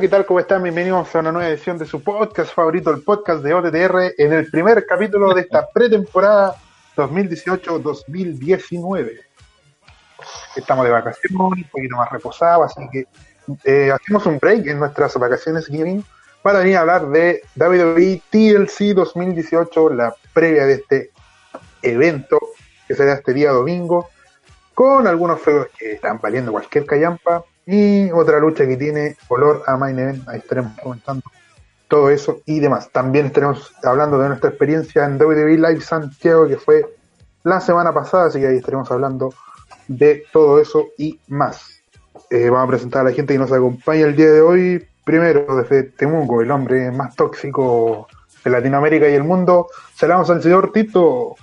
¿qué tal? ¿Cómo están? Bienvenidos a una nueva edición de su podcast favorito, el podcast de OTTR, en el primer capítulo de esta pretemporada 2018-2019. Estamos de vacaciones, un poquito más reposados, así que eh, hacemos un break en nuestras vacaciones gaming para venir a hablar de WWE TLC 2018, la previa de este evento que será este día domingo, con algunos juegos que están valiendo cualquier callampa y otra lucha que tiene olor a main event. Ahí estaremos comentando todo eso y demás. También estaremos hablando de nuestra experiencia en WWE Live Santiago, que fue la semana pasada, así que ahí estaremos hablando de todo eso y más. Eh, vamos a presentar a la gente que nos acompaña el día de hoy. Primero, desde Temuco, el hombre más tóxico de Latinoamérica y el mundo. Saludamos al señor Tito.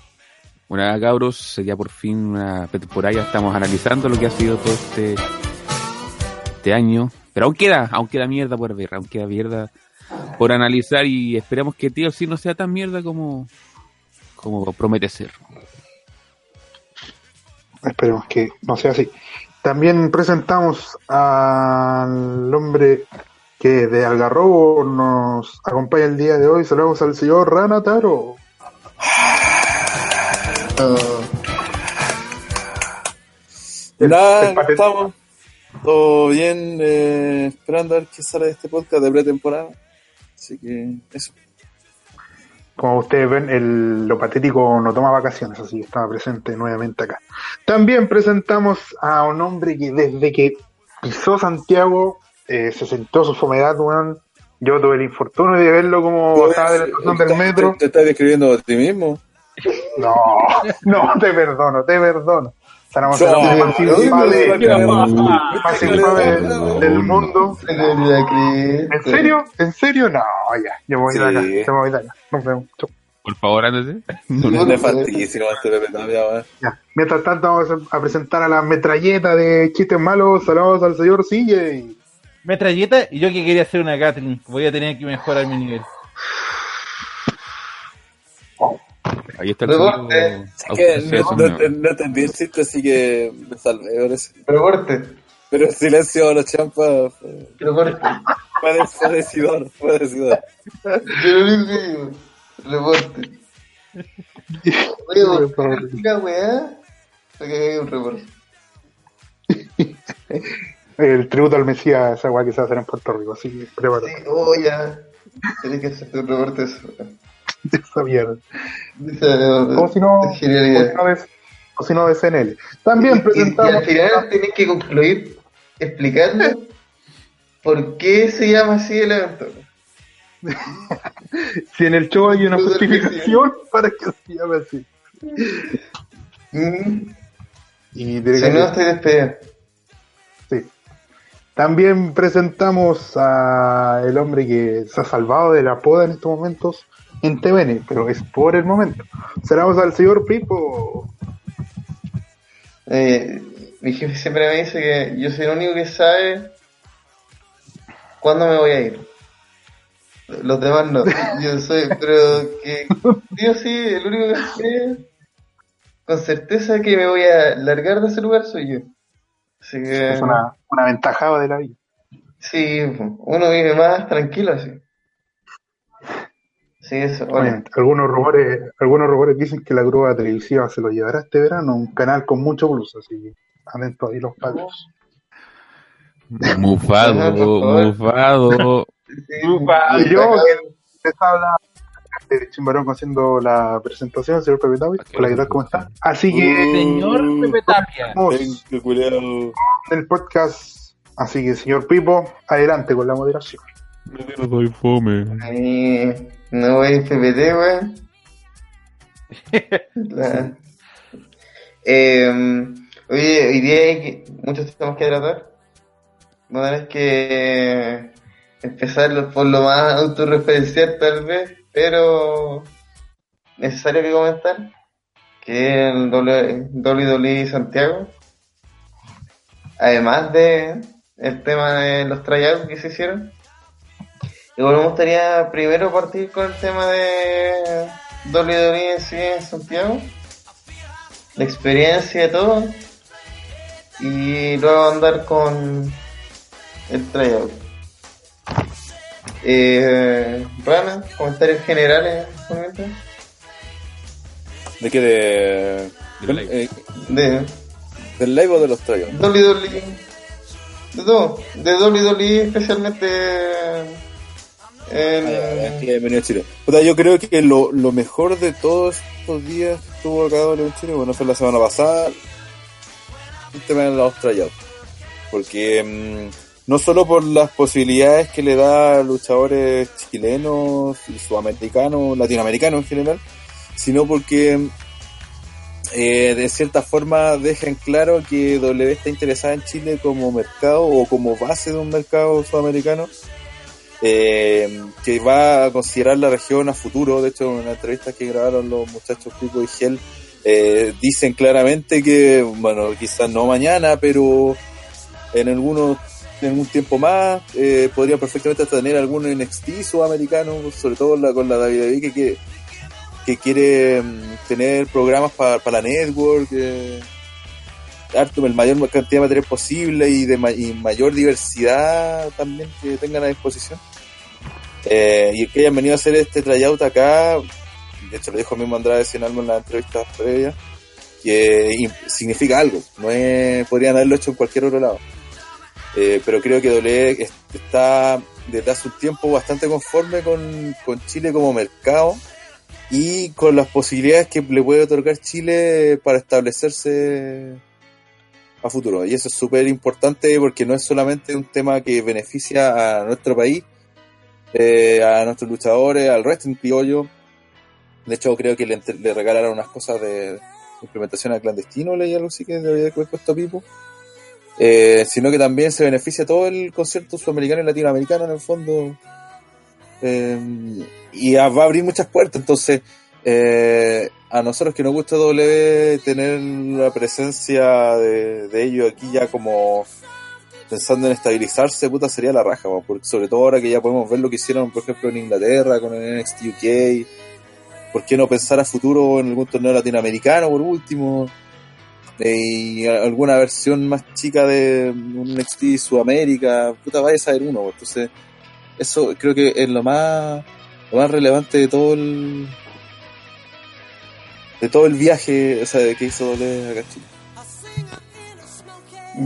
Bueno, cabros, ya por fin una temporada, ya estamos analizando lo que ha sido todo este, este año. Pero aún queda, aún queda mierda por ver, aún queda mierda por analizar y esperamos que tío sí no sea tan mierda como, como promete ser. Esperemos que no sea así. También presentamos al hombre que de Algarrobo nos acompaña el día de hoy. Saludamos al señor Rana Taro. El- el estamos. Todo bien, eh, esperando a ver qué sale de este podcast de pretemporada. Así que eso. Como ustedes ven, el, lo patético no toma vacaciones, así que estaba presente nuevamente acá. También presentamos a un hombre que desde que pisó Santiago eh, se sentó su fomedad, weón. Yo tuve el infortunio de verlo como estaba de la estación del metro. ¿Te, te estás describiendo a ti mismo? No, no, te perdono, te perdono. El No, hombre más no, infame, no, no, más infame del mundo. ¿En serio? ¿En serio? No, ya, yo me voy de acá, Sí. yo me voy de acá. Nos vemos. Chau. Por favor, ándese. No, nefastísimo este Pepe Tapia, weón. Ya. Mientras tanto vamos a a presentar a la metralleta de chistes malos. Saludos al señor CJ. Metralleta y yo que quería hacer una Gatling. Voy a tener que mejorar mi nivel. Ahí está el Rebote. segundo Es que no, no- no entendí el chiste, así que me salvé, parece. Pero corte, Pero silencio de los champas corte. fue, fue decidor, fue decidor. Reporte. Oye, una weá, para que haga un reporte. El tributo al Mesías, esa weá que se va a hacer en Puerto Rico. Así que prepárate. Sí, oh, ya. Tienes que hacer un reporte de eso. Esa mierda. Eh, O si no, o si Genialidad. no de, o si no de CNL. También Y, y presentamos. al final tenés que concluir explicando por qué se llama así el evento. Si en el show hay una justificación para que se llame así. Mm, Y Si que- no, estoy despedido. Sí. También presentamos a el hombre que se ha salvado de la poda en estos momentos en TVN, pero es por el momento. Saludamos al señor Pipo. Eh, mi jefe siempre me dice que yo soy el único que sabe cuándo me voy a ir. Los demás no. Yo soy, pero que yo sí, el único que sé con certeza que me voy a largar de ese lugar soy yo. Así que Es una, una ventajada de la vida. sí, uno vive más tranquilo así. Sí, eso. Algunos rumores, algunos rumores dicen que la grúa televisiva se lo llevará este verano, un canal con mucho blues, así que atentos ahí los pagos. Mufado, mufado. Sí, Y sí, yo, que les habla de Chimbarón haciendo la presentación, señor Pepe David. Hola, ¿qué tal? ¿Cómo está? Así que Señor Pepe Tapia. del podcast. Así que, señor Pipo, adelante con la moderación. No soy fome. No voy a PPT, weón. La- Eh, oye, hoy día hay que- muchos temas que tratar. A tener que empezar por lo más autorreferencial tal vez, pero necesario que comentar, que es el WWE Santiago. además de el tema de los tryouts que se hicieron, igual me gustaría primero partir con el tema de WWE en sí en Santiago, la experiencia de todo, y luego andar con el tryout. Eh, Rana, comentarios generales, momento? ¿De qué? De, Del live. eh, de ¿Del live o de los tryouts? WWE, de todo, de WWE especialmente en, Ah, Chile. Puta, yo creo que lo, lo mejor de todos estos días estuvo acá en Chile, bueno, fue la semana pasada, el tema de los tryouts. Porque mm, no solo por las posibilidades que le da a luchadores chilenos, y sudamericanos, latinoamericanos en general, sino porque mm, eh, de cierta forma dejan claro que W está interesada en Chile como mercado o como base de un mercado sudamericano eh, que va a considerar la región a futuro. De hecho, en una entrevista que grabaron los muchachos Pico y Gel, eh, dicen claramente que, bueno, quizás no mañana, pero en algunos en algún tiempo más eh, podría perfectamente hasta tener algún NXT sudamericano, sobre todo la, con la WWE que, que, que quiere mm, tener programas para la network. eh, harto, el mayor cantidad de material posible y de y mayor diversidad también que tengan a disposición. Eh, y que hayan venido a hacer este tryout acá, de hecho lo dijo mismo Andrade Cien Alma en la entrevista previa, que significa algo, no es, podrían haberlo hecho en cualquier otro lado. Eh, pero creo que es- está desde hace un tiempo bastante conforme con, con Chile como mercado y con las posibilidades que le puede otorgar Chile para establecerse a futuro. Y eso es súper importante porque no es solamente un tema que beneficia a nuestro país, eh, a nuestros luchadores, al wrestling criollo. De hecho, creo que le, le regalaron unas cosas de implementación al clandestino, leí algo así que debería haber puesto Pipo. Eh, sino que también se beneficia todo el concierto sudamericano y latinoamericano en el fondo. Eh, y a- va a abrir muchas puertas. Entonces, a nosotros que nos gusta W tener la presencia de, de ellos aquí ya como pensando en estabilizarse, puta, sería la raja, weón, porque sobre todo ahora que ya podemos ver lo que hicieron, por ejemplo, en Inglaterra con el NXT UK, ¿por qué no pensar a futuro en algún torneo latinoamericano por último? Eh, y alguna versión más chica de un NXT Sudamérica, puta, vaya a saber uno, entonces eso creo que es lo más lo más relevante de todo el de todo el viaje o sea, de que hizo Dole acá en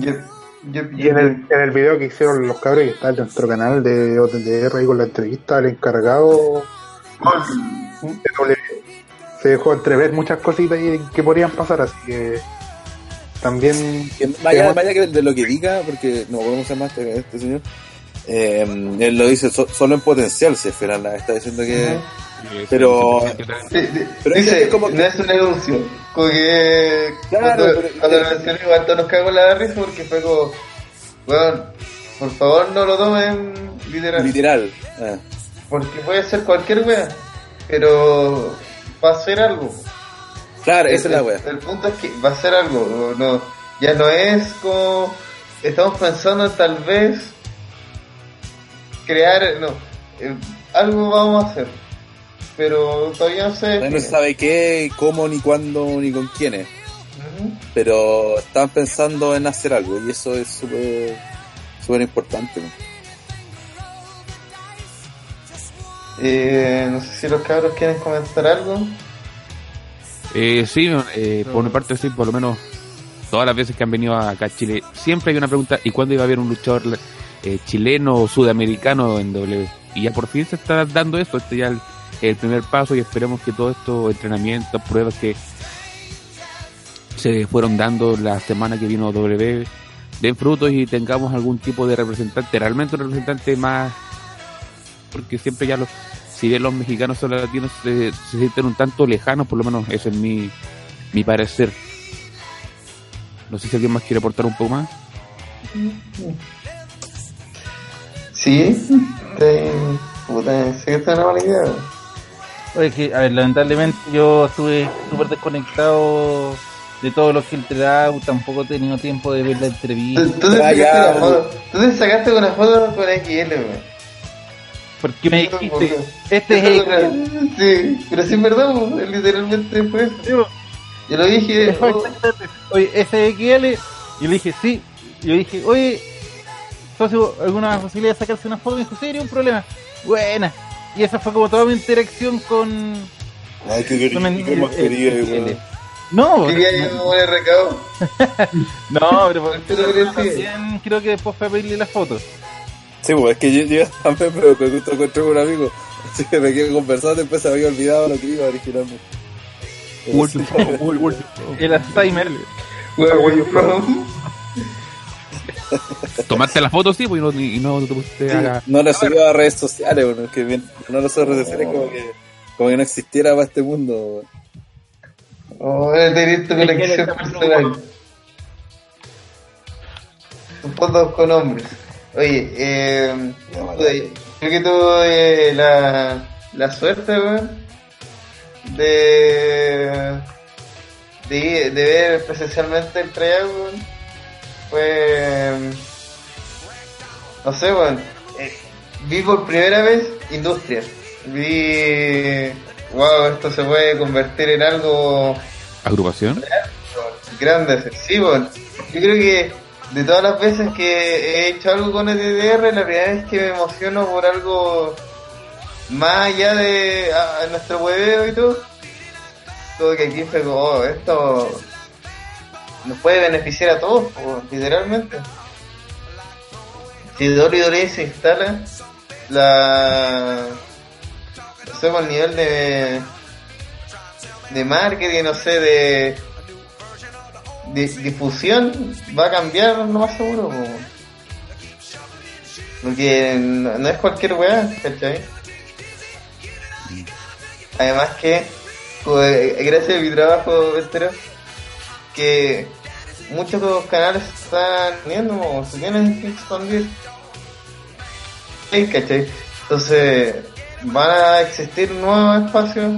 Chile. Y en el, en el video que hicieron los cabros que está en nuestro canal de OTTR ahí con la entrevista al encargado de se dejó entrever muchas cositas ahí que podrían pasar, así que también Que más allá, más allá que de lo que diga, porque no podemos hacer más este, este señor, eh, él lo dice so- solo en potencial, se Fernan está diciendo que... Pero dice, que es como que- no es un anuncio. Como que Claro, cuando, pero- cuando lo mencioné igual todos nos cagamos la risa porque fue como, bueno, por favor no lo tomen literal. Literal. ah. Porque puede ser cualquier wea, pero va a ser algo. Claro, esa es el, la wea. el punto es que va a ser algo. No, ya no es como estamos pensando en tal vez crear, no, eh, algo vamos a hacer, pero todavía no sé. No se sabe qué, cómo, ni cuándo, ni con quiénes. Pero están pensando en hacer algo y eso es súper súper importante. ¿no? Eh, no sé si los cabros quieren comentar algo. Eh, sí, eh, por mi parte sí, por lo menos todas las veces que han venido acá a Chile, siempre hay una pregunta, ¿y cuándo iba a haber un luchador eh, chileno o sudamericano en W? Y ya por fin se está dando esto, este ya el, el primer paso y esperemos que todos estos entrenamientos, pruebas que se fueron dando la semana que vino W den frutos y tengamos algún tipo de representante, realmente un representante más, porque siempre ya los, si bien los mexicanos o latinos se, sienten un tanto lejanos, por lo menos ese es mi, mi parecer. No sé si alguien más quiere aportar un poco más. Sí, te, es una mala idea. Oye, que, a ver, lamentablemente yo estuve súper desconectado de todo lo que él te da, tampoco he tenido tiempo de ver la entrevista. te Ah, sacaste ya, una foto, te sacaste una foto con XL, weón. Porque me dijiste, este es el... Sí, pero sí es verdad, weón, literalmente fue eso. Yo lo dije, oh, Oye, ese es XL, y le dije, sí. Y yo dije, oye, socio, ¿alguna posibilidad de sacarse una foto? Y me dijo, sí, un problema. Buena. Y esa fue como toda mi interacción con... Ay, qué querido, con el- qué más el- el- weón. No, quería yo poner recado. no, pero Pero también creo que después fue a pedirle las fotos. Sí, pues es que yo, yo también pero me justo encontré con un amigo. Así que me quedé conversando y después se había olvidado lo que iba originalmente. El Alzheimer. Where were you from? Tomaste la foto, sí, pues, y no, y no te pusiste a... No lo subió a redes sociales, bueno, que bien, no a redes sociales como que, como que no existiera para este mundo. weón. Oh, tenés tu colección personal. Tus fotos con hombres. Oye, eh, creo que tuve la, la suerte, weón, de, de, de ver presencialmente el tryout, weón. Fue, no sé, weón, eh, vi por primera vez industria. Vi, wow, esto se puede convertir en algo agrupación. grande, sí, weón. Yo creo que de todas las veces que he hecho algo con ETDR, la primera vez que me emociono por algo más allá de a- a nuestro hueveo y todo, todo que aquí fue como, oh, esto nos puede beneficiar a todos, po, literalmente. Si WWE se instala, la no sé, con el nivel de de marketing, no sé, de, de difusión, va a cambiar lo más seguro. po. Porque no, no es cualquier weá, ¿cachai? Además que, co- eh, gracias a mi trabajo, entero, que muchos de los canales están uniendo, po, se tienen que expandir. ¿cachai? Entonces, van a existir nuevos espacios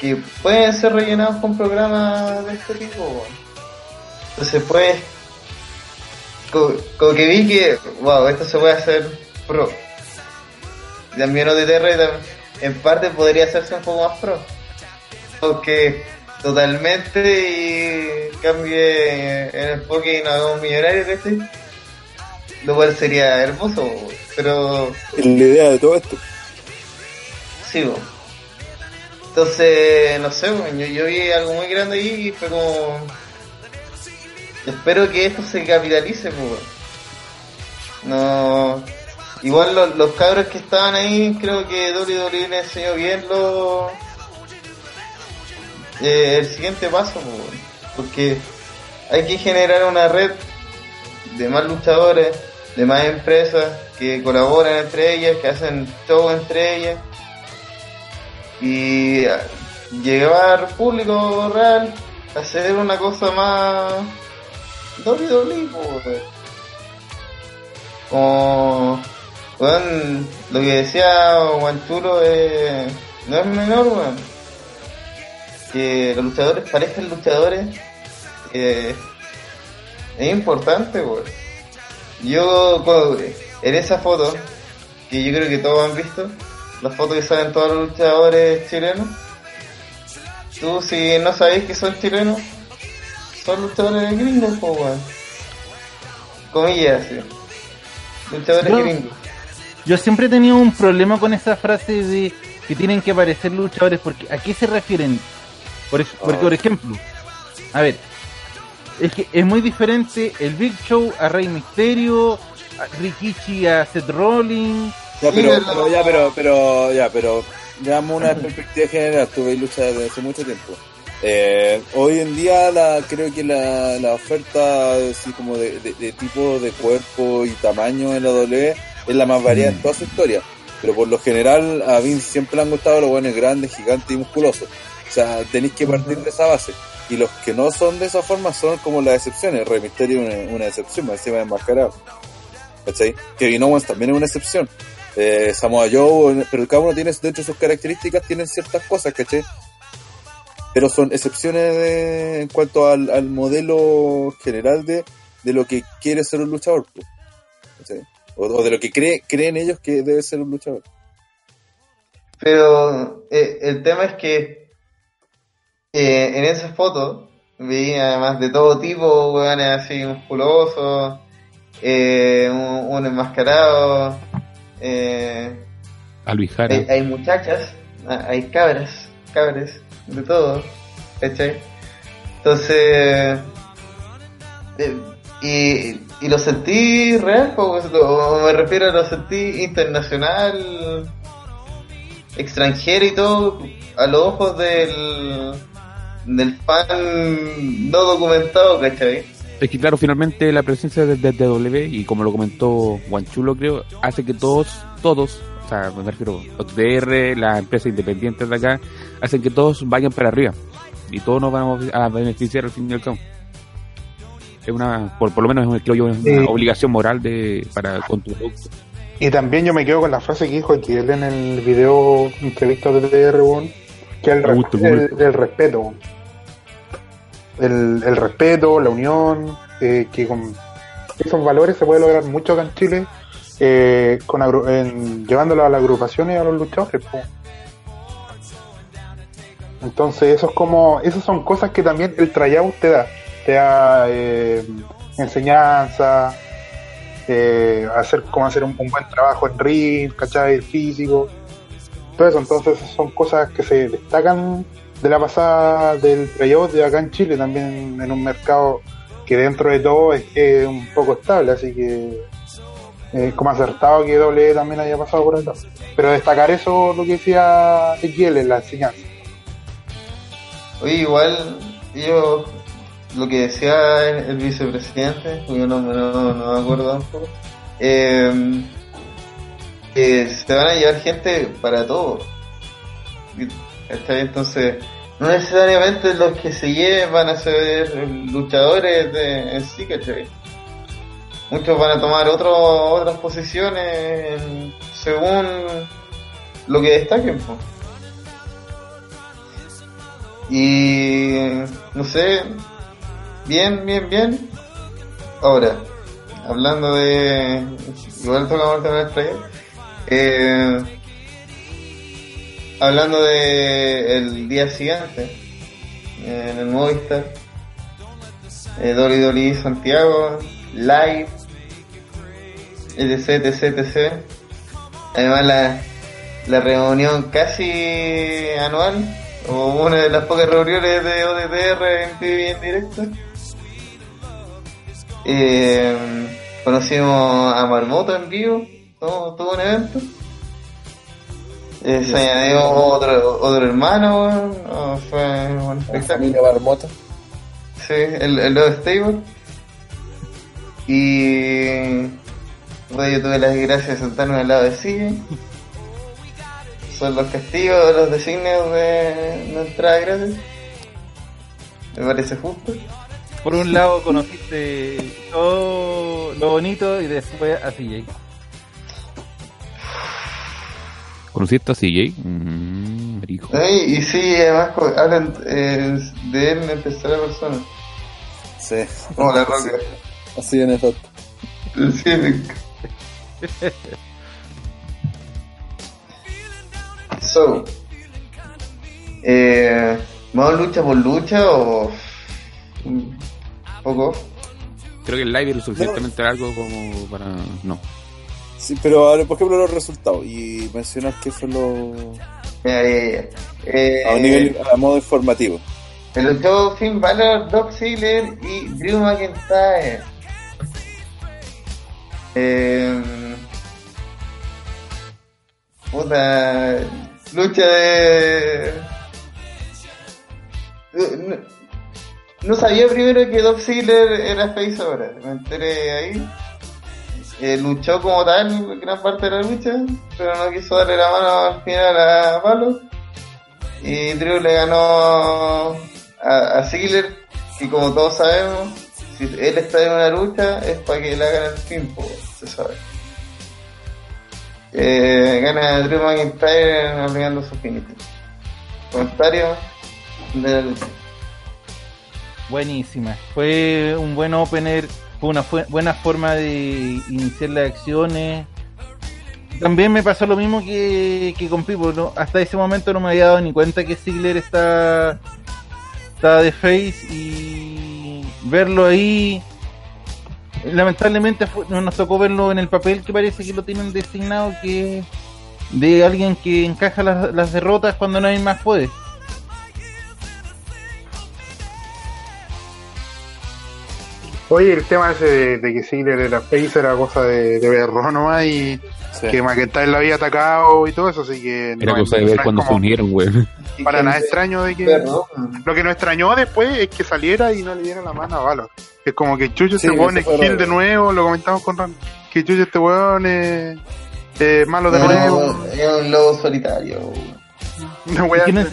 que pueden ser rellenados con programas de este tipo. Entonces pues, como, que vi que, wow, esto se puede hacer pro. También tam- en parte podría hacerse un poco más pro. Porque totalmente y cambie el enfoque y nos hagamos millonarios, ¿cachai? Lo cual sería hermoso, pero Es la idea de todo esto. Sí, bo. Entonces, no sé, yo, yo vi algo muy grande ahí y fue como... Espero que esto se capitalice, pues. No... Igual los, los cabros que estaban ahí, creo que WWE enseñó bien lo... eh, el siguiente paso, po, porque hay que generar una red de más luchadores, de más empresas que colaboran entre ellas, que hacen show entre ellas y ah, llevar público real, hacer una cosa más weón. como weón, lo que decía Guanchulo eh, no es menor, weón. Que los luchadores parezcan luchadores eh, es importante. Yo cuando- en esa foto, que yo creo que todos han visto, las fotos que salen todos los luchadores chilenos, tú si no sabéis que son chilenos, son luchadores gringos, po, weón. Comillas, sí. Luchadores gringos. Yo siempre he tenido un problema con esa frase de que tienen que aparecer luchadores, porque ¿a qué se refieren? Por, porque, por ejemplo, a ver, es que es muy diferente el Big Show a Rey Misterio, a Rikichi a Seth Rollins. Ya, pero, pero- pero ya, pero, pero, ya, pero, veamos una perspectiva general. Tuve lucha desde hace mucho tiempo. Eh, hoy en día la, creo que la, la oferta así como de, de- de tipo de cuerpo y tamaño en la W es la más variada en toda su historia. Pero por lo general a Vince siempre le han gustado los buenos grandes, gigantes y musculosos. O sea, tenéis que partir de esa base. Y los que no son de esa forma son como las excepciones. Rey Mysterio es una, una excepción, más encima enmascarado. ¿Cachai? Kevin Owens también es una excepción. Eh, Samoa Joe, pero cada uno tiene dentro de sus características, tienen ciertas cosas, ¿cachai? pero son excepciones de- en cuanto al, al modelo general de, de lo que quiere ser un luchador. po. ¿Cachai? O, o de lo que cree, creen ellos que debe ser un luchador. Pero eh, el tema es que eh, en esas fotos veía además de todo tipo, weones así musculosos, eh, un, un enmascarado, eh, hay, hay muchachas, ah, hay cabras, cabres, de todo, ¿cachai? Entonces, eh, y, y lo sentí real, pues, o me refiero a lo sentí internacional, extranjero y todo, a los ojos del, del fan no documentado, ¿cachai? Es que claro, finalmente la presencia de DW y como lo comentó Guanchulo creo, hace que todos, todos, o sea, me refiero a OTR, las empresas independientes de acá, hacen que todos vayan para arriba y todos nos vamos a beneficiar al fin y al cabo. Es una, por, por lo menos es, creo yo, es una Sí. obligación moral de para con tu producto. Y también yo me quedo con la frase que dijo Equiel en el video entrevista de TR, que el respeto. El, el respeto, la unión, eh, que con esos valores se puede lograr mucho acá en Chile, eh, con agru- en- llevándolo a las agrupaciones y a los luchadores. Entonces, eso es como, esas son cosas que también el tryout te da. Te da eh, enseñanza, eh, hacer cómo hacer un, buen trabajo en ring, ¿cachai? Físico. Todo eso, entonces son cosas que se destacan de la pasada del tryout de acá en Chile, también en un mercado que dentro de todo es, un poco estable, así que es como acertado que doble también haya pasado por acá. Pero destacar eso, lo que decía Ezequiel, en la enseñanza. Oye, igual, yo, lo que decía el, vicepresidente, cuyo nombre no, no me acuerdo tampoco, eh, que se van a llevar gente para todo. Entonces, no necesariamente los que se lleven van a ser luchadores de, en sí, ¿cachai? Muchos van a tomar otro, otras posiciones según lo que destaquen. Y no sé, bien, bien, bien. Ahora, hablando de. Igual tocamos el tema hablando de el día siguiente, en el Movistar, eh, WWE Santiago, live, etc, etc, etc. Además, la, la reunión casi anual, o una de las pocas reuniones de ODTR en en directo. Eh, conocimos a Marmoto en vivo, tuvo, tuvo un evento. Eh, se añadió otro, otro hermano, oh, fue un espectáculo. Marmota. Sí, el, el Love Stable. Y bueno, yo tuve la desgracia de sentarme al lado de Sigue. Son los castigos, los designios de no entrada gratis. Me parece justo. Por un lado conociste todo lo bonito y después a CJ. ¿Conociste a CJ? Mm. Ay, Y sí, además hablan eh, de él en tercera persona. Sí. Como la roca. Así en efecto. Sí, me- So, eh, ¿vamos lucha por lucha o un poco? Creo que el live es lo suficientemente largo como para... No. Sí, pero ahora, por ejemplo, los resultados y mencionar qué fue lo. Ya, ya, ya. Eh, a un nivel, a modo informativo. El luchó Finn Balor, Doc Ziggler y Drew McIntyre. Eh, puta, lucha de... No, no sabía primero que Doc Ziggler era face ahora, me enteré ahí. Eh, luchó como tal gran parte de la lucha, pero no quiso darle la mano al final a Balor. Y Drew le ganó a, a Ziggler, que como todos sabemos, si él está en una lucha es para que le hagan el tiempo, se sabe. Eh, gana Drew McIntyre aplicando su finito. Comentario. de la lucha. Buenísima. Fue un buen opener, fue una buena forma de iniciar las acciones. También me pasó lo mismo que, con Pipo, hasta ese momento no me había dado ni cuenta que Ziggler está, está de face y verlo ahí, lamentablemente fue- no nos tocó verlo en el papel que parece que lo tienen designado que de alguien que encaja las, las derrotas cuando nadie más puede. Oye, el tema ese de, de que Ziggler era face era cosa de, de verlo nomás y Sí. que McIntyre lo había atacado y todo eso, así que Era no, cosa de ver cuando se unieron, güey. Para nada extraño de que pero, lo que nos extrañó después es que saliera y no le diera la mano a Valor. Es como que Chucho Sí, se pone raro. de nuevo, lo comentamos con Ran, que Chucho este weón es, es malo de no, nuevo. es un lobo solitario. En, es-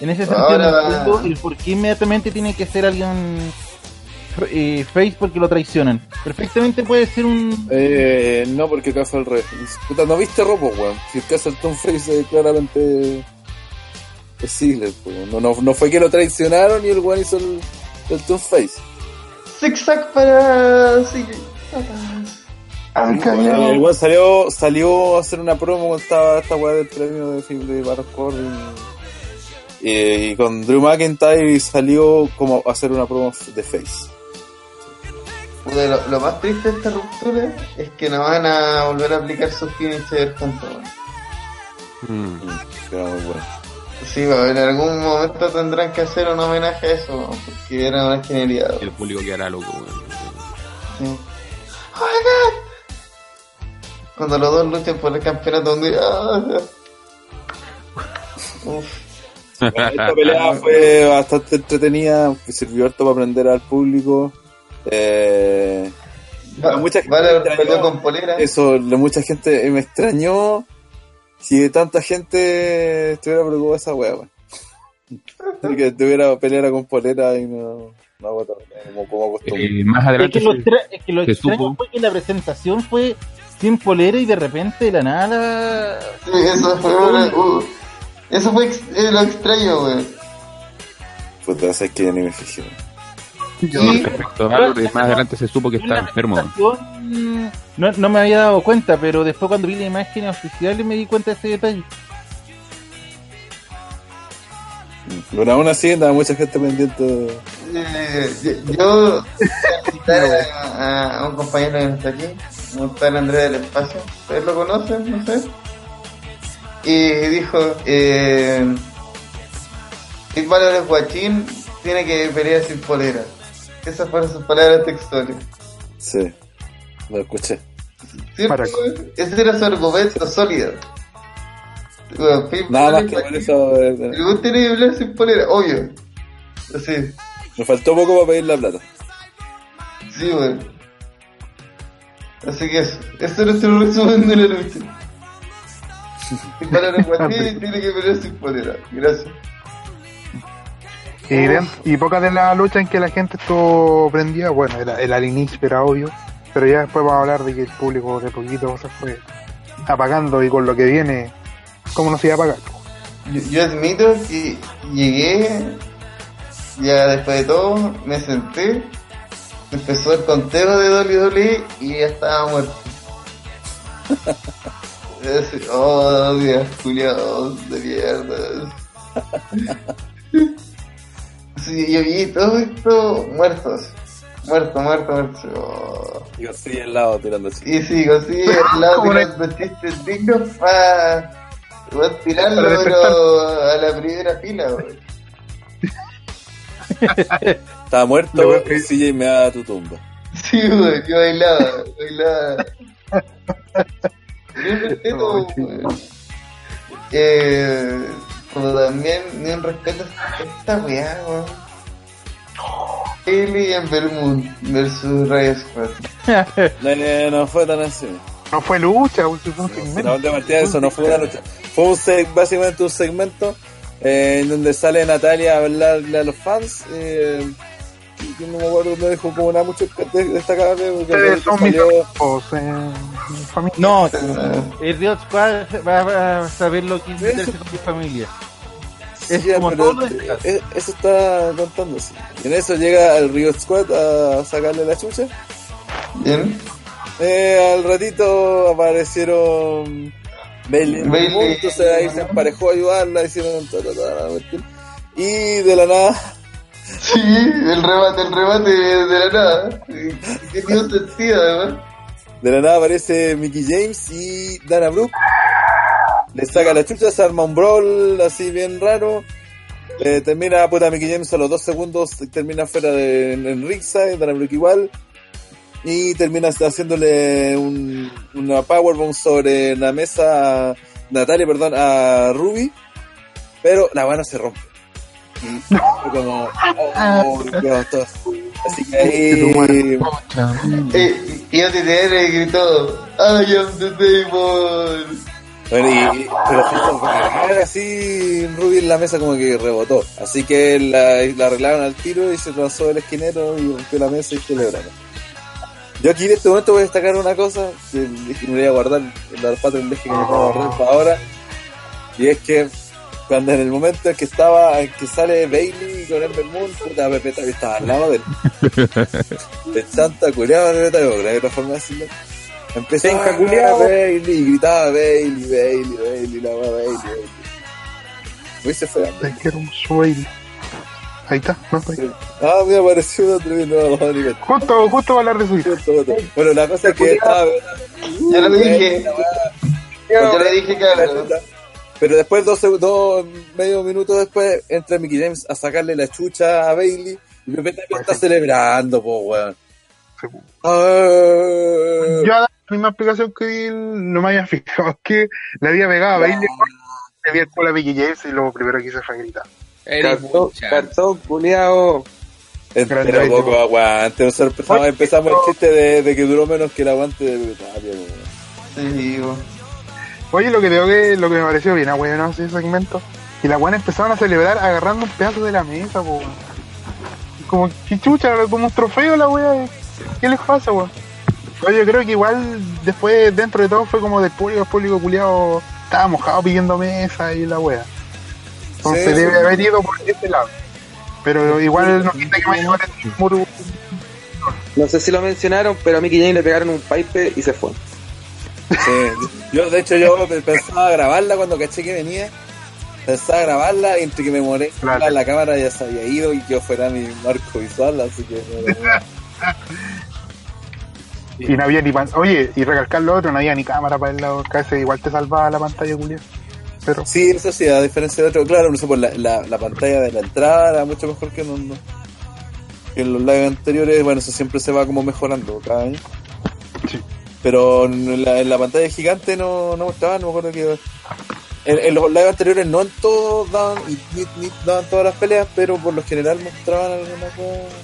en ese sentido Ahora- el por qué inmediatamente tiene que ser alguien eh, face porque lo traicionan. Perfectamente puede ser un Eh, no, porque el caso al revés. Puta, ¿no viste robo, weón? Si el caso del Tom Face eh, claramente es Ziggler, weón. No, no, no fue que lo traicionaron y el weón hizo el, el Tom Face. Zigzag para. Sí. Ah, El cagado. weón salió, salió a hacer una promo cuando estaba esta weá del premio de film de Baron Corbin. Y, y con Drew McIntyre y salió como a hacer una promo de Face. Puta, Lo, lo más triste de esta ruptura es que no van a volver a aplicar sus finisher juntos. weón. Mm. Que era muy bueno. Sí, weón, en algún momento tendrán que hacer un homenaje a eso, porque era una genialidad. El público quedará loco. Sí. Oh my God. Cuando los dos luchan por el campeonato mundial. ah, Uf. Esta pelea fue bastante entretenida, que sirvió harto para aprender al público. Eh, Va- mucha gente Vale, extrañó con polera. eso, la mucha gente me extrañó que tanta gente estuviera preocupada de esa wea, weón. Y que tuviera peleara con polera y no, no como, como acostumbro. Eh, más Es adelante que lo, es que lo extraño supo. fue que la presentación fue sin polera y de repente de la nada. Sí, eso fue, una- uh, eso fue ex- eh, lo extraño, weón. Puta, es que ya ni me fijé. Weón. Y respecto a Valor, más adelante se supo que estaba enfermo. No, no me había dado cuenta, pero después cuando vi la imagen oficial me di cuenta de ese detalle. Pero aún así andaba mucha gente pendiente. eh, yo, citar a, a un compañero que está aquí, un tal Andrés del Espacio. ¿Ustedes lo conocen? No sé. Y dijo, eh, Big Valor es guachín, tiene que pelear sin polera. Esas fueron sus palabras textuales. Sí, lo escuché. ¿Cierto? Maraco. Ese era su argumento sólido. Bueno, Nada más que es por eso eh, pero vos tenés que pelear sin polera, obvio. Así. me faltó poco para pedir la plata. Sí, güey. Así que eso, ese es nuestro resumen de la lucha. Y para el guachín tiene que pelear sin polera. Gracias. Y, de- y pocas de las luchas en que la gente estuvo prendida, bueno, era, el al inicio era obvio, pero ya después vamos a hablar de que el público de poquito se fue apagando y con lo que viene, ¿cómo no se iba a apagar? Yo, yo admito que llegué, ya después de todo, me senté, empezó el conteo de WWE y ya estaba muerto. Oh, días culiados de mierda. Sí, yo vi todo esto muertos. Muerto, muerto, muerto. Oh. Y así al lado tirando así. Y sí, así al lado ¿Cómo tirando chistes dignos para tirarlo Para despertar. pero a la primera fila, güey. Estaba muerto, weón, que- y CJ me da tu tumba. Sí, güey, yo bailaba, bailaba. Respeto, Oh, güey. Eh, pero también ni un respeto esta weá, güey. Alien Belmont versus Raya Squad. No, no, no fue tan así. No fue lucha, fue un segmento. no, de partida eso no fue una lucha. Fue un seg- básicamente un segmento eh, en donde sale Natalia a hablarle a los fans. Eh, que no me acuerdo, no dejó como nada mucho de- destacable. Porque Ustedes son mis salió, amigos, eh, mi familia. No, el Riot Squad va, a saber lo que es meterse con mi familia. Es Ya, como pero todo lo de- eh, eso está contándose. Y en eso llega el Rio Squad a sacarle la chucha. Bien. Eh, al ratito aparecieron Bailey, Bailey. entonces ahí se emparejó a ayudarla, hicieron ta, ta, ta, la cuestión. y de la nada, Sí, el remate, el remate de la nada. Que tiene sentido, además. de la nada aparece Mickey James y Dana Brooke. Le saca la chucha, se arma un brawl así bien raro. Eh, termina puta Mickey James a los dos segundos, termina fuera de en, en ringside, Dana Brooke igual. Y termina haciéndole un, una powerbomb sobre la mesa a Natalia, perdón, a Ruby. Pero la mano se rompe. Y fue como, oh, Dios, todo. Así que ahí Eh, y ATTR gritó, I am the demon. Bueno, y, y- pero justo así Ruby en la mesa como que rebotó. Así que la, la arreglaron al tiro y se lanzó el esquinero y rompió la mesa y celebraron. Yo aquí en este momento voy a destacar una cosa que me voy a guardar la pata del eje que me acabo de guardar para ahora. Y es que cuando en el momento en que estaba, en que sale Bailey con Ember Moon, puta Pepe Tapio estaba al lado de él. De chanta culiada Pepe Tapio, porque no hay otra forma de decirlo. Empezó Penca a. Bailey y gritaba Bailey, Bailey, Bailey, la wea Bailey, Bailey. Uy, se fue. Te quiero mucho, baby. Ahí está, no estoy. Ah, me apareció otro y no, no, ni cuenta. Justo, justo va a hablar de su hija. Justo, justo. Bueno, la cosa es que estaba. Yo le dije, yo le dije, claro. Pero después, dos, dos, medio minuto después, entra Mickey James a sacarle la chucha a Bailey y Tapia está celebrando, po, weón. Ah. Yo a la misma explicación que él no me había fijado, es que le había pegado a Bailey, le había con la Mickey James y lo primero que hice fue gritar. Cartón, cartón, culiao. Poco aguante. Nosotros empezamos, empezamos el chiste de, de que duró menos que el aguante de Tapia, weón. Sí, bo. Oye, lo que tengo que, lo que me pareció bien, ah, bueno, ese segmento. Y las buenas empezaron a celebrar agarrando un pedazo de la mesa, weón. Como que chucha, como un trofeo la wea. ¿Qué les pasa, weón? Oye, yo creo que igual después, dentro de todo, fue como del público, el público culiado estaba mojado pidiendo mesa y la wea. Entonces Sí, debe sí. haber ido por ese lado. Pero igual no quita que vaya a llevar el muro. No sé si lo mencionaron, pero a Mickey James le pegaron un pipe y se fue. Sí. Yo, de hecho, yo pensaba grabarla cuando caché que venía. Pensaba grabarla y entre que me moré, Claro. la cámara ya se había ido y yo fuera mi marco visual, así que. Y no había ni pan- Oye, y recalcar lo otro, no había ni cámara para el lado. Casi igual te salvaba la pantalla, culiado. Pero Sí, eso sí, a diferencia de otro, claro, no sé, por la, la, la pantalla de la entrada era mucho mejor que en, un- que en los live anteriores. Bueno, eso siempre se va como mejorando cada año. Sí. Pero en la, en la pantalla gigante no, no mostraban, no me acuerdo que. En, en los live anteriores no en todos daban, y, ni, ni daban todas las peleas, pero por lo general mostraban alguna cosa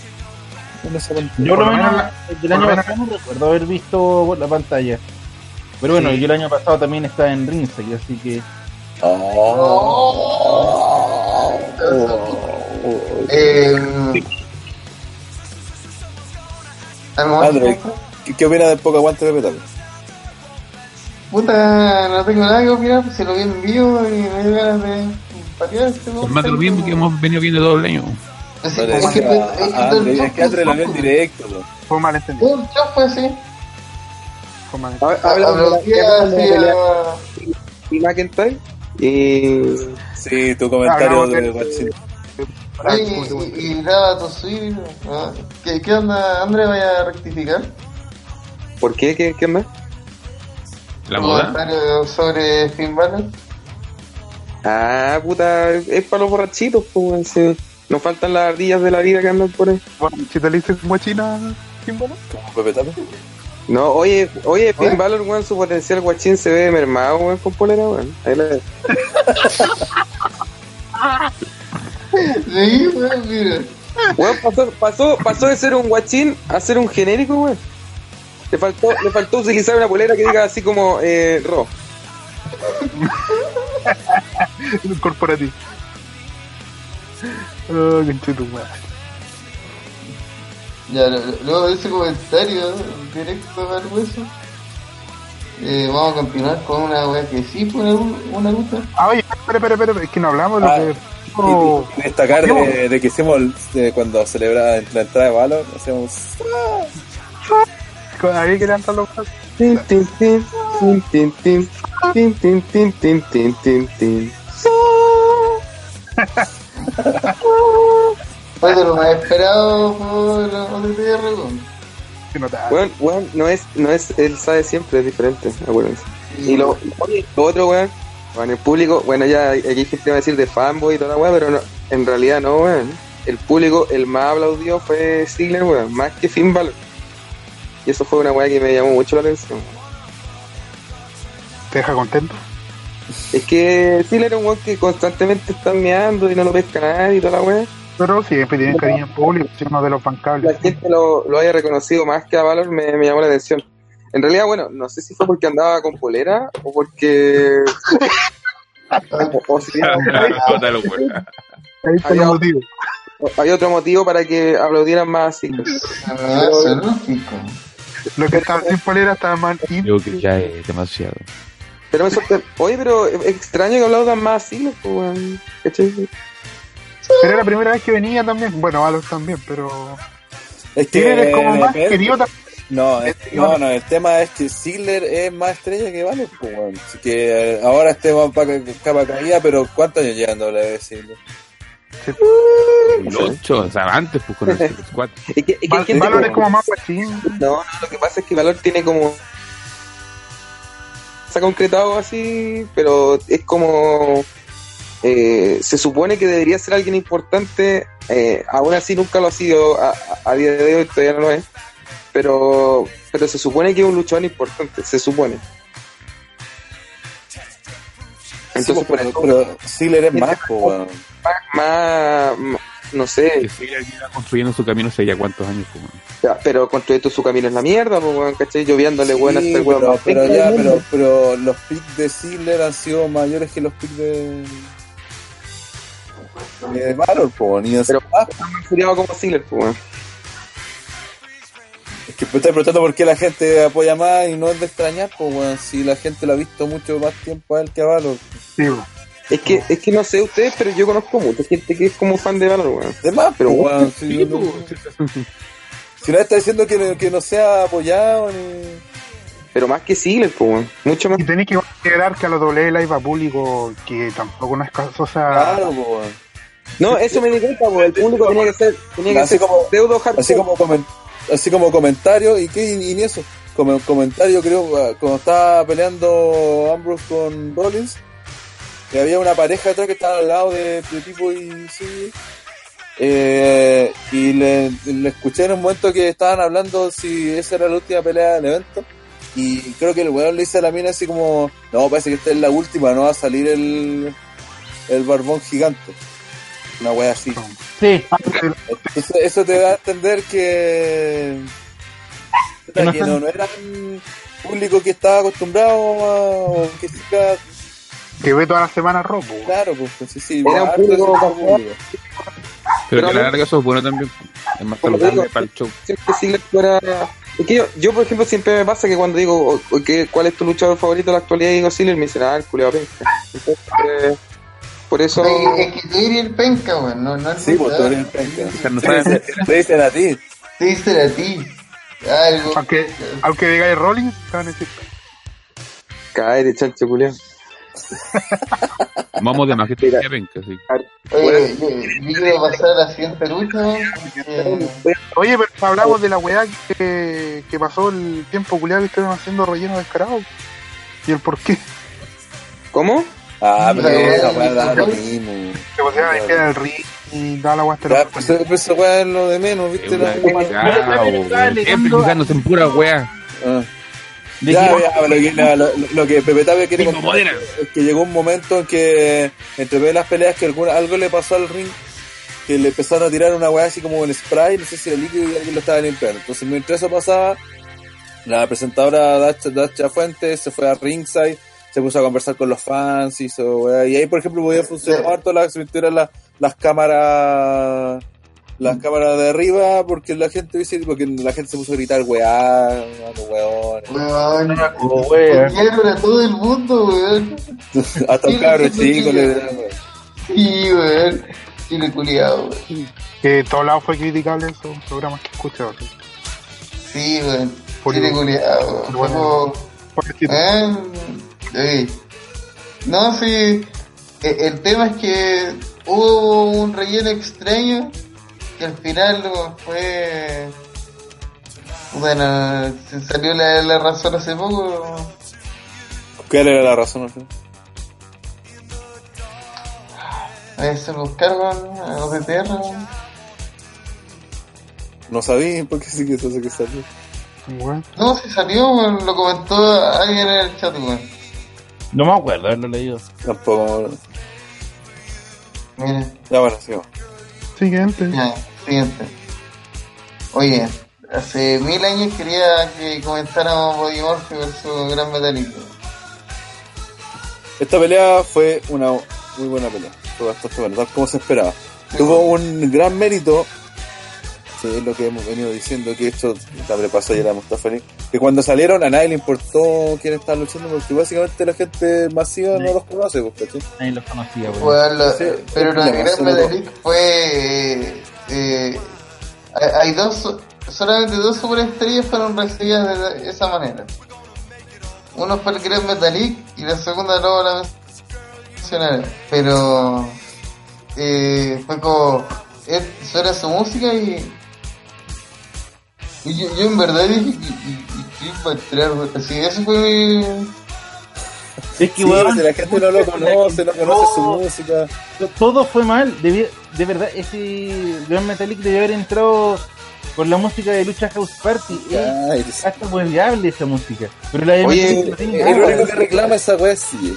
en esa pantalla. Yo Por lo menos el año pasado no recuerdo haber visto la pantalla. Pero bueno, Sí. yo el año pasado también estaba en Ringside, así que Eh, ¿algo más? Android, ¿qué, qué opinas del poco aguante de metal? Puta, no tengo nada que opinar, pues se lo vi en vivo y me dio ganas de patear este Es más de lo mismo que hemos venido viendo todo el año. Es que, es que vio en directo, fue mal entendido. Show fue así. Fue mal entendido. McIntyre y Sí, tu comentario y, tu. ¿Qué, ¿Qué onda, André? ¿Vaya a rectificar? ¿Por qué? ¿Qué, qué más? La ¿Tu moda. comentario sobre Finn Balor? Ah, puta, es para los borrachitos, pues, weón, sí. Nos faltan las ardillas de la vida que andan por ahí. Te le dices guachina, símbolo. ¿Cómo Pepe Tapia? No, oye, oye, Finn Oye. Balor, weón, su potencial guachín se ve mermado, weón, con polera, weón. Ahí la Sí, pues, mira. Weón, pasó, pasó, pasó de ser un guachín a ser un genérico, weón. Le faltó, le faltó utilizar una polera que diga así como, eh, ro. corporativo. Oh, qué. Ya, lo- lo- luego de ese comentario directo al hueso, eh, vamos a continuar con una wea que sí fue una, lucha. Ah, oye, espera, espera, espera, es que no hablamos de Ah. lo que Oh, destacar de, de que hicimos el- de cuando celebraba la entrada de Valor, hacíamos ahí que levantar los brazos. Tin, tin, tin, tin, tin, tin, tin, tin, tin, tin, tin, tin, tin. Fue de lo más esperado por weón. No. Weón, es, no es, él sabe siempre, es diferente, acuérdense. Y lo, lo otro, weón, bueno, el público, bueno, ya aquí gente que va a decir de fanboy y toda la weón, pero no, en realidad no, weón. El público, el más aplaudido fue Ziggler, weón, más que Finn Balor. Y eso fue una weá que me llamó mucho la atención. ¿Te deja contento? Es que Ziggler es un weón que constantemente está meando y no lo pesca nadie y toda la weá. Pero siempre tienen cariño en público, si uno de los la bancables. gente lo, lo haya reconocido más que a Valor me, me llamó la atención. En realidad, bueno, no sé si fue porque andaba con polera o porque. o, o si el Había- motivo. hay otro motivo para que aplaudieran más así. Ah, eso Lo que estaba sin polera estaba mal Creo que ya es demasiado. Pero me sorprende. Oye, pero es extraño que aplaudan más así, weón. ¿Cachai? Pero era la primera vez que venía también. Bueno, Valor también, pero. Es que Ziggler es como más querido también. No, es- no, no, el tema es que Ziggler es más estrella que Valor, pues, weón. Así que eh, ahora este va para capa caída, pero ¿cuántos años llevan W Ziggler? 8, o sea, antes, pues con el Super Squad. Es que, es que hay Val- gente Valor es como- más guachín. No, no, lo que pasa es que Valor tiene como. Se ha concretado así, pero es como. eh, se supone que debería ser alguien importante, eh, aún así nunca lo ha sido, a, día de hoy todavía no lo es, pero, pero se supone que es un luchador importante, se supone. Entonces, Sí, por pero, Ziggler es más, pues. Más, más- no Que sé, sigue construyendo su camino hace ya cuántos años, pues, weón. ya, pero construir su camino en la mierda, pues, weón, ¿cachai? Lloviándole Sí, bueno hasta el weón pero, ya, pero, pero los picks de Ziggler han sido mayores que los picks de. de Valor, pues, ni Pero- más. Como Ziggler, pues, weón. Es que me estoy preguntando por qué la gente apoya más y no es de extrañar, pues, weón. Si la gente lo ha visto mucho más tiempo a él que a Valor. Sí. Es que, es que no sé ustedes, pero yo conozco mucha gente que es como fan de Valor, weón. De más, pero, weón. Si, Sí, no- pues, si nadie está diciendo que, no- que no sea apoyado ni. Pero más que Ziggler, pues, weón. Mucho más. Y tenéis que considerar que a los doble live a público que tampoco no es caso, o sea, Claro, pues, weón. No, eso me di cuenta, pues. El público tenía que ser, tenía que Así ser como- pseudo hardcore. Así como, comen- así como comentario, ¿y qué? Y, y ni eso. Como comentario, creo, ah, cuando estaba peleando Ambrose con Rollins, que había una pareja atrás que estaba al lado de, de tipo y sí. Eh, y le, le escuché en un momento que estaban hablando si esa era la última pelea del evento. Y creo que el weón le dice a la mina así como, no, parece que esta es la última, no va a salir el, el barbón gigante. Una wea así. Sí, Entonces, eso te da a entender que, Que no no, no era un público que estaba acostumbrado a, o que siga, que ve toda la semana robo. claro, pues, pues, sí, sí, Era un público público. Pero Pero que a la larga eso es bueno también. Es más saludable digo, para el show. Siempre Ziggler fuera. Es que yo, yo, por ejemplo, siempre me pasa que cuando digo, o- o que, ¿cuál es tu luchador favorito de la actualidad? Digo Ziggler, me dicen, ah, el culiao penca. Entonces, eh, por eso. Es que tú eres el penca, weón. No, no el Sí, pues tú eres el penca. O sea, no Te dicen- Te dicen a ti. Te dicen a ti. Algo. Aunque, aunque digáis Rollins, te van a decir, Cállate, chancho culiao. Vamos de más que te decía penca, sí. Oye, yo, yo quiero pasar a la siguiente lucha, porque- Oye, pero hablamos de la weá que, que pasó el tiempo culiado que estuvieron haciendo relleno descarado. ¿Y el por qué? ¿Cómo? Ah, pero Pero, esa eh, weá da lo mismo. Se pusieron a limpiar el ring y toda la weá pues, eh, pues, esa weá es lo de menos, ¿viste? Siempre fijándose en pura wea. Ya, lo que, lo, lo que Pepe Tapia quiere contar es que llegó un momento en que entre medio de las peleas que alguna, algo le pasó al ring que le empezaron a tirar una weá así como en spray, no sé si era líquido y alguien lo estaba limpiando. Entonces mientras eso pasaba, la presentadora Dacha, Dacha Fuentes se fue a ringside, se puso a conversar con los fans y eso, weá. Y ahí por ejemplo podía funcionar metieron las, las cámaras las cámaras de arriba porque la gente dice porque la gente se puso a gritar weá, weón, Weón. Oh, a todo el mundo, weón. hasta un Sí, cabro sí, sí, chico sí. le weón. Sí, weón. Chile culiado, weón. Que en todos lados fue criticable esos programas que he escuchado. sí. Sí, weón. Chile culiado. pero bueno. Como- Pobrecito. ¿Eh? Sí. No, sí. E- El tema es que hubo un relleno extraño que al final fue. Bueno, se salió la, la razón hace poco. ¿Cuál era la razón se buscaron a los de tierra. No sabía por qué sí que eso que salió. Bueno, No, si salió, lo comentó alguien en el chat, weón. No me acuerdo haberlo leído. Tampoco. Mira, Ya bueno, sigamos. Siguiente. ya, siguiente. Oye, hace mil años quería que comentáramos Body Morphy versus Gran Metallica. Esta pelea fue una muy buena pelea. Fue bastante buena, tal como se esperaba. Tuvo un gran mérito, que es lo que hemos venido diciendo, que esto también pasó ayer a Mustafa Ali, que cuando salieron a nadie le importó quién estaba luchando, porque básicamente la gente masiva no los conoce, pues, ¿cachai? Nadie los conocía. Weón, lo- Sí, pero la Gran Metallica fue. eh, eh, hay dos, solamente dos superestrellas fueron recibidas de esa manera. Uno fue el Gran Metalik y la segunda no la mencionaré. Pero eh, fue como. Él suena su música y. y yo, yo en verdad dije que iba a entrar, weón. Así, eso fue mi. Es que, Sí, weón, si la gente no lo conoce, no conoce su música. todo fue mal. De verdad, ese Gran Metallic debió haber entrado con la música de Lucha House Party. Es Ay, hasta hueveable esa música. Pero la de Oye, Metallic no tiene el nada. único que reclama esa wea es CJ.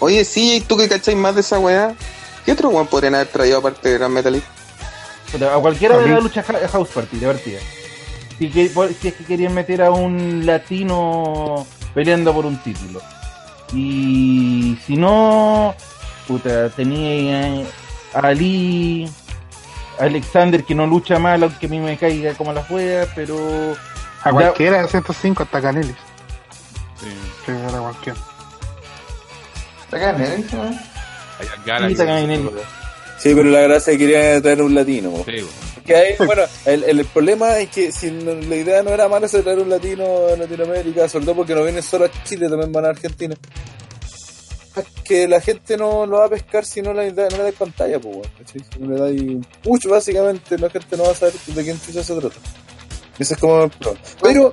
Oye, sí, tú que cacháis más de esa weá, ¿qué otro weón podrían haber traído aparte de Gran Metallic? A cualquiera de la Lucha Ha- House Party, de partida. Si, que- si es que querían meter a un latino peleando por un título. Y si no, puta, tenía a Ali, Alexander que no lucha mal, aunque a mí me caiga como la juega, pero A Ya- cualquiera de 105 hasta Canelis. Que era cualquiera. Está ¿eh? ¿no? Sí, Sí, pero la gracia es que quería traer un latino. Sí, bueno. Que hay- bueno, el, el problema es que si la idea no era mala de traer un latino a Latinoamérica, sobre todo porque no vienen solo a Chile, también van a Argentina. Que la gente no lo va a pescar si no le, da, no le dais pantalla, pues, weón, ¿cachai? Si no le dais un push, básicamente, la gente no va a saber de quién chucha se trata. Ese es como el problema. Pero,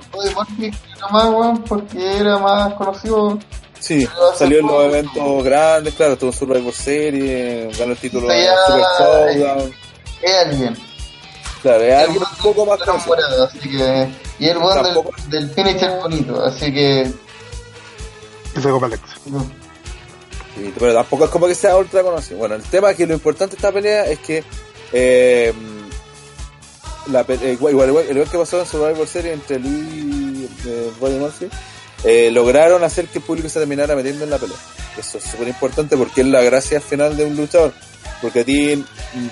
más, porque era más conocido. sí, salió en los eventos grandes, claro, tuvo Survivor Series, ganó el título Sí, de Super Showdown. Es alguien. Claro, es alguien un poco más enamorado, así que. Y el weón del, del finisher bonito, así que. Y se copa Alex. Sí, pero tampoco es como que sea ultra conocido. Bueno, el tema es que lo importante de esta pelea es que eh, la eh, igual, igual, igual- igual que pasó en Survivor Series entre Lee y eh, Buddy Murphy, eh, lograron hacer que el público se terminara metiendo en la pelea. Eso es súper importante porque es la gracia final de un luchador. Porque a ti,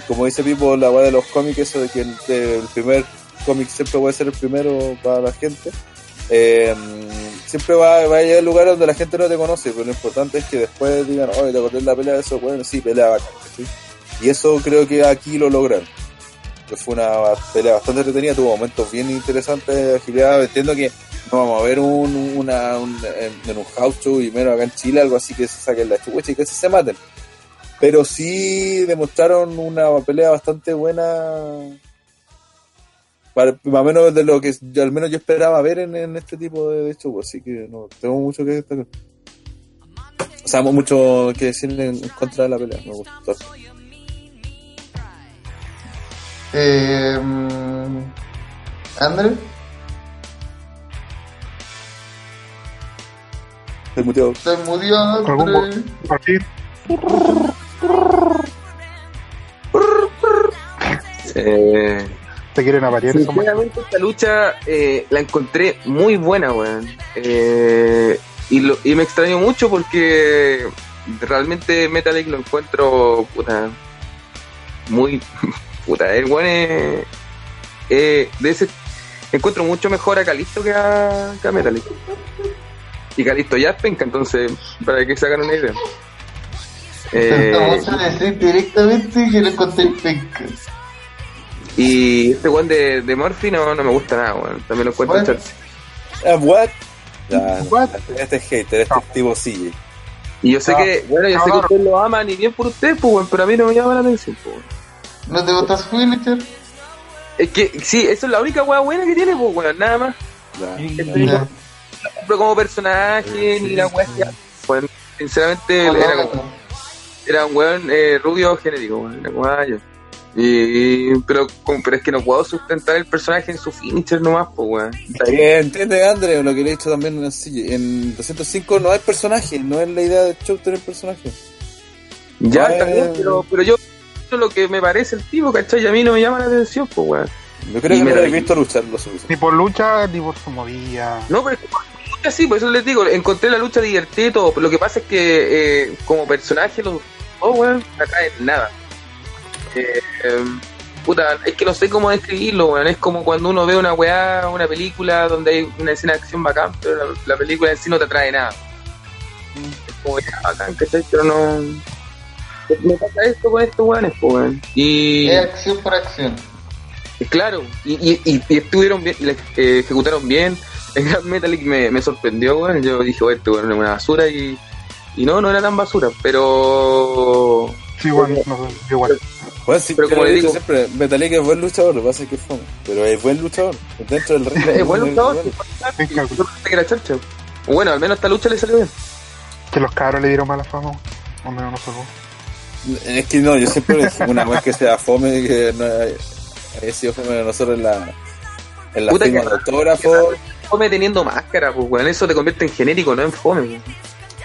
como dice Pipo, la weá de los cómics, eso de que el, primer cómic siempre puede ser el primero para la gente. eh, siempre va, va a llegar al lugar donde la gente no te conoce, pero lo importante es que después digan, oye, te acordé la pelea de eso, bueno, sí, pelea bacán, ¿cachai? Y eso creo que aquí lo lograron. Fue una pelea bastante entretenida, tuvo momentos bien interesantes de agilidad. Entiendo que no vamos a ver un, una, un, en, un house show y menos acá en Chile, algo así que se saquen la chucha y que se maten. Pero sí demostraron una pelea bastante buena para, más o menos de lo que yo, al menos yo esperaba ver en, en este tipo de, de show, así que no tengo mucho que destacar. O sea, mucho que decir en, en contra de la pelea, me gustó. Eh, André, Estoy muteado. estoy muteado, ¿Algún André. Eh, ¿Te quieren machos? sinceramente esta lucha eh, la encontré muy buena, weón. Eh, y, lo- y me extrañó mucho porque realmente Metallic lo encuentro puta, muy puta, el weón es, eh, de ese encuentro mucho mejor a Calisto que a, que a Metallic. Y Calisto ya es penca, entonces, para que se hagan una idea. Eh, Me gusta decir directamente que lo encontré penca. y este weón de, de Murphy no, no me gusta nada, weón. También lo encuentro What? charcha. Ah, what? What? Este es hater, este es tipo CJ. Y yo sé Ah, que, bueno, yo sé que ustedes lo aman y bien por ustedes, pues, weón, pero a mí no me llama la atención, pues. weón. ¿No te su Wheelchair? Es que, sí, eso es la única weá buena que tiene, pues, weón, nada más. Ya. Pero como personaje, ni la weá weón. Sinceramente, era, como- era un weón eh, rubio genérico, weón. Era como, ah, ya. Y, pero, como- pero es que no puedo sustentar el personaje en su finisher nomás, pues, weón. Está bien. Entiende, André, lo que le he dicho también en CJ. En 205 no hay personaje, no es la idea del show tener personaje. Ya, está bien, eh. pero, pero yo, lo que me parece el tipo, ¿cachai? Y a mí no me llama la atención, pues, weón. Yo creo Y que me no lo lo he visto luchar lo suficiente. Ni por lucha, ni por su movida. No, pero es que por lucha sí, por eso les digo, encontré la lucha divertida y todo, pero lo que pasa es que eh, como personaje los dos, weón, no atraen nada. Eh, eh, puta, es que no sé cómo describirlo, weón, es como cuando uno ve una weá, una película donde hay una escena de acción bacán, pero la, la película en sí no te atrae nada. Es como ya bacán, ¿cachai? Pero no... Me pasa esto con estos weones, weón. Y... Es acción por acción. Claro, y, y, y, y estuvieron bien, le- eh, ejecutaron bien. El Gran Metallic me, me sorprendió, weón. Yo dije, bueno, este weón es una basura y, y no, no era tan basura, pero. Sí, bueno, no igual. Pues sí, Pero como le digo digo- siempre, Metalik es buen luchador, lo que pasa es que es fome. Pero es buen luchador. Dentro del ring. Es buen luchador. bueno. Pensé que era Bueno, al menos esta lucha le salió bien. Que los cabros le dieron mala fama. O menos no solo. Es que no, yo siempre le una vez que sea fome, que no haya haya sido fome de nosotros en la, en la Puta firma que- de autógrafo. Fome teniendo máscara, pues, weón. Eso te convierte en genérico, no en fome, weón.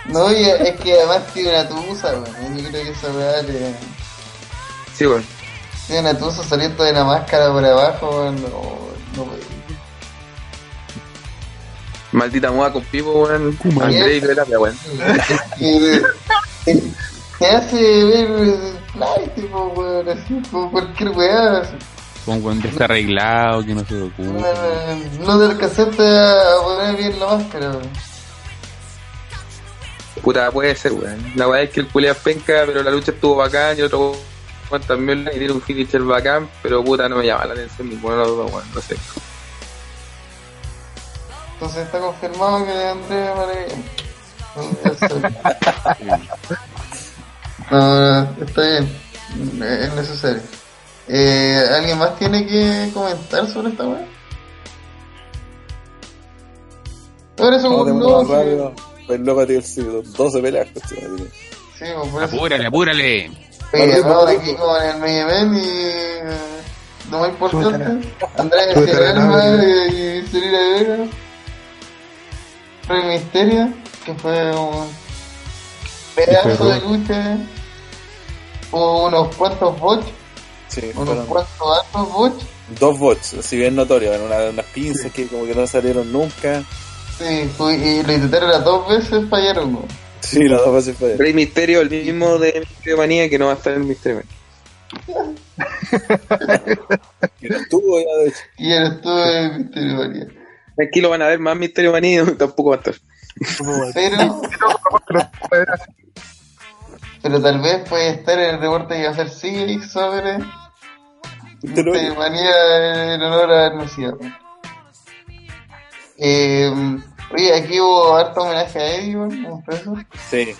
No, y es que además tiene una tusa, weón. Yo creo que esa weá le... Sí, weón. Tiene una tusa saliendo de la máscara por abajo, weón. No, no, weón. Maldita moda con Pipo, weón. André y Terapia, weón. Te hace ver light, tipo, weón, así, como cualquier weá. así. Con weón desarreglado, que no se No, ocupa. no te alcanzaste a poner bien la máscara, weón. Puta, puede ser, weón. La weá es que el culea es penca, pero la lucha estuvo bacán y otro weón también y tiene un finisher bacán, pero puta, no me llama la atención ninguno de los dos, weón. No sé. Entonces está confirmado que André Maravilla. No, no, está bien. Es necesario. Eh, ¿Alguien más tiene que comentar sobre esta weá? Ahora eso no, rápido. Pues loco, tío, sí, 12 peleas, coche, madre. Sí, pues por eso. Apúrale, apúrale. Vamos. aquí con el main event y eh, lo más importante, Andrés nave. y Celina Vega, Rey Misterio, que fue un pedazo de lucha, hubo unos cuantos bots, Sí, unos cuantos altos bots, dos bots, si bien notorios, en una, unas pinzas que como que no salieron nunca. Sí, y lo intentaron las dos veces, fallaron, ¿no? Sí, las dos veces fue. Rey Misterio, el mismo de Misterio Manía que no va a estar en Misterio Manía. Y no estuvo ya, de hecho. y él estuvo en Misterio María. Aquí lo van a ver más Misterio Manía y tampoco va a estar. Pero, pero tal vez puede estar en el reporte que va a hacer CJ sobre de manía en honor a Hermosía. Eh, oye, aquí hubo harto homenaje a Eddie, peso. Sí.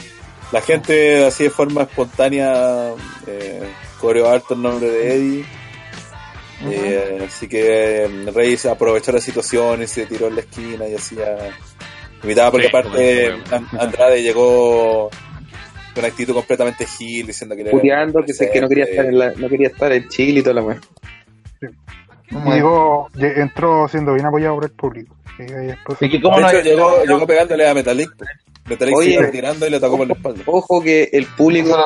La gente así de forma espontánea eh, coreó harto el nombre de Eddie. Eh, así que eh, Rey se aprovechó la situación y se tiró en la esquina y hacía. Invitaba porque Sí, aparte bueno, bueno. An- Andrade llegó con una actitud completamente gil diciendo que Puteando que, se- que no quería estar en la, no quería estar en Chile y toda la weá. Y llegó, lle- entró siendo bien apoyado por el público. Y después- Es que De cómo no hecho, hay- llegó, llegó pegándole a Metalik. Metalik Oye. tirando y le tocó por la espalda. Ojo que el público,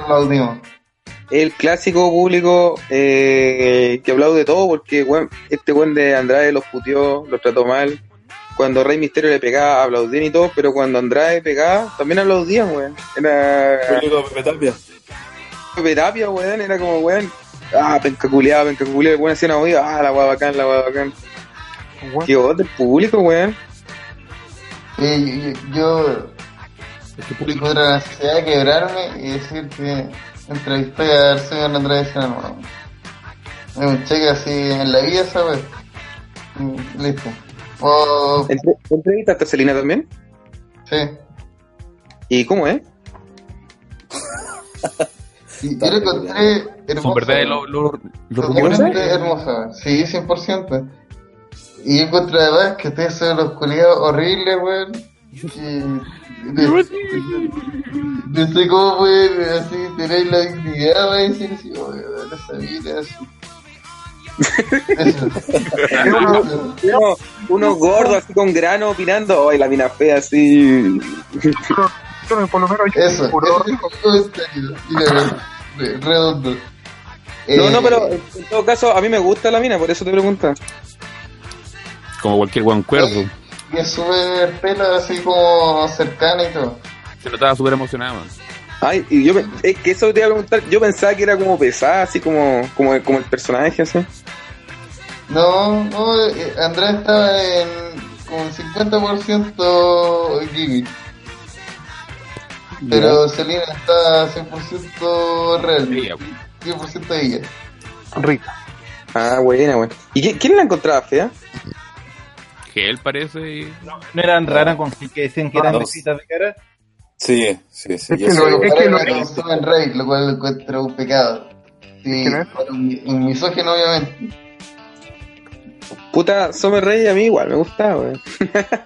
el clásico público eh, que aplaude todo porque weón, este buen de Andrade los puteó, los trató mal. Cuando Rey Misterio le pegaba, aplaudían y todo, pero cuando Andrade pegaba, también aplaudían, weón. Era Público Tapia. weón, era como, weón, ah, penca culiada, penca culiada, el weón hacía una ah, la weá bacán, la weá bacán. Qué voz del público, weón. Eh, yo, yo, público. contra la necesidad de quebrarme y decir que entrevisté al señor Andrés Senamo. Es un cheque así en la vida, ¿sabes? Mm, Listo. O, ¿Entre- ¿Entrevistaste a Celina también? sí. ¿Y cómo es? Y yo lo encontré hermoso. Son verdad los los- los rumores. Hermosa, sí, 100%. Y yo encuentro además que ustedes son los culiados horribles, weón. No, sé cómo pueden así tener la dignidad de decir así, weón, esa vida. Eso. Uno, uno gordo así con grano opinando, ay la mina fea así. Por lo menos yo Eso, puro- ese es el comentario. Mira, re- redondo. No, no, Eh, pero en todo caso a mí me gusta la mina, por eso te pregunto. Como cualquier buen cuerdo. Y es súper pelo así como cercana y todo. Se notaba súper emocionado. man. Ay, y yo, es que eso te iba a preguntar, yo pensaba que era como pesada, así como, como, como el personaje, así. No, no, eh, Andrés estaba en como el 50% Gigi. Pero Selena está 100% real. Ella. 100% ella. rica. Ah, buena, buena. ¿Y qui- quién la encontraba fea? Que él parece. y- ¿No eran raras con que decían que eran No. besitas de cara? Sí, sí, sí. Es que eso- lo- es que lo- consume en Rey, lo cual encuentro un pecado. Sí, ¿Quién es? un, un misógino obviamente. Puta, Summer Rey a mí igual me gustaba, weón.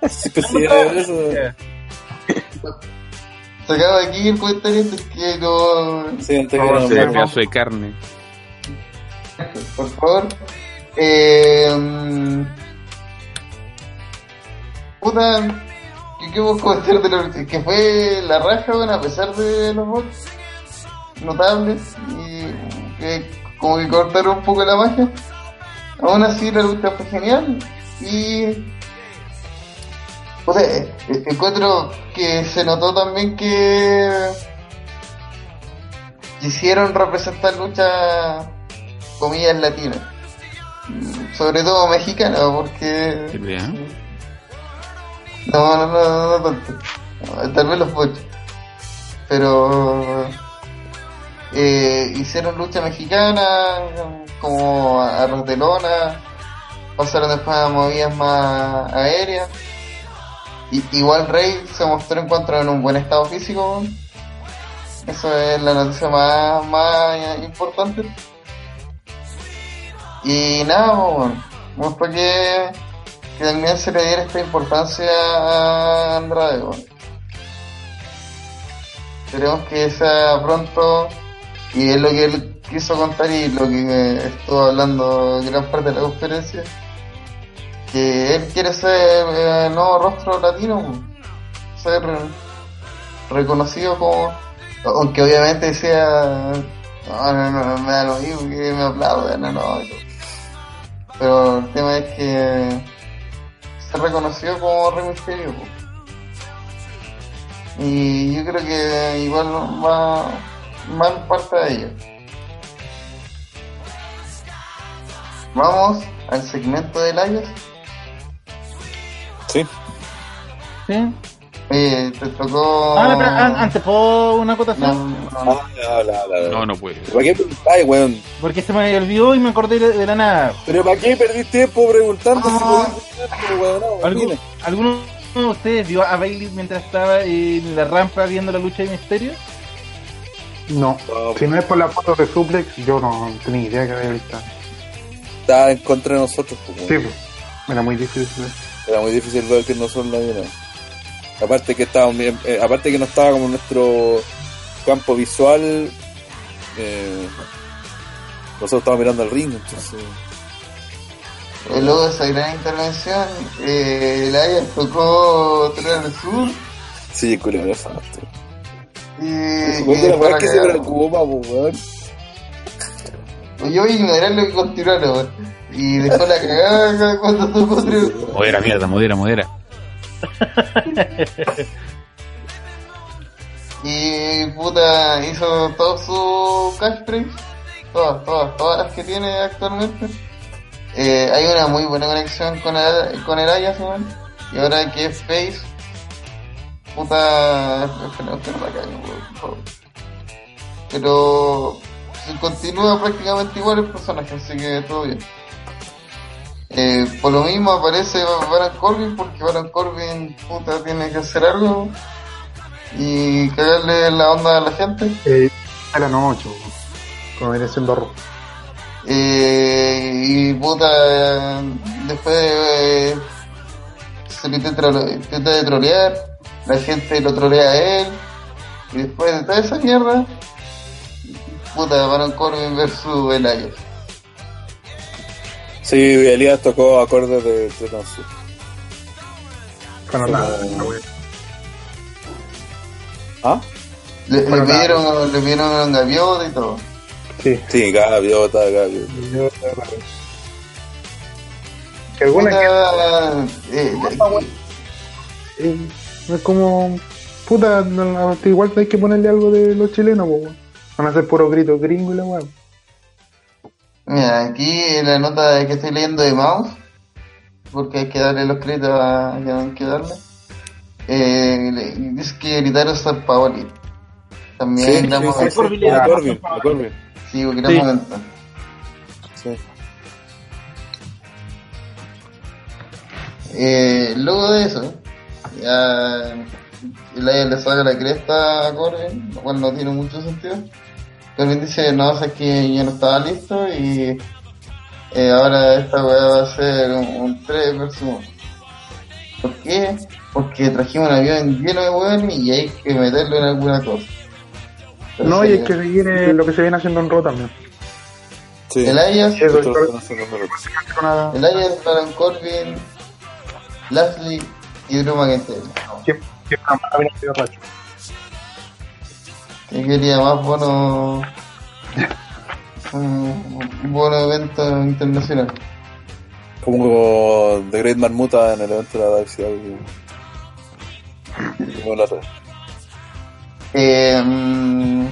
sí, pues sí, eso. Sacaba aquí el comentario antes que no... Sí, antes que No, no- sí, Ese pedazo de carne. Por favor. Eh, puta, ¿qué, qué puedo comentar de lo que fue la raja, bueno, a pesar de los bots notables y que como que cortaron un poco la magia? Aún así la lucha fue genial y o sea, eh, eh, encuentro que se notó también que quisieron representar lucha comillas latinas Mm, sobre todo mexicana porque Sí, ya. no no no no, no tanto. Tal vez los bochos pero eh, hicieron lucha mexicana como arroz de lona pasaron después a movidas más aéreas igual Rey se mostró encuentro en un buen estado físico eso es la noticia más, más importante y nada, pues, bueno, mostró que, también se le diera esta importancia a Andrade. bueno. Esperemos que sea pronto y es lo que él quiso contar y lo que eh, estuvo hablando gran parte de la conferencia que él quiere ser eh, nuevo rostro latino ser reconocido como aunque obviamente sea no, no, no, me da lo mismo que me aplaudan, no, no. Pero el tema es que se reconoció como Rey Misterio. Y yo creo que igual va, va parte de ello. Vamos al segmento de Layas. ¿Sí? Oye, te tocó. Ah, pero an- antes, ¿puedo una No, acotación? no, no. Ah, la, la, la. No, no puede. ¿Para qué preguntáis, weón? Porque se me olvidó y me acordé de, de la nada. ¿Pero para qué perdí tiempo preguntando si Ah. podía preguntar, weón? No, ¿Algún- dime. ¿Alguno de ustedes vio a Bailey mientras estaba en la rampa viendo la lucha de misterio? No. No, Si no es por las fotos de suplex, yo no tenía idea que había visto. Estaba en contra de nosotros, pues, weón. Sí, pues. Era muy difícil. Era muy difícil ver que no son nadie, no. Aparte que estábamos bien- eh, aparte que no estaba como en nuestro campo visual, eh, nosotros estábamos mirando al ring, entonces. Y luego de esa gran intervención, eh, Layas tocó Tren del Sur. Sí, curioso, exacto. Y, y la la que se pues, weón. Pues Yo voy a ignorar lo que continuaron, weón. Y dejó la cagada cuando tocó Tren del Sur. Modera, mierda, modera, modera. Y puta, hizo todo su catchphrase. Todas, todas, todas las que tiene actualmente. Eh, hay una muy buena conexión con el, con el weón. Y ahora que es Face, puta. Pero se continúa prácticamente igual el personaje, así que todo bien. Eh, por lo mismo aparece Baron Corbin porque Baron Corbin puta tiene que hacer algo y cagarle la onda a la gente. Eh, a la noche, como viene siendo Raw. Eh, y puta, después eh, se le intenta, intenta de trolear, la gente lo trolea a él, y después de toda esa mierda, puta, Baron Corbin versus Elias. Sí, Elías tocó acordes de Triton Sur. Bueno, weá. ¿Ah? Le, le Bueno, pidieron, le pidieron gaviota y todo. Sí, Sí, gaviota, gaviota. que alguna que Puta, eh, eh, no es como puta, igual hay que ponerle algo de los chilenos, po, weón. van a hacer puro grito gringo y la weá. Mira, aquí en la nota que estoy leyendo de Mouse, porque hay que darle los créditos a que hay que darle, eh, dice que gritaron Star Paoli. También Sí, damos sí, sí, sí, a Corbin, sí, porque Sí. momento. Sí. Eh, luego de eso, ya el Aya le saca la cresta a Corbin, lo cual no tiene mucho sentido. Corbin dice, no, o sea, es que yo no estaba listo y eh, ahora esta weá va a ser un, un 3 versus 1. ¿Por qué? Porque trajimos un avión lleno de weones y hay que meterlo en alguna cosa. No, y hay que seguir eh, lo que se viene haciendo en Raw también. Sí. El Ayas, nada. el Ayas, Baron Corbin, Lashley y Drew McIntyre. Que, que de que quería más bono un bono evento internacional. Como The Great Marmuta en el evento de la Dark Side. Como la red. eh, mm,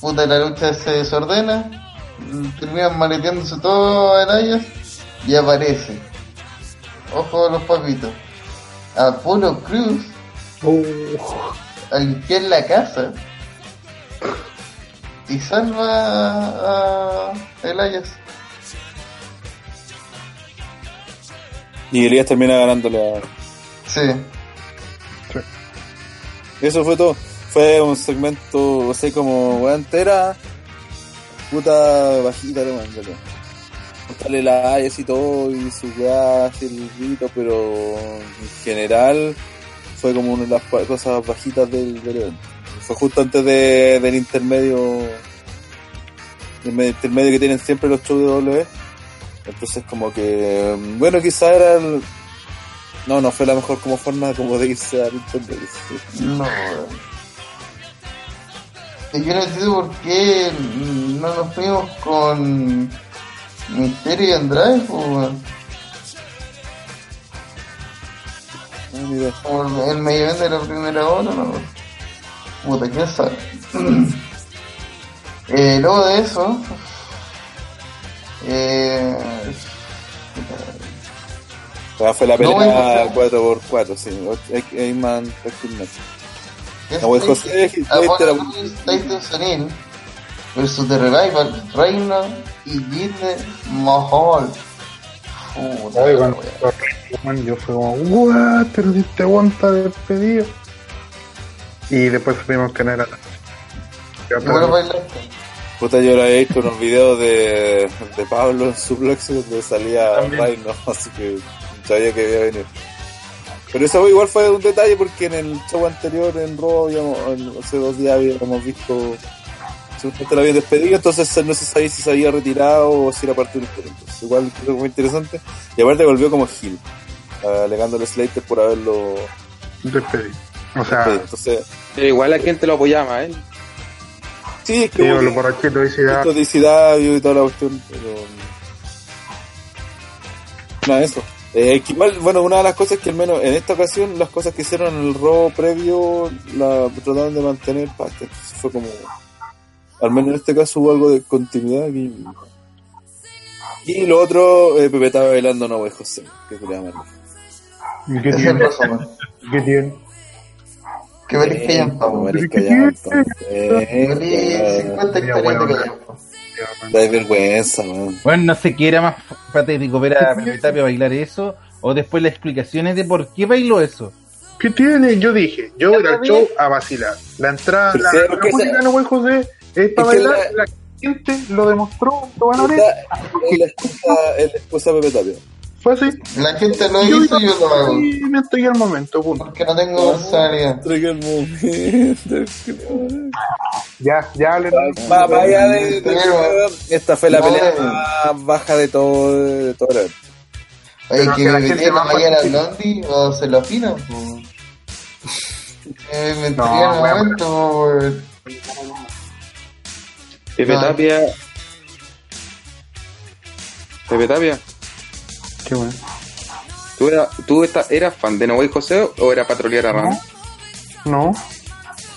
puta la lucha se desordena terminan maleteándose todo en ellas y aparece ojo a los papitos. Apolo Cruz. Uh, a limpiar la casa y salva a, Elias Y Elías termina ganándole a... sí Eso fue todo. Fue un segmento así como weá entera. Puta bajita, ¿no? man, loco. Mostrarle la y todo y su así el grito, pero en general fue como una de las cosas bajitas del, del evento. Fue justo antes de, del intermedio, el me- intermedio que tienen siempre los shows de W. Entonces como que, bueno, quizá era el, no, no fue la mejor como forma como de irse al intermedio. No, Yo no entiendo por qué no nos fuimos con Misterio y Andrade, pues, Ah. Como el, el medio de la primera hora, no. Puta, quién sabe. eh, luego de eso, eh, Ah, fue la No, pelea bueno, 4x4, sí. Eggman, No, pues, José, Tyson Sonil versus The Revival, Reina y Jinder Mahal. Puta, Oye, la cuando wea. man, yo fue como, what, pero si te aguanta despedido. Y después supimos que no era. Puta, yo lo había visto unos videos de, de Pablo en su blog donde salía. Rhino, así que sabía que había venido. Pero eso igual fue un detalle porque en el show anterior en Raw, habíamos- en- hace dos días habíamos visto supuestamente lo habían despedido, entonces no se sabía si se había retirado o si era parte del evento. Entonces, igual creo fue interesante. Y aparte volvió como Gil, alegándole a Slater por haberlo despedido. O sea, despedido. Entonces, Pero igual la gente lo apoyaba, ¿eh? sí, es que sí, hubo los borrachitos y toda la cuestión, pero... Nada, eso. Eh, que igual, bueno, una de las cosas que al menos en esta ocasión, las cosas que hicieron en el robo previo, la trataron de mantener. Entonces fue como... Al menos en este caso hubo algo de continuidad. Y, y lo otro, eh, Pepe estaba bailando No Way José, que quería más. ¿Y ¿Qué tiene? ¿Qué tiene? Que Callampa, po. Belis Callampa. Eh, Belis 50 Sería hectáreas de. Da vergüenza, weón. Bueno, no sé qué era más patético, ver a Pepe Tapia bailar eso, o después las explicaciones de por qué bailó eso. ¿Qué tiene? Yo dije, yo voy al show a vacilar. La entrada, la, la música de Noel José es para bailar. la- La gente lo demostró, lo van a ver. Es la excusa, es la excusa de Pepe Tapia. Fue así. La gente lo Yo hizo y yo lo hago. Y me estoy al momento, punto. Porque no tengo personalidad. Traiga el momento. Ya, ya le Va, va allá de, de- Esta fue la No, pelea más baja de todo, de todo el. Oye, que me gente metieron más ahí a la participe. Blondie o se lo afino, po. Eh, me No, en el momento. Pepe No. Tapia. Pepe Tapia. Qué bueno. ¿Tú, era- tú esta- eras fan de No Way José o era patrolear a Ramos? No.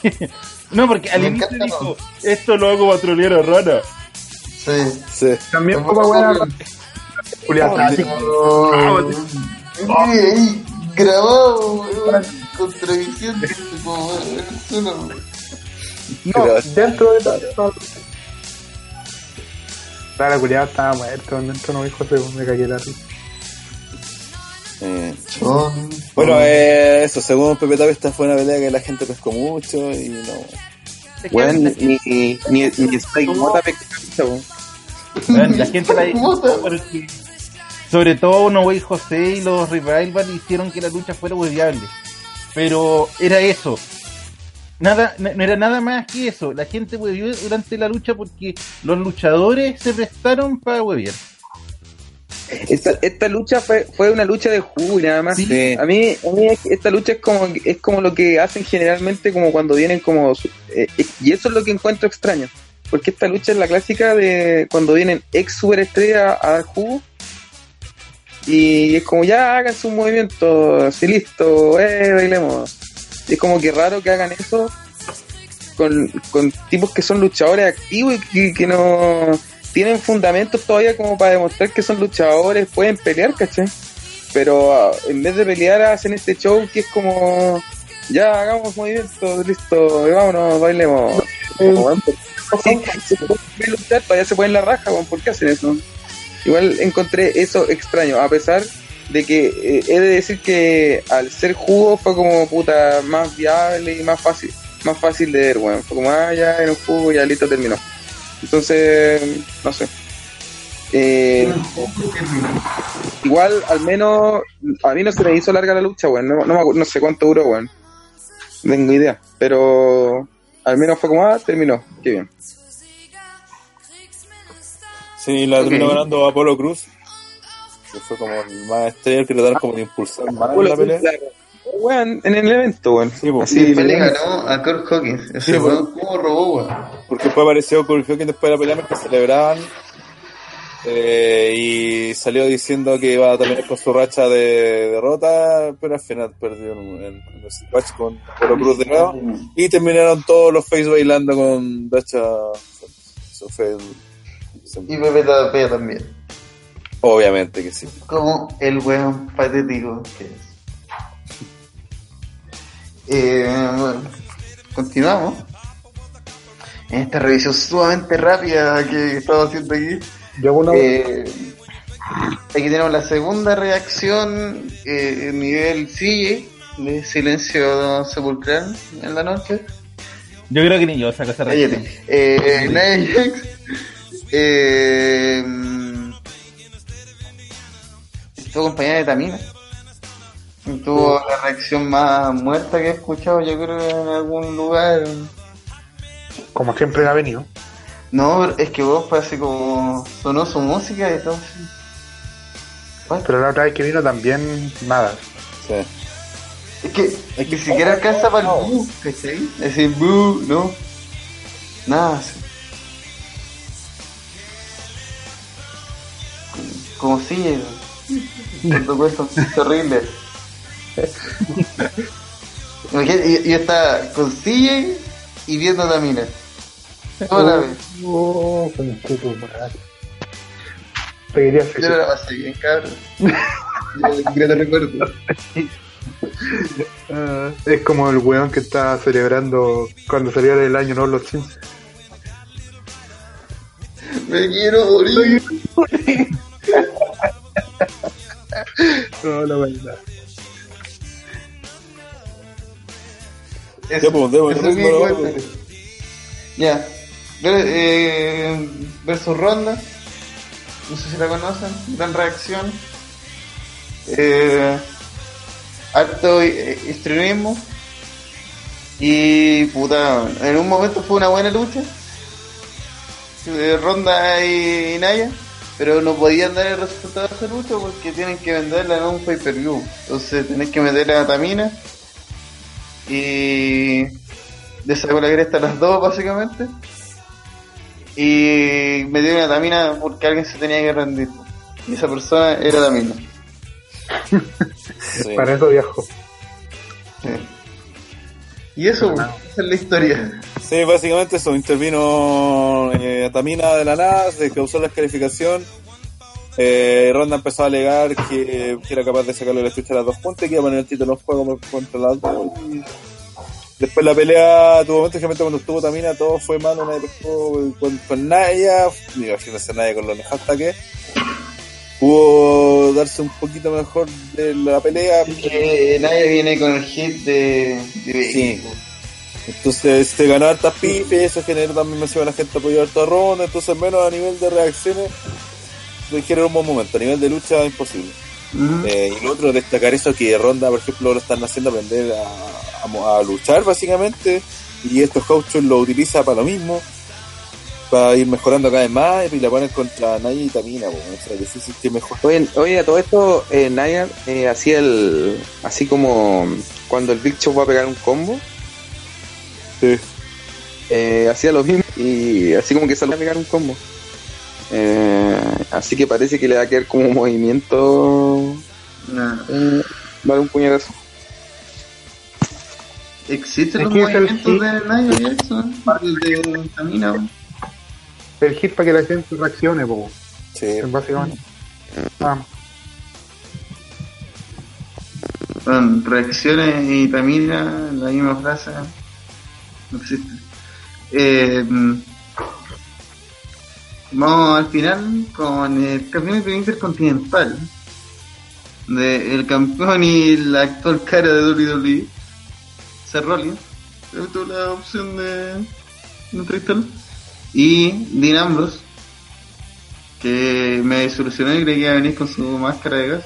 No, porque al Me inicio encanta, dijo, esto lo hago para trolear a Rana. Sí. Sí. También Como- fue buena. Julián, grabado, solo, weón. No, dentro de la. Claro, culiado estaba muerto, dentro no dijo José, me cagué la risa. Eh, Chon. Bueno, eh, eso, según Pepe Tapia, esta fue una pelea que la gente pescó mucho y no. La, ni, ni, ni, ni Spike Mota weón. weón, la gente la porque sobre todo No Way José y los Revival hicieron que la lucha fuera hueviable. Pero era eso. Nada, no era nada más que eso. La gente huevió durante la lucha porque los luchadores se prestaron para hueviar. Esta, esta lucha fue, fue una lucha de jugo y nada más. Sí. A mí, a mí es- esta lucha es como, es como lo que hacen generalmente como cuando vienen como... eh, eh, y eso es lo que encuentro extraño. Porque esta lucha es la clásica de cuando vienen ex superestrellas a dar jugo. Y es como ya hagan su movimiento, así listo, eh, bailemos. Es como que raro que hagan eso con, con tipos que son luchadores activos y que, que no tienen fundamentos todavía como para demostrar que son luchadores, pueden pelear, ¿cachai? Pero ah, en vez de pelear hacen este show que es como ya hagamos movimientos, listo, y vámonos, bailemos. Sí, se luchar, todavía se pueden la raja, ¿por qué hacen eso? Igual encontré eso extraño, a pesar de que eh, he de decir que al ser jugo fue como puta más viable y más fácil, más fácil de ver, weón. Fue como, ah, ya era un jugo, ya listo, terminó. Entonces, no sé. Eh, igual, al menos, a mí no se me hizo larga la lucha, weón. No, no, no sé cuánto duró, weón. No tengo idea. Pero al menos fue como, ah, terminó. Qué bien. Sí, la terminó Ok. ganando Apolo Cruz. Que fue como el más estrella que trataron como de impulsar más en la pelea. Weón, en el evento, weón. Sí, le ganó a Kurt Hawkins. Ese Sí, weón, ¿cómo robó, weón? Porque después apareció Corey Hawkins después de la pelea mientras celebraban. eh, y salió diciendo que iba a terminar con su racha de derrota, pero al final perdió en, el match con Apolo Cruz de nuevo. Y terminaron todos los face bailando con Dacha. Su face. Y Pepe también. Obviamente que sí. Como el weón patético que es. Eh, bueno, continuamos. En esta revisión sumamente rápida que estamos haciendo aquí. Yo una. Eh, aquí tenemos la segunda reacción eh, nivel CJ de silencio sepulcral en la noche. Yo creo que ni yo saco esa reacción. Eh, eh, estuvo acompañada de Tamina. Tuvo la reacción más muerta que he escuchado, yo creo, en algún lugar. Como siempre ha venido. No, pero es que vos fue así como sonó su música y todo. What? Pero la otra vez que vino también, nada. Sí. Es que ni siquiera alcanza para el bu, ¿cachai? Es decir, bu, no. Nada así. Como sigue, cuando cuesta un chiste horrible. Imagínate, yo, estaba con CJ y viendo a Tamina. Toda la vez. Oh, concheto, madre. Te quería hacer Yo no la pasé bien, cabrón. Yo siquiera te recuerdo. Ah, es como el weón que está celebrando cuando salió el año, ¿no? Los Sims. Me quiero morir. No, la verdad. Eso, Ya, pues, cuenta. Ya. Ver- eh, versus Ronda. No sé si la conocen. Gran reacción. Eh, harto eh, extremismo. Y puta, en un momento fue una buena lucha. Eh, Ronda y, y Naya. Pero no podían dar el resultado de esa lucha porque tienen que venderla en un pay per view. Entonces tenés que meterle a Tamina. Y le sacó la cresta a las dos básicamente. Y me dio una Tamina porque alguien se tenía que rendir. Y esa persona era Tamina. Sí. Para eso viajo. Sí. Y eso, esa es la historia. Sí, básicamente eso, intervino eh, Tamina de la nada, se causó la descalificación. Eh, Ronda empezó a alegar que, que era capaz de sacarle la chucha a las dos puntas y que iba a poner el título en juego contra las dos. Y después la pelea tuvo momentos que cuando estuvo Tamina todo fue malo, nadie pescó con, con Naya, imagínense Naya con lo nefasta que. Pudo darse un poquito mejor de la pelea, Que nadie viene con el hit de, de Sí. Entonces se ganó hartas pipes, eso generó también me a la gente apoyó harto a Ronda, entonces menos a nivel de reacciones le generó un buen momento, a nivel de lucha imposible. Eh, y lo otro, destacar eso que Ronda, por ejemplo, lo están haciendo aprender a, a a luchar básicamente, y estos coaches lo utiliza para lo mismo, para ir mejorando cada vez más, y la ponen contra Naya y Tamina, pues, o sea, difícil que mejor. Oye, oye, a todo esto, eh, Nia eh, hacía el. Así como cuando el Big Show va a pegar un combo, Sí. eh, hacía lo mismo y así como que salió a pegar un combo. Eh, así que parece que le va a quedar como un movimiento. Nah. eh, dar un puñetazo. ¿Existen los movimientos de Nia Jackson? El de Tamina. El hit para que la gente reaccione, po, Sí. básicamente. Ah, Son reacciones y Tamina, la misma frase. No existe. Eh, vamos al final con el campeonato intercontinental. De el campeón y la actual cara de WWE, Seth Rollins. Yo tuve la opción de, de entrevistarlo. Y Dean Ambrose, que me desilusionó y creí que iba a venir con su máscara de gas.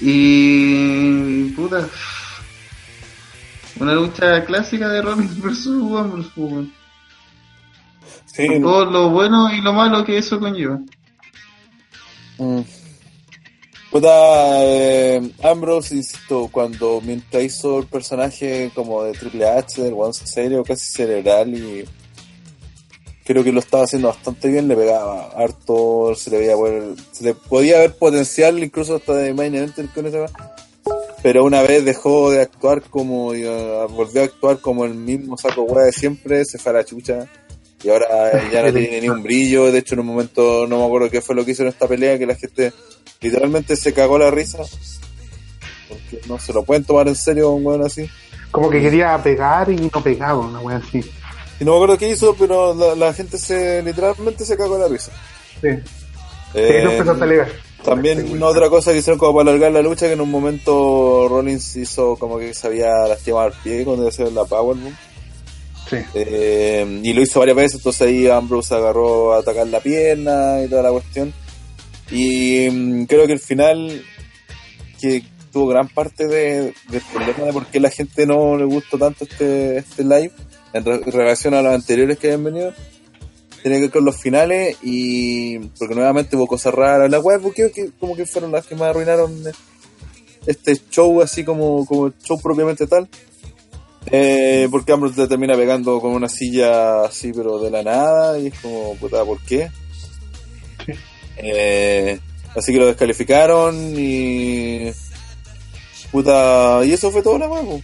Y puta. Una lucha clásica de Rollins versus Ambrose, pues, weón. Sí, Con todo lo bueno y lo malo que eso conlleva. Mm. Puta, eh, Ambrose, insisto, cuando mientras hizo el personaje como de Triple H, del One serio, casi cerebral y creo que lo estaba haciendo bastante bien, le pegaba harto, se le veía se le podía ver potencial incluso hasta de main event con ese pero una vez dejó de actuar como eh, volvió a actuar como el mismo saco hueá de siempre, se fue a la chucha y ahora ya no tiene ni un brillo, de hecho en un momento no me acuerdo qué fue lo que hizo en esta pelea, que la gente literalmente se cagó la risa, porque no se lo pueden tomar en serio un weón así. como que quería pegar y no pegaba, una wea así. Y no me acuerdo qué hizo, pero la, la gente se literalmente se cagó la risa. Sí. Eh, Sí, no empezó a. También otra cosa que hicieron como para alargar la lucha, que en un momento Rollins hizo como que se había lastimado el pie cuando iba a hacer la Powerbomb. Sí. Eh, y lo hizo varias veces, entonces ahí Ambrose agarró a atacar la pierna y toda la cuestión. Y mm, creo que el final, que tuvo gran parte de, del problema de por qué la gente no le gustó tanto este, este live, en re- relación a los anteriores que habían venido, tiene que ver con los finales y porque nuevamente hubo cosas raras. La web que, que como que fueron las que más arruinaron este show así como, como el show propiamente tal. Eh, porque Ambrose te termina pegando con una silla así, pero de la nada, y es como, puta, ¿por qué? Eh, así que lo descalificaron y. Puta, y eso fue todo la huevo.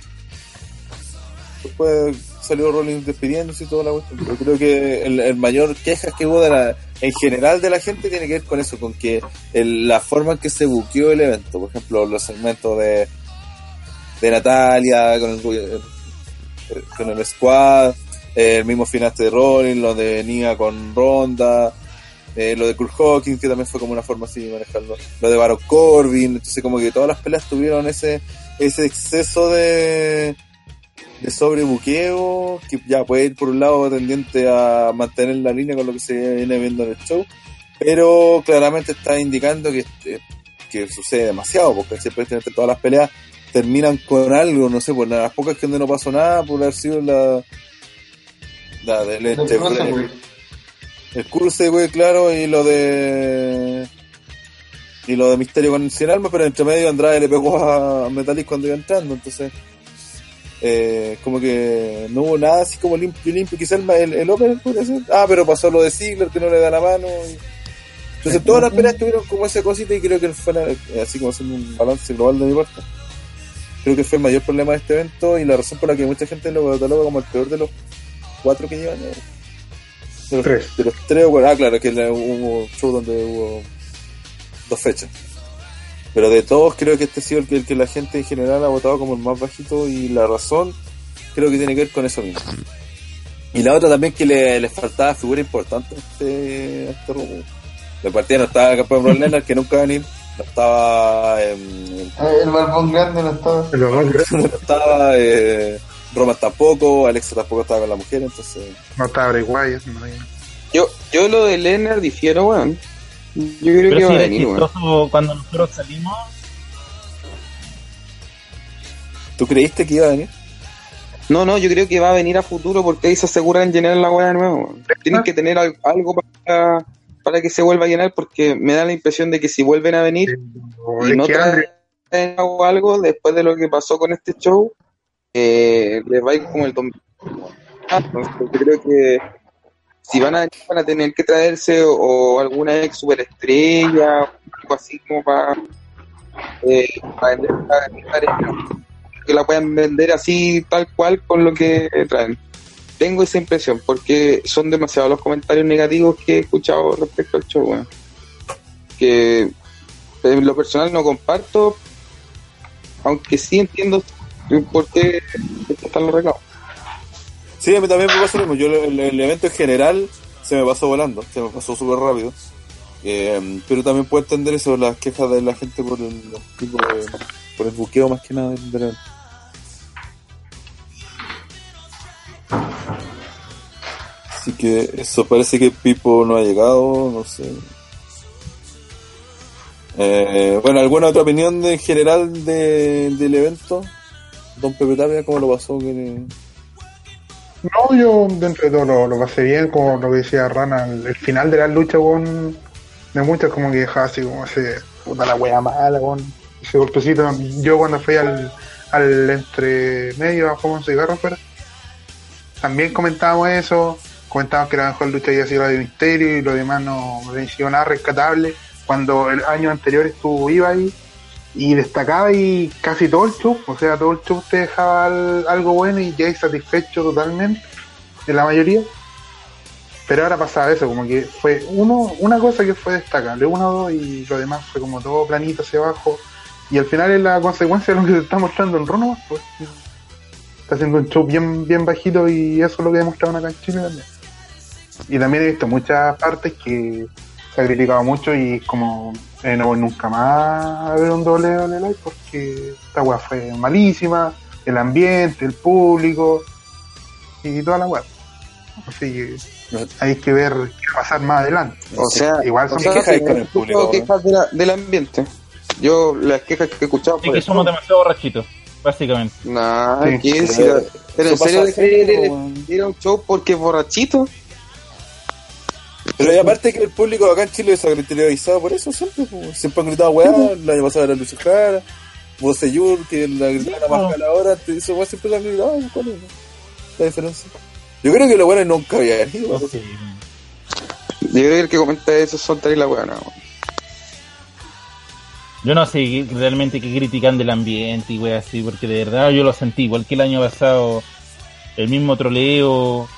después salió Rollins despidiéndose y toda la cuestión. Yo creo que el, mayor quejas que hubo de la, en general de la gente tiene que ver con eso, con que el- la forma en que se buqueó el evento, por ejemplo, los segmentos de, de Natalia con el, el- con el squad, eh, el mismo final de Rollins, lo de Nia con Ronda, eh, lo de Kurt Hawkins, que también fue como una forma así de manejarlo, lo de Baron Corbin, entonces como que todas las peleas tuvieron ese, ese exceso de, de sobrebuqueo, que ya puede ir por un lado tendiente a mantener la línea con lo que se viene viendo en el show, pero claramente está indicando que, eh, que sucede demasiado, porque siempre todas las peleas terminan con algo, no sé, por las pocas que donde no pasó nada, por haber sido la, la del este, no güey. el cruce, güey, claro, y lo de. Y lo de Misterio con Sin Alma, pero entre medio Andrade le pegó a Metallic cuando iba entrando, entonces. Eh, como que no hubo nada así como limpio, limpio. Quizá el, el, el opener podría ser. Ah, pero pasó lo de Ziggler que no le da la mano. y- Entonces todas las peleas tuvieron como esa cosita y creo que fue la- así como haciendo un balance global de mi parte. Creo que fue el mayor problema de este evento y la razón por la que mucha gente lo cataloga como el peor de los cuatro que llevan. eh, de los, Tres. de los tres, ah, claro, que hubo show donde hubo dos fechas. Pero de todos creo que este ha sido el que, el que la gente en general ha votado como el más bajito y la razón creo que tiene que ver con eso mismo. Y la otra también que le, le faltaba figura importante a este, a este rumbo. De partida no estaba el campeón Brock Lesnar, que nunca va a venir. No estaba... em, Ah, El barbón grande no estaba. Lo más no estaba eh, Roman tampoco, Alexa tampoco estaba con la mujer, entonces... no estaba Bray Wyatt, no Yo, yo lo de Leonard difiero, weón. Yo creo Pero que va sí a venir, chistoso cuando nosotros salimos. ¿Tú creíste que iba a venir? No, no, yo creo que va a venir a futuro porque ahí se aseguran llenar la weá de nuevo. Tienen que tener al- algo para, para que se vuelva a llenar porque me da la impresión de que si vuelven a venir O y no traen algo después de lo que pasó con este show, eh, les va a ir como el 2000. Ah, entonces yo creo que si van a, van tener que traerse o, o alguna ex superestrella, algo así como para, eh, para vender la- que la puedan vender así tal cual con lo que traen. Tengo esa impresión porque son demasiados los comentarios negativos que he escuchado respecto al show, weón. Que en lo personal no comparto, aunque sí entiendo por qué están los reclamos. Sí, a mí también me pasó lo mismo. Yo el, el evento en general se me pasó volando, se me pasó súper rápido. Eh, pero también puedo entender eso, las quejas de la gente por el, tipo de- por el buqueo más que nada del, evento. Así que eso parece que Pipo no ha llegado, no sé. Eh, bueno, ¿alguna otra opinión de, en general de, del evento? Don Pepe Tapia, ¿cómo lo pasó? Que- No, yo dentro de todo lo, lo pasé bien, como lo que decía Rana, el, el final de la lucha, weón, de muchos como que dejaba así como ese, puta la wea mala, weón, ese golpecito. Yo cuando fui al, al entre medio a fumar un cigarro afuera, también comentábamos eso, comentábamos que la mejor lucha había sido la de Misterio y lo demás no no había sido nada rescatable. Cuando el año anterior estuvo iba ahí y destacaba y casi todo el show, o sea, todo el show te dejaba al- algo bueno y ya satisfecho totalmente, de la mayoría. Pero ahora pasaba eso, como que fue uno, una cosa que fue destacable, uno o dos, y lo demás fue como todo planito hacia abajo. Y al final es la consecuencia de lo que se está mostrando en Rono, pues está haciendo un show bien, bien bajito y eso es lo que demostraron acá en Chile también. Y también he visto muchas partes que se ha criticado mucho y es como eh, no voy nunca más a ver un doble doble live porque esta weá fue malísima, el ambiente, el público y toda la weá. Así que hay que ver qué va a pasar más adelante. O sea, igual o son sea, quejas con el público, quejas de la- del ambiente. Yo las quejas que he escuchado Es que somos demasiado borrachitos, básicamente. Nah, Sí, ¿qué? pero Si la- pero en eso serio pasa dejaría de siempre, ir- weón. ir a un show porque es borrachito. Pero y aparte que el público acá en Chile se ha caracterizado por eso siempre. Siempre han gritado weá, el año pasado era Lucio Jara, Boseyur, que la gritaban a po. más ahora, eso weá siempre lo han gritado, ¿cuál es la diferencia? Yo creo que los buenos nunca habían ido. No. Yo creo que el que comenta eso son Tari la weá, no. Yo no sé realmente qué critican del ambiente y wey así, porque de verdad yo lo sentí, igual que el año pasado, el mismo troleo.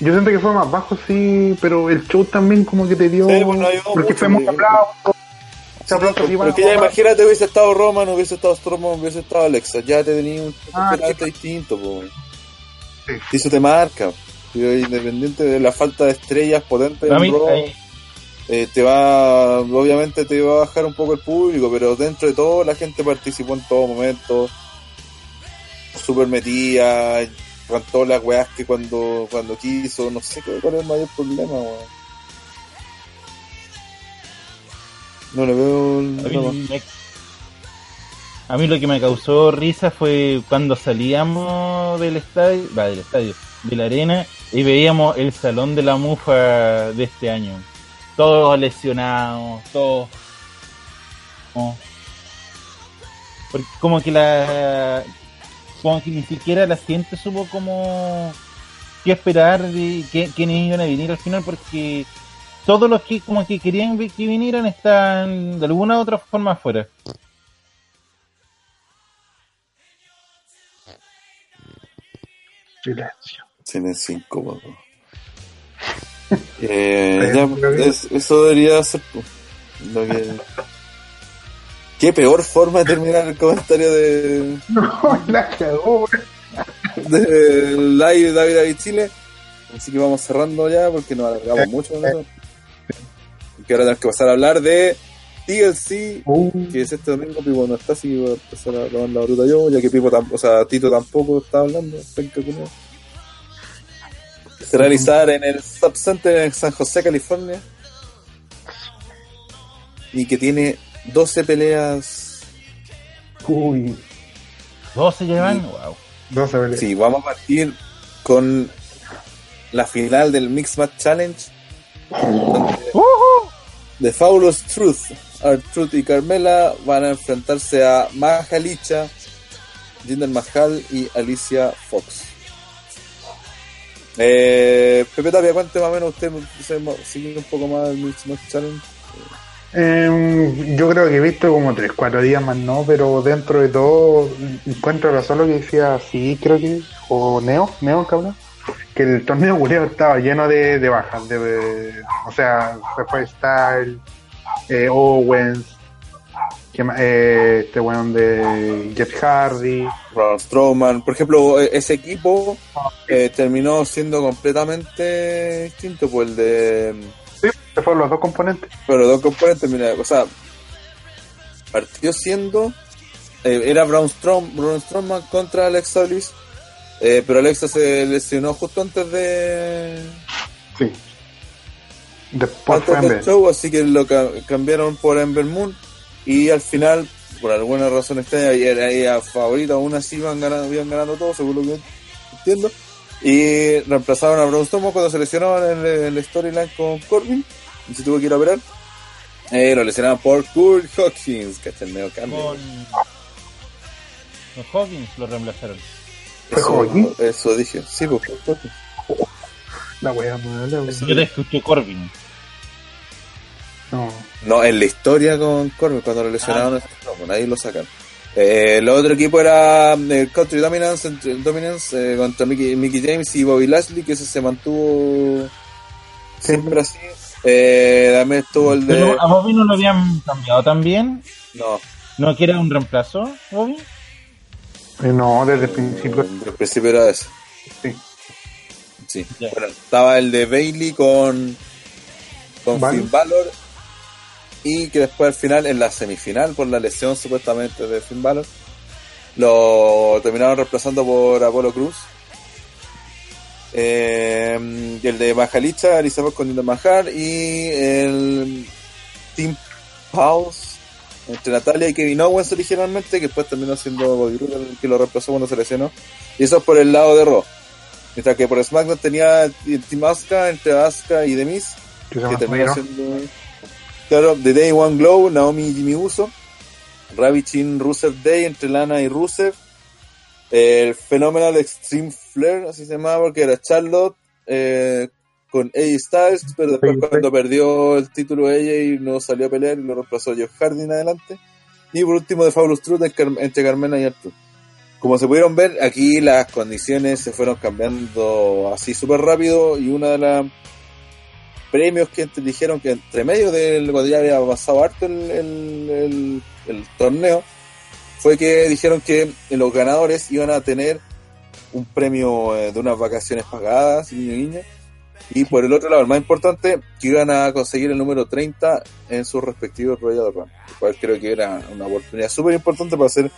Yo siento que fue más bajo, sí, pero el show también como que te dio... Sí, pues, porque fue muy porque- aplauso. Ese aplauso Pero que iban que a ya imagínate, hubiese estado Roman, hubiese estado Strowman, hubiese estado Alexa, ya te tenía un Ah, distinto, po. Sí. Y eso te marca. Pero independiente de la falta de estrellas potentes en Raw, eh, eh, te va, obviamente te va a bajar un poco el público, pero dentro de todo la gente participó en todo momento, super metida, cantó las weas que cuando, cuando quiso, no sé cuál es el mayor problema, weón. No le veo mí, a mí lo que me causó risa fue cuando salíamos del estadio, va, del estadio, de la arena, y veíamos el salón de la mufa de este año. Todos lesionados, todos... como- Porque como que la... Como que ni siquiera la gente supo cómo... qué esperar de qué- quiénes iban a venir al final porque todos los que como que querían que vinieran están de alguna u otra forma afuera. Silencio. Silencio incómodo. Eh, ya, es- eso debería ser po, lo que... Qué peor forma de terminar el comentario de, No, la cagó, de live David David Chile. Así que vamos cerrando ya porque nos alargamos mucho eso. Y que ahora tenemos que pasar a hablar de TLC, Uh, que es este domingo. Pipo no está, así que voy a empezar a tomar la bruta yo, ya que Pipo o sea, Tito tampoco está hablando. Se realizar en el Sub Center en San José, California. Y que tiene 12 peleas. uy, 12 llevan, Sí. wow. 12 peleas. Sí, vamos a partir con la final del Mixed Match Challenge. donde The Fabulous Truth, Truth y Carmela van a enfrentarse a Maja Licha, Jinder Mahal y Alicia Fox. Eh, Pepe Tapia, cuente más o menos usted, se- sigue un poco más el Mixed Match Challenge. Em, yo creo que he visto como 3, 4 días más, no, pero dentro de todo encuentro razón lo que decía, sí, creo que, o Neo, Neo, cabrón, que el torneo culiao estaba lleno de, de bajas, de, o sea, después está el eh, Owens, que eh, este weón de Jet Hardy, Braun Strowman, por ejemplo, e- ese equipo eh, terminó siendo completamente distinto, pues el de se fueron los dos componentes. Pero dos componentes, mira, o sea, partió siendo, eh, era Braun, Strom, Braun Strowman contra Alexa Bliss, eh, pero Alexa se lesionó justo antes de Sí. Después fue antes en del show, así que lo ca- cambiaron por Ember Moon y al final, por alguna razón extraña, era ella favorita, aún así iban ganando, iban ganando todo, según lo que entiendo. Y reemplazaron a Braun Strowman cuando se lesionó en el, el storyline con Corbin, y se tuvo que ir a operar. Eh, lo lesionaron por Kurt Hawkins, que está el medio cambio. Con, con Hawkins lo reemplazaron. ¿Fue Eso, Hawkins? eso dije, sí, pues, Kurt Hawkins. La wea mala. Yo te escuché Corbin. No. No, en la historia con Corbin, cuando lo lesionaron, no, pues nadie lo sacan. Eh, el otro equipo era eh, Country Dominance, entre- Dominance eh, contra Mickey, Mickey James y Bobby Lashley, que ese se mantuvo siempre así. Eh, también estuvo el de... Pero a Bobby no lo habían cambiado también. No, ¿No que era un reemplazo, Bobby? Eh, no, desde el principio. el principio era ese. Sí. Sí. Bueno, estaba el de Bailey con, con Balor. Finn Balor. Y que después al final, en la semifinal, por la lesión supuestamente de Finn Balor, lo terminaron reemplazando por Apolo Cruz. Eh, el de Majalicha, Elizabeth con Mahal y el Team Pause entre Natalia y Kevin Owens originalmente, que después terminó siendo Bobby Roode que lo reemplazó cuando se lesionó. Y eso es por el lado de Raw. Mientras que por SmackDown tenía el Team Asuka entre Asuka y The Miz, Que terminó siendo claro, The Day One Glow, Naomi y Jimmy Uso, Ravichin Rusev Day entre Lana y Rusev, el Phenomenal Extreme Flair, así se llamaba, porque era Charlotte eh, con AJ Styles, pero después cuando perdió el título ella y no salió a pelear y lo reemplazó Jeff Hardy en adelante. Y por último, de Fabulous Truth entre Carmena y Arthur. como se pudieron ver, aquí las condiciones se fueron cambiando así súper rápido y una de las premios que dijeron que entre medio del cuando ya había pasado harto el, el- el- el torneo fue que dijeron que los ganadores iban a tener un premio eh, de unas vacaciones pagadas niño y niña. Y por el otro lado el más importante que iban a conseguir el número 30 en sus respectivos Royal Rumble lo cual creo que era una oportunidad súper importante para hacer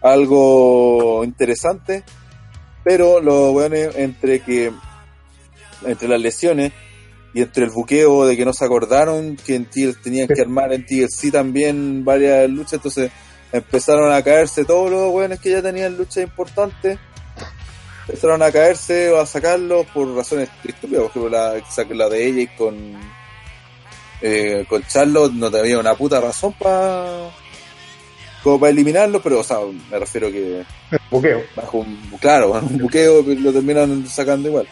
algo interesante. Pero lo bueno entre que entre las lesiones y entre el buqueo de que no se acordaron que en TL tenían que armar en TLC también varias luchas, entonces empezaron a caerse todos los weones que ya tenían luchas importantes, empezaron a caerse o a sacarlos por razones estúpidas, por ejemplo la, la de ella con eh, con Charlotte no tenía una puta razón para como para eliminarlo, pero o sea, me refiero que Buqueo. bajo un, claro, un buqueo lo terminan sacando igual.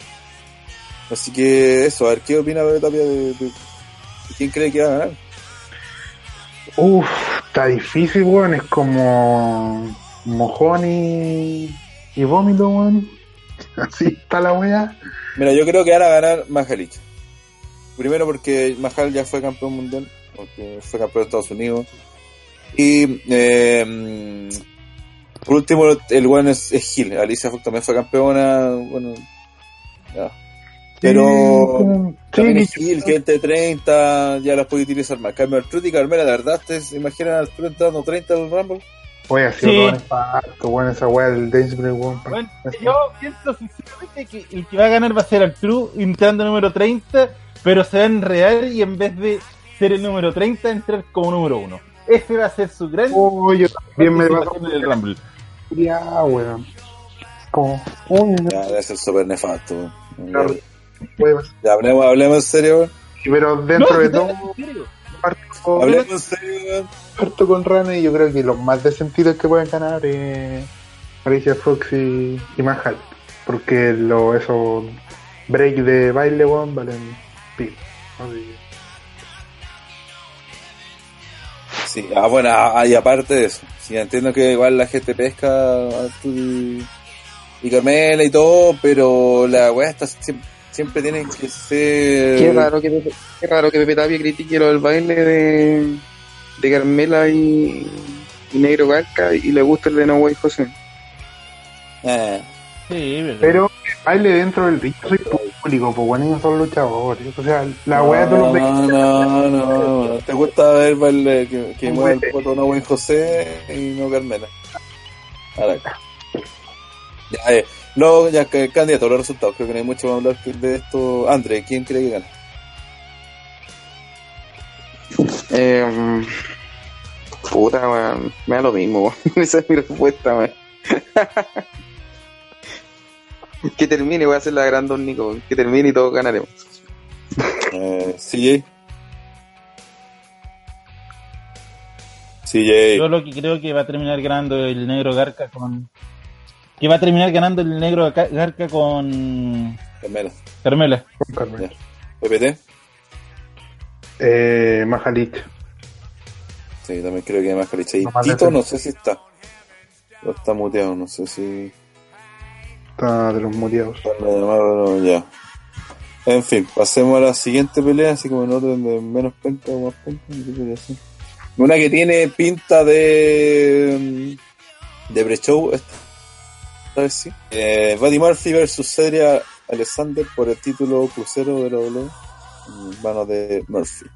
Así que eso, a ver qué opina Pepe Tapia de, de- de quién cree que va a ganar. Uf, está difícil, weón. Es como mojón y, y vómito, weón. Así está la wea. Mira, yo creo que van a ganar Majalich. Primero porque Mahal ya fue campeón mundial, porque fue campeón de Estados Unidos. Y eh, mm, por último, el bueno es, es Gil. Alicia Fox también fue campeona. Bueno, ya. Pero Sí, sí, es Gil, que entre 30 ya las puede utilizar más. Carmen Artruth y Carmela, de verdad, ¿ustedes se imaginan a Artruth entrando 30 al Rumble? Oye, ha sido Sí. todo un impacto, weón, esa wea del Dangerbreak, weón. Bueno, yo pienso sinceramente que el que va a ganar va a ser Artru entrando número 30, pero se va a enredar y en vez de ser el número 30, entrar como número 1. Ese va a ser su gran Oye, yo también me pasó en el Rumble. ya, weón. Como, uy, no, Ya, debe ser súper nefasto. Pasar. Ya, hablemos, hablemos en serio, weón. Sí, pero dentro No, de en todo, Hablemos en serio, parto con Rana y yo creo que los más desentidos que pueden ganar es Alicia Fox y, y Mahal. Porque lo, esos break de baile, weón, valen. Así Sí, ah, bueno, ah, y aparte de eso, sí, entiendo que igual la gente pesca a y Carmela y todo, pero la weá está siempre, siempre tienen que ser... Qué raro que Pepe, qué raro que Pepe Tapia critique lo del baile de, de Carmela y, y Negro Garca y le gusta el de No Way José. Eh, Sí. Pero baile dentro del ring, yo soy público, pues bueno, ellos son luchadores. O sea, la weá de los no, no, no, no, te gusta ver baile que, que mueve el baile. poto no buen José y no Carmela. Ahora, ya, eh, no, ya que candidato, los resultados, creo que no hay mucho más hablar de esto. André, ¿quién cree que gana? Eh, puta, weón. Me da lo mismo, weón. Esa es mi respuesta, weón. que termine, voy a hacer la gran Don Nico. Que termine y todos ganaremos. Eh, CJ. CJ. Yo lo que creo que va a terminar ganando el negro Garca con. Que va a terminar ganando el negro Ga- Garca con Carmela. Carmela. con Carmen. PPT. Eh, Mahalit. Sí, también creo que Caliche. Y No, Tito no sé si está. No está muteado, no sé si. Está de los muteados. No, ya. En fin, pasemos a la siguiente pelea, así como en orden de menos penca o más penca. no sé qué voy a hacer. Una que tiene pinta de. mm, de pre-show, esta esta vez sí. Eh, Buddy Murphy versus Cedric Alexander por el título crucero de la W. en Manos de Murphy.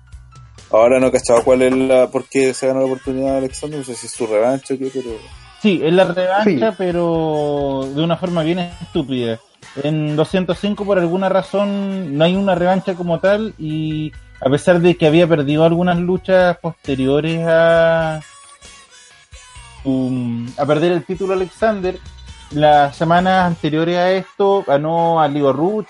Ahora no cachaba cuál es la. por qué se ganó la oportunidad de Alexander, no sé si es su revancha o qué, pero. Sí, es la revancha, Sí. pero de una forma bien estúpida. En 205 por alguna razón no hay una revancha como tal y a pesar de que había perdido algunas luchas posteriores a um, a perder el título Alexander, las semanas anteriores a esto ganó a Leo Ruch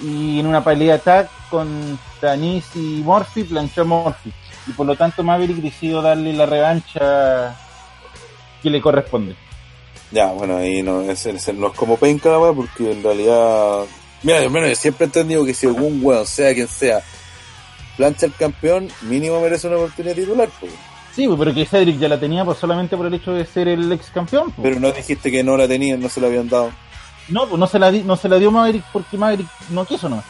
y en una pelea tag con Tanis y Murphy planchó a Murphy y por lo tanto Maverick decidió darle la revancha que le corresponde. Ya, bueno, ahí no es, es- no es como penca la porque en realidad. Mira, yo siempre he entendido que si algún weón, sea quien sea, plancha el campeón, mínimo merece una oportunidad titular, pues. Sí, pues, pero que Cedric ya la tenía pues solamente por el hecho de ser el ex campeón. pues. Pero no dijiste que no la tenían, no se la habían dado. No, pues no se la di, no se la dio Maverick porque Maverick no quiso no.